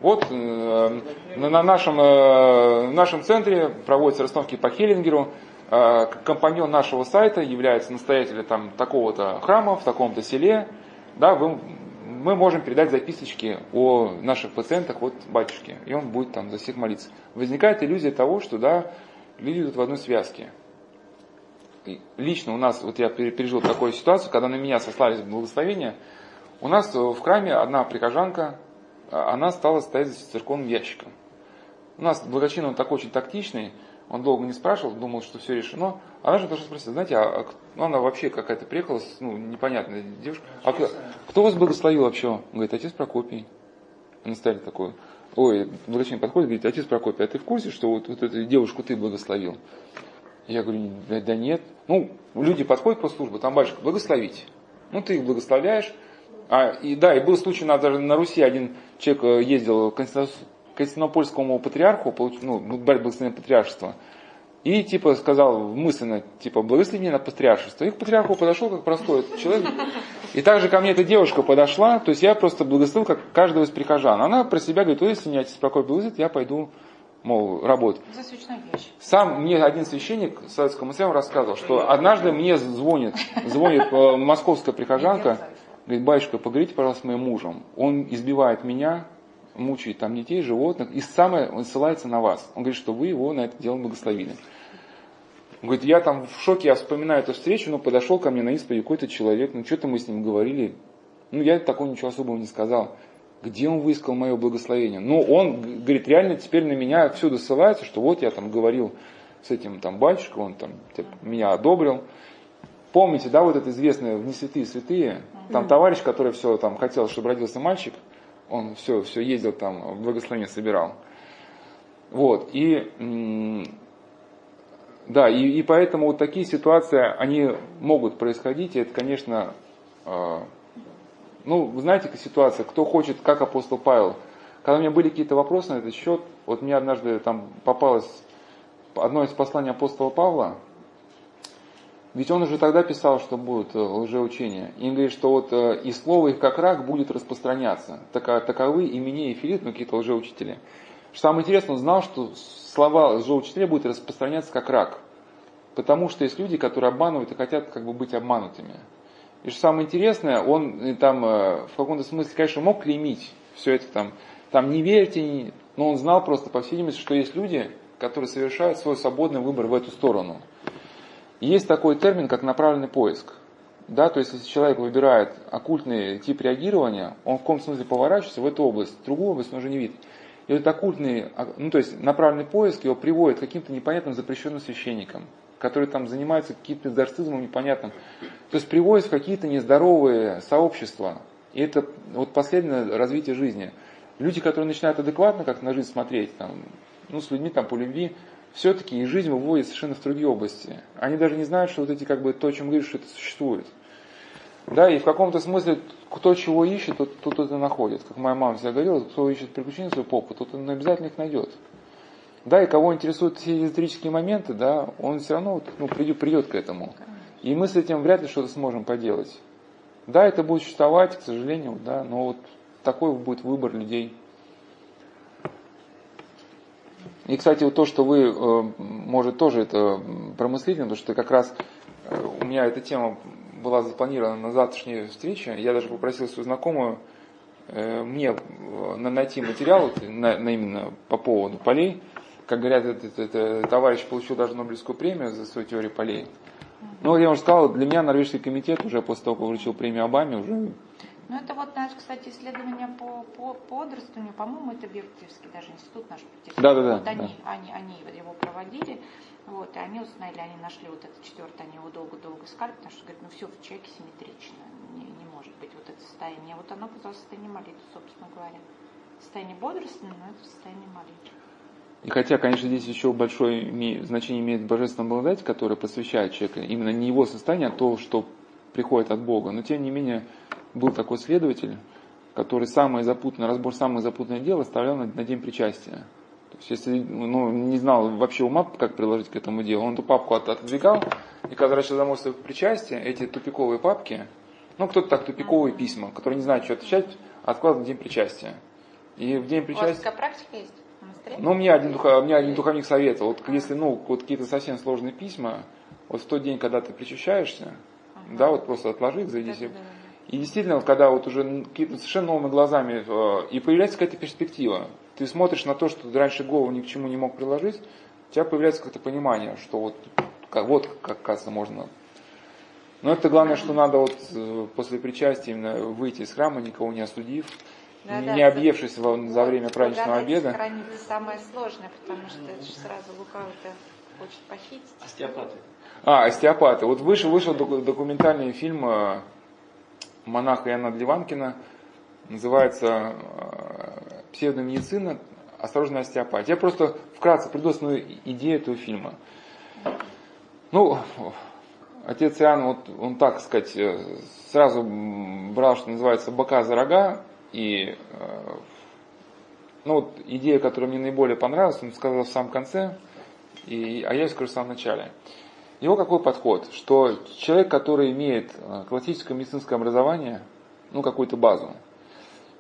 Вот э, на нашем, э, нашем центре проводятся расстановки по Хеллингеру. Э, компаньон нашего сайта является настоятелем там, такого-то храма в таком-то селе. Да, вы, мы можем передать записочки о наших пациентах вот батюшке, и он будет там за всех молиться. Возникает иллюзия того, что да, люди идут в одной связке лично у нас, вот я пережил такую ситуацию, когда на меня сослались благословения, у нас в храме одна прихожанка, а, она стала стоять за церковным ящиком. У нас благочин, он такой очень тактичный, он долго не спрашивал, думал, что все решено. Она же тоже спросила, знаете, а, ну, она вообще какая-то приехала, ну, непонятная девушка. А кто, кто вас благословил вообще? Он говорит, отец Прокопий. Они стали такой, ой, благочин подходит, говорит, отец Прокопий, а ты в курсе, что вот, вот эту девушку ты благословил? Я говорю, да, нет. Ну, люди подходят по службе, там батюшка, благословите. Ну, ты их благословляешь. А, и да, и был случай, на, даже на Руси один человек э, ездил к Константинопольскому патриарху, получил, ну, благословение патриаршества. И типа сказал мысленно, типа, благослови меня на патриаршество. И к патриарху подошел как простой человек. И также ко мне эта девушка подошла, то есть я просто благословил как каждого из прихожан. Она про себя говорит, если меня отец Прокопий я пойду мол, работать. Сам мне один священник советскому союзу рассказывал, что однажды мне звонит, звонит э, московская прихожанка, говорит, батюшка, поговорите, пожалуйста, с моим мужем. Он избивает меня, мучает там детей, животных, и самое, он ссылается на вас. Он говорит, что вы его на это дело благословили. Он говорит, я там в шоке, я вспоминаю эту встречу, но подошел ко мне на исповедь какой-то человек, ну что-то мы с ним говорили. Ну я такого ничего особого не сказал где он выискал мое благословение. Ну, он, говорит, реально теперь на меня всюду ссылается, что вот я там говорил с этим там батюшкой, он там типа, меня одобрил. Помните, да, вот это известное «Не святые святые», там товарищ, который все там хотел, чтобы родился мальчик, он все, все ездил там, благословение собирал. Вот, и Да, и, и поэтому вот такие ситуации, они могут происходить, и это, конечно, э, ну, вы знаете, какая ситуация, кто хочет, как апостол Павел. Когда у меня были какие-то вопросы на этот счет, вот мне однажды там попалось одно из посланий апостола Павла, ведь он уже тогда писал, что будут э, лжеучения. И он говорит, что вот э, и слово их как рак будет распространяться. Таковы имени и Филипп, ну какие-то лжеучители. Что самое интересное, он знал, что слова лжеучителя будут распространяться как рак. Потому что есть люди, которые обманывают и хотят как бы быть обманутыми. И что самое интересное, он э, там в каком-то смысле, конечно, мог клеймить все это там, там не верьте, но он знал просто, по всей видимости, что есть люди, которые совершают свой свободный выбор в эту сторону. Есть такой термин, как направленный поиск. Да, то есть, если человек выбирает оккультный тип реагирования, он в каком смысле поворачивается в эту область, другую область он уже не видит. И этот оккультный, а, ну то есть направленный поиск его приводит к каким-то непонятным запрещенным священникам, которые там занимаются каким-то экзорцизмом непонятным. То есть приводит в какие-то нездоровые сообщества. И это вот последнее развитие жизни. Люди, которые начинают адекватно как на жизнь смотреть, там, ну, с людьми там по любви, все-таки их жизнь выводит совершенно в другие области. Они даже не знают, что вот эти, как бы, то, о чем говоришь, это существует. Да, и в каком-то смысле, кто чего ищет, тот, тот это находит. Как моя мама всегда говорила, кто ищет приключения свою попу, тот он обязательно их найдет. Да, и кого интересуют все эзотерические моменты, да, он все равно ну, придет, придет к этому. И мы с этим вряд ли что-то сможем поделать. Да, это будет существовать, к сожалению, да, но вот такой будет выбор людей. И, кстати, вот то, что вы, э, может, тоже это промыслите, потому что как раз э, у меня эта тема была запланирована на завтрашней встрече. Я даже попросил свою знакомую э, мне найти материал на, на именно по поводу полей. Как говорят, этот, этот товарищ получил даже Нобелевскую премию за свою теорию полей. Ну, я уже сказал, для меня норвежский комитет уже после того, как вручил премию Обаме, уже ну, это вот наш, кстати, исследование по, по, по подрастунию, по-моему, это Бехтевский даже институт наш. Да, да, да. Вот они, да. они, они его проводили, вот, и они установили, они нашли вот это четвертое, они его долго-долго искали, потому что, говорят, ну все в человеке симметрично, не, не может быть вот это состояние. Вот оно оказалось состояние молитвы, собственно говоря. Состояние бодрствования, но это состояние молитвы. И хотя, конечно, здесь еще большое значение имеет божественная благодать, которая посвящает человека, именно не его состояние, а то, что приходит от Бога. Но тем не менее, был такой следователь, который самое запутанное, разбор самых запутанных дел оставлял на, на день причастия. То есть, если ну, не знал вообще ума, как приложить к этому делу, он эту папку от, отодвигал, и когда возвращался домой с причастия, эти тупиковые папки, ну, кто-то так, тупиковые письма, которые не знают, что отвечать, откладывал на день причастия. И в день причастия... У вас такая практика есть? Ну, мне один, духа, мне один духовник советовал, вот если, ну, вот какие-то совсем сложные письма, вот в тот день, когда ты причащаешься, ага. да, вот просто отложи их, зайди себе. И действительно, когда вот уже какие-то совершенно новыми глазами, э, и появляется какая-то перспектива, ты смотришь на то, что ты раньше голову ни к чему не мог приложить, у тебя появляется какое-то понимание, что вот, как, вот как, кажется, можно. Но это главное, что надо вот э, после причастия именно выйти из храма, никого не осудив, да, не, да, объевшись за, вот, за время праздничного обеда. Это самое сложное, потому что это же сразу лукавый-то хочет похитить. Остеопаты. А, остеопаты. Вот вышел, вышел документальный фильм э, монаха Иоанна Дливанкина, называется э, «Псевдомедицина. Осторожная остеопатия». Я просто вкратце приду основную идею этого фильма. Ну, отец Иоанн, вот он так сказать, э, сразу брал, что называется, бока за рога, и э, ну, вот идея, которая мне наиболее понравилась, он сказал в самом конце, и, а я скажу в самом начале. Его какой подход? Что человек, который имеет э, классическое медицинское образование, ну какую-то базу,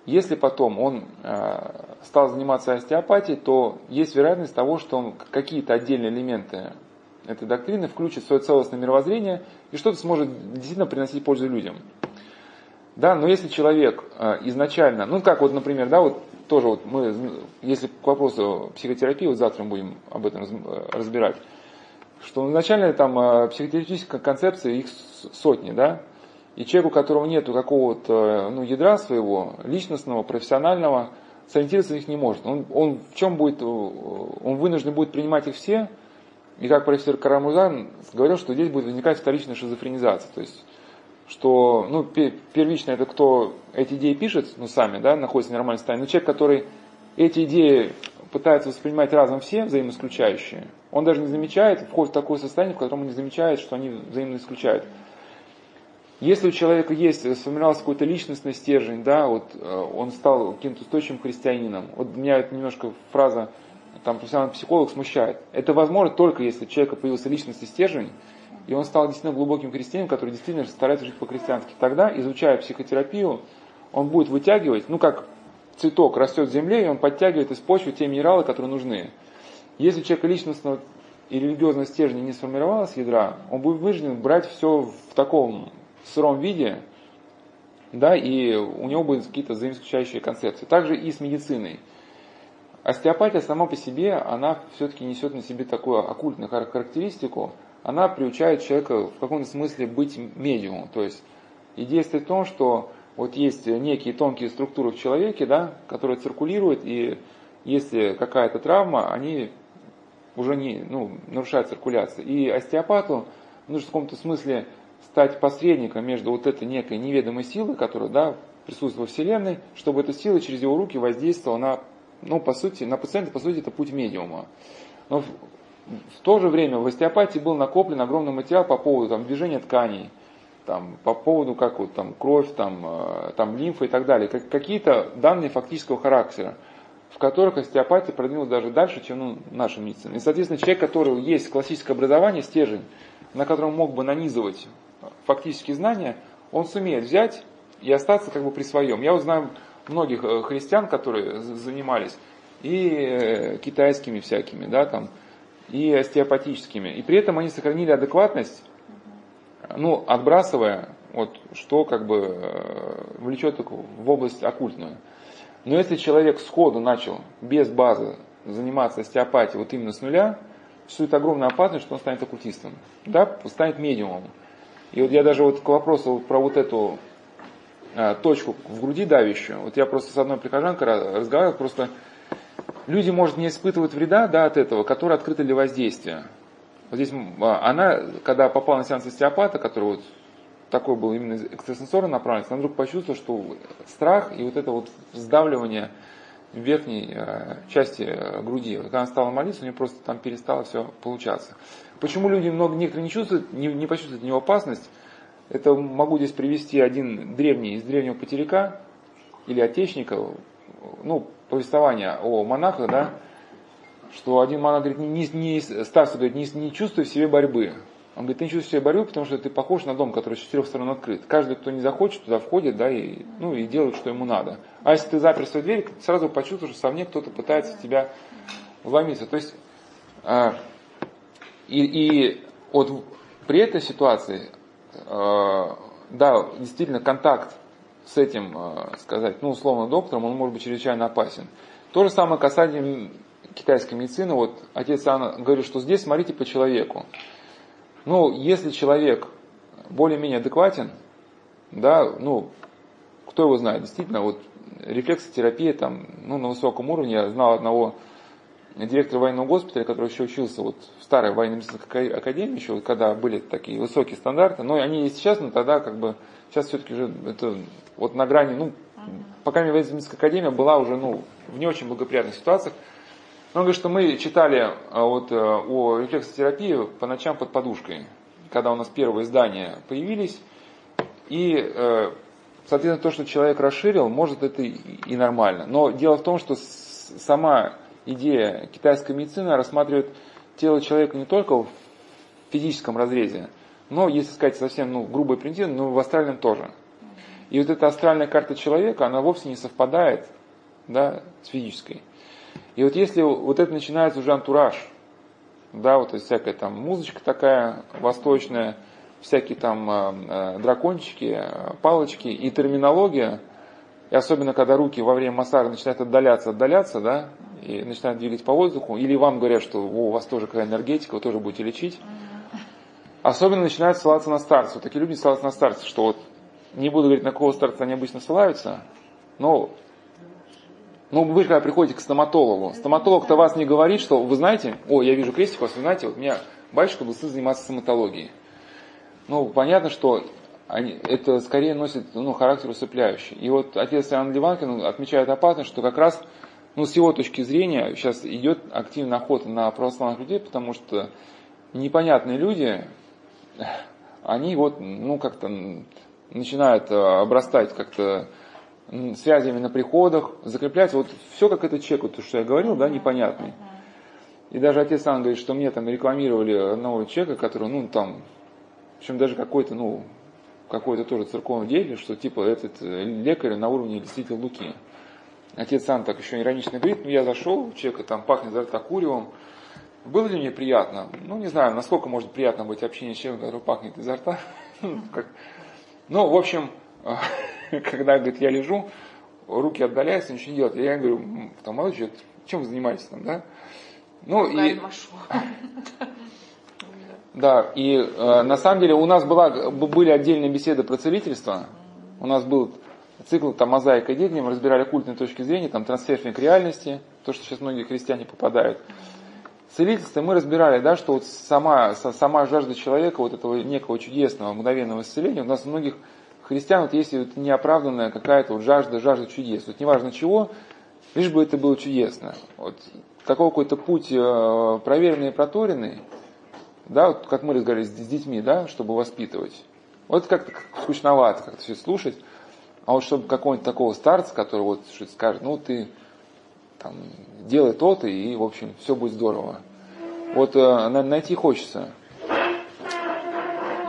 если потом он э, стал заниматься остеопатией, то есть вероятность того, что он какие-то отдельные элементы этой доктрины включит в свое целостное мировоззрение и что-то сможет действительно приносить пользу людям. Да, но если человек э, изначально, ну как вот, например, да, вот тоже вот мы, если к вопросу психотерапии, вот завтра мы будем об этом э, разбирать, что изначально там а, психотерапевтическая концепция их сотни, да, и человеку, у которого нет какого-то ну, ядра своего, личностного, профессионального, сориентироваться их не может. Он, он в чем будет, он вынужден будет принимать их все, и как профессор Карамузан говорил, что здесь будет возникать вторичная шизофренизация, то есть что, ну, первично это кто эти идеи пишет, ну, сами, да, находится в нормальном состоянии, но человек, который эти идеи пытается воспринимать разом все взаимоисключающие, он даже не замечает, входит в такое состояние, в котором он не замечает, что они взаимно исключают. Если у человека есть, сформировался какой-то личностный стержень, да, вот э, он стал каким-то устойчивым христианином, вот меня это немножко фраза там профессиональный психолог смущает. Это возможно только если у человека появился личностный стержень, и он стал действительно глубоким христианином, который действительно старается жить по-христиански. Тогда, изучая психотерапию, он будет вытягивать, ну как цветок растет в земле, и он подтягивает из почвы те минералы, которые нужны. Если у человека личностного и религиозного стержня не сформировалось ядра, он будет вынужден брать все в таком сыром виде, да, и у него будут какие-то взаимоисключающие концепции. Также и с медициной. Остеопатия сама по себе, она все-таки несет на себе такую оккультную характеристику, она приучает человека в каком-то смысле быть медиумом. То есть идея стоит в том, что вот есть некие тонкие структуры в человеке, да, которые циркулируют, и если какая-то травма, они уже не ну, нарушают циркуляцию. И остеопату нужно в каком-то смысле стать посредником между вот этой некой неведомой силой, которая да, присутствует во Вселенной, чтобы эта сила через его руки воздействовала на, ну, по сути, на пациента, по сути, это путь медиума. Но в, то же время в остеопатии был накоплен огромный материал по поводу там, движения тканей, там, по поводу как вот, там, кровь, там, э, там, лимфа и так далее. Как, какие-то данные фактического характера, в которых остеопатия продвинулась даже дальше, чем ну, наша медицина. И, соответственно, человек, который есть классическое образование, стержень, на котором мог бы нанизывать фактические знания, он сумеет взять и остаться как бы при своем. Я вот знаю многих э, христиан, которые занимались и э, китайскими всякими, да, там, и остеопатическими. И при этом они сохранили адекватность, ну, отбрасывая вот, что как бы э, влечет в область оккультную. Но если человек сходу начал без базы заниматься остеопатией вот именно с нуля, существует огромная опасность, что он станет оккультистом, да, станет медиумом. И вот я даже вот к вопросу про вот эту а, точку в груди давящую, вот я просто с одной прихожанкой разговаривал, просто люди, может, не испытывают вреда да, от этого, которые открыты для воздействия. Вот здесь а, она, когда попала на сеанс остеопата, который вот такой был именно экстрасенсорно направлен, она вдруг почувствовала, что страх и вот это вот сдавливание верхней э, части э, груди. Когда она стала молиться, у нее просто там перестало все получаться. Почему люди много, некоторые не чувствуют, не, не почувствуют него опасность? Это могу здесь привести один древний, из древнего потеряка или отечника, ну, повествование о монахах, да, что один монах говорит, не, не, старцы говорит, не, не чувствуй в себе борьбы. Он говорит, ты не чувствуешь в себе борьбу, потому что ты похож на дом, который с четырех сторон открыт. Каждый, кто не захочет, туда входит, да, и, ну, и делает, что ему надо. А если ты запер свою дверь, ты сразу почувствуешь, что совне кто-то пытается в тебя вломиться. То есть, а, и, и вот при этой ситуации, а, да, действительно, контакт с этим, а, сказать, ну, условно, доктором, он может быть чрезвычайно опасен. То же самое касательно китайской медицины. Вот отец Анна говорит, что здесь смотрите по человеку. Ну, если человек более-менее адекватен, да, ну, кто его знает, действительно, вот рефлексотерапия там, ну, на высоком уровне, я знал одного директора военного госпиталя, который еще учился вот в старой военной медицинской академии, еще когда были такие высокие стандарты, но они и сейчас, но тогда как бы, сейчас все-таки уже это вот на грани, ну, пока военная медицинская академия была уже, ну, в не очень благоприятных ситуациях, он говорит, что мы читали а, вот, э, о рефлексотерапии по ночам под подушкой, когда у нас первые издания появились. И, э, соответственно, то, что человек расширил, может это и нормально. Но дело в том, что сама идея китайской медицины рассматривает тело человека не только в физическом разрезе, но, если сказать совсем ну, грубо и примитивно, но в астральном тоже. И вот эта астральная карта человека, она вовсе не совпадает да, с физической. И вот если вот это начинается уже антураж, да, вот всякая там музычка такая восточная, всякие там э, э дракончики, палочки и терминология, и особенно когда руки во время массажа начинают отдаляться, отдаляться, да, и начинают двигать по воздуху, или вам говорят, что у вас тоже какая энергетика, вы тоже будете лечить. Особенно начинают ссылаться на старцев. Вот такие люди ссылаются на старцев, что вот не буду говорить, на какого старца они обычно ссылаются, но ну, вы когда приходите к стоматологу, стоматолог-то вас не говорит, что вы знаете, о, я вижу крестик у вас, вы знаете, вот у меня батюшка был сын заниматься стоматологией. Ну, понятно, что они, это скорее носит ну, характер усыпляющий. И вот отец Иоанн Ливанкин отмечает опасность, что как раз ну, с его точки зрения, сейчас идет активная охота на православных людей, потому что непонятные люди, они вот, ну, как-то начинают э, обрастать как-то связями на приходах, закреплять, вот все как это чек, вот то, что я говорил, да, непонятный. И даже отец сам говорит, что мне там рекламировали одного чека, который, ну, там, в общем, даже какой-то, ну, какой-то тоже церковный деятель, что типа этот э, лекарь на уровне действительно Луки. Отец сам так еще иронично говорит, ну я зашел, человека там пахнет изо рта куревом. Было ли мне приятно? Ну, не знаю, насколько может приятно быть общение с человеком, который пахнет изо рта. *laughs* Ну, в общем, *laughs* когда, говорит, я лежу, руки отдаляются, ничего не делать. Я говорю, там, молодой человек, чем вы занимаетесь там, да? Ну, и... *laughs* Да, и э, на самом деле у нас была, были отдельные беседы про целительство. У нас был цикл там мозаика деятелей, мы разбирали культные точки зрения, там трансферфинг реальности, то, что сейчас многие христиане попадают. Целительство мы разбирали, да, что вот сама, сама жажда человека, вот этого некого чудесного, мгновенного исцеления, у нас у многих христиан вот есть вот неоправданная какая-то вот жажда, жажда чудес. Вот неважно чего, лишь бы это было чудесно. Вот такой какой-то путь э, проверенный и проторенный, да, вот как мы разговаривали с, с детьми, да, чтобы воспитывать. Вот как-то скучновато как-то все слушать. А вот чтобы какого-нибудь такого старца, который вот что-то скажет, ну ты там, делай то-то, и, в общем, все будет здорово. Вот э, найти хочется.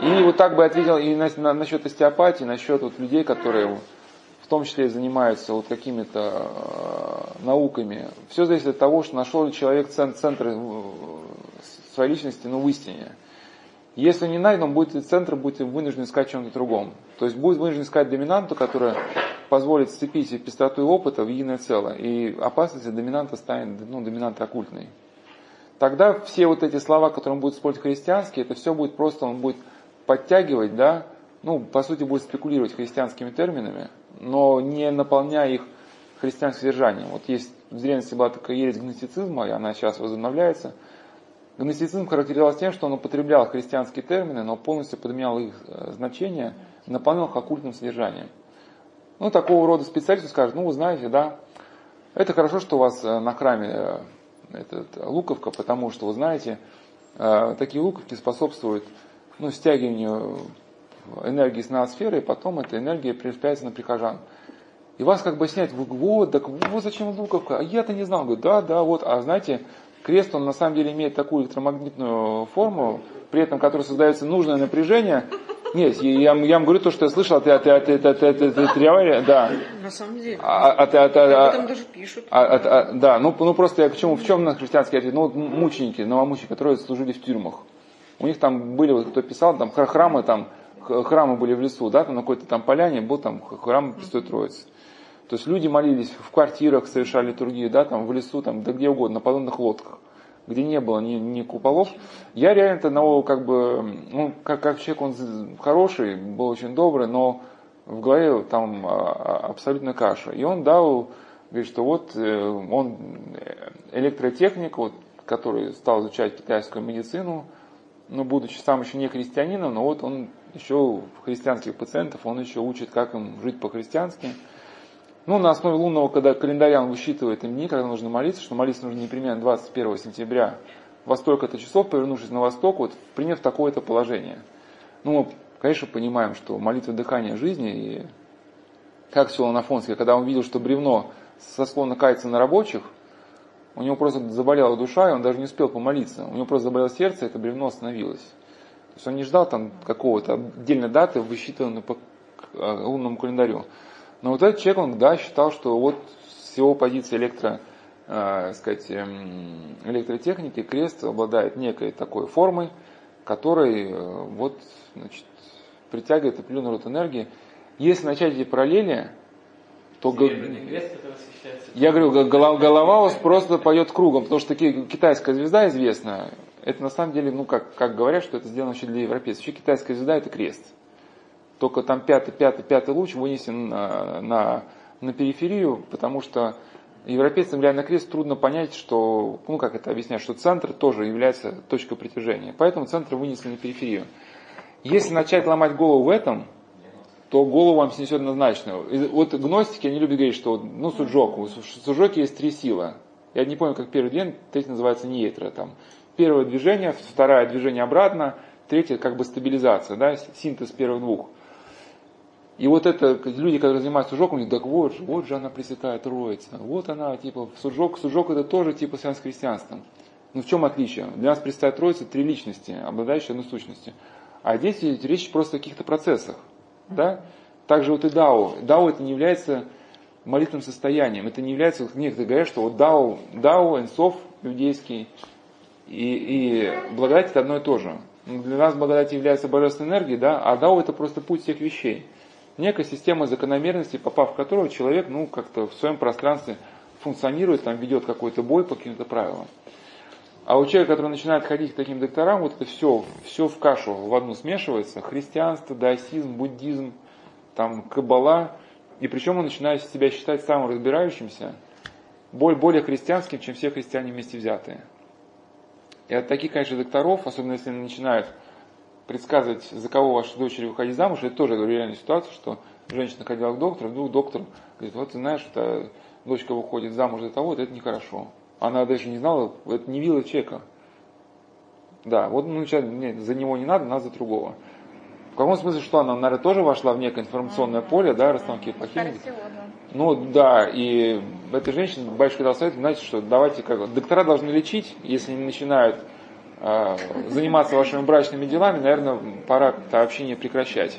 И вот так бы ответил и на, на, насчет остеопатии, насчет вот людей, которые в том числе занимаются вот какими-то э, науками. Все зависит от того, что нашел ли человек центр, центр э, своей личности, ну, в истине. Если не найден, он будет, центр будет вынужден искать чем-то другом. То есть будет вынужден искать доминанту, которая позволит сцепить пестроту опыта в единое целое. И опасность доминанта станет ну, доминантой оккультной. Тогда все вот эти слова, которые он будет использовать христианские, это все будет просто, он будет подтягивать, да, ну, по сути, будет спекулировать христианскими терминами, но не наполняя их христианским содержанием. Вот есть в древности была такая ересь гностицизма, и она сейчас возобновляется. Гностицизм характеризовался тем, что он употреблял христианские термины, но полностью подменял их э, значение, наполнял их оккультным содержанием. Ну, такого рода специалисты скажут, ну, вы знаете, да, это хорошо, что у вас э, на храме э, этот, луковка, потому что, вы знаете, такие луковки способствуют ну, стягиванию энергии с ноосферы, и потом эта энергия прераспределяется на прихожан. И вас как бы снять, вы, вот, так вот зачем луковка, а я-то не знал, говорю, да, да, вот, а знаете, крест, он на самом деле имеет такую электромагнитную форму, при этом, которой создается нужное напряжение, нет, я, я вам говорю то, что я слышал от, от, от, от, от, от, Риавари, да. На самом деле. А, от, от, об этом даже пишут. А, да, ну, ну просто я к чему, в чем на христианский ответ? Ну, мученики, новомученики, которые служили в тюрьмах. У них там были, вот кто писал, там храмы там, храмы были в лесу, да, там на какой-то там поляне был там храм Престой Троицы. То есть люди молились в квартирах, совершали литургию, да, там в лесу, там, да где угодно, на подводных лодках, где не было ни, ни куполов. Я реально одного, как бы, ну, как, как человек, он хороший, был очень добрый, но в голове там а, а, абсолютно каша. И он дал, говорит, что вот э, он электротехник, вот, который стал изучать китайскую медицину, ну, будучи сам еще не христианином, но вот он еще христианских пациентов, он еще учит, как им жить по-христиански. Ну, на основе лунного когда календаря он высчитывает им дни, когда нужно молиться, что молиться нужно непременно 21 сентября во столько-то часов, повернувшись на восток, вот приняв такое-то положение. Ну, мы, конечно, понимаем, что молитва дыхания жизни, и как Силан Афонский, когда он видел, что бревно со склона кается на рабочих, у него просто заболела душа, и он даже не успел помолиться. У него просто заболело сердце, и это бревно остановилось. То есть он не ждал там какого-то отдельной даты, высчитанной по э, лунному календарю. Но вот этот человек, он, да, считал, что вот с его позиции электро, э, сказать, эм, электротехники крест обладает некой такой формой, которой э, вот, значит, притягивает определенный род энергии. Если начать эти параллели, то крест, я говорю, голова, голова у вас просто поет кругом, потому что китайская звезда известная, это на самом деле, ну как, как говорят, что это сделано вообще для европейцев. Вообще китайская звезда это крест. Только там пятый, пятый, пятый луч вынесен на, на, на периферию, потому что европейцам, глядя на крест, трудно понять, что, ну как это объяснять, что центр тоже является точкой притяжения. Поэтому центр вынесли на периферию. Если начать ломать голову в этом, то голову вам снесет однозначно. Вот гностики, они любят говорить, что ну, суджоку, у суджоки есть три силы. Я не помню, как первый день, третий называется ниетра. Там. Первое движение, второе движение обратно, третье как бы стабилизация, да, синтез первых двух. И вот это, люди, которые занимаются суджоком, говорят, так вот вот же она Пресвятая Троица, вот она, типа, суджок, суджок это тоже типа связан с христианством. Ну в чем отличие? Для нас Пресвятая Троица три личности, обладающие одной сущностью. А здесь речь просто о каких-то процессах. Да? Также вот и Дао. Дао это не является молитвенным состоянием. Это не является, некоторые говорят, что вот Дао, Дао, Энсов иудейский и, и благодать это одно и то же. Для нас благодать является божественной энергией, да, а Дао это просто путь всех вещей. Некая система закономерностей, попав в которую человек, ну, как-то в своем пространстве функционирует, там ведет какой-то бой по каким-то правилам. А у человека, который начинает ходить к таким докторам, вот это все, все в кашу в одну смешивается. Христианство, даосизм, буддизм, там, кабала. И причем он начинает себя считать самым разбирающимся, более христианским, чем все христиане вместе взятые. И от таких, конечно, докторов, особенно если они начинают предсказывать, за кого ваша дочери выходить замуж, это тоже реальная ситуация, что женщина ходила к доктору, вдруг доктор говорит, вот ты знаешь, что дочка выходит замуж за того, это нехорошо. Она даже не знала, это не видела человека. Да, вот ну, нет, за него не надо, надо за другого. В каком смысле, что она, наверное, тоже вошла в некое информационное поле, да, расстановки эпохи. Ну да, и эта женщина, батюшка дал совет, знаете, что давайте как доктора должны лечить, если они начинают заниматься вашими брачными делами, наверное, пора это общение прекращать.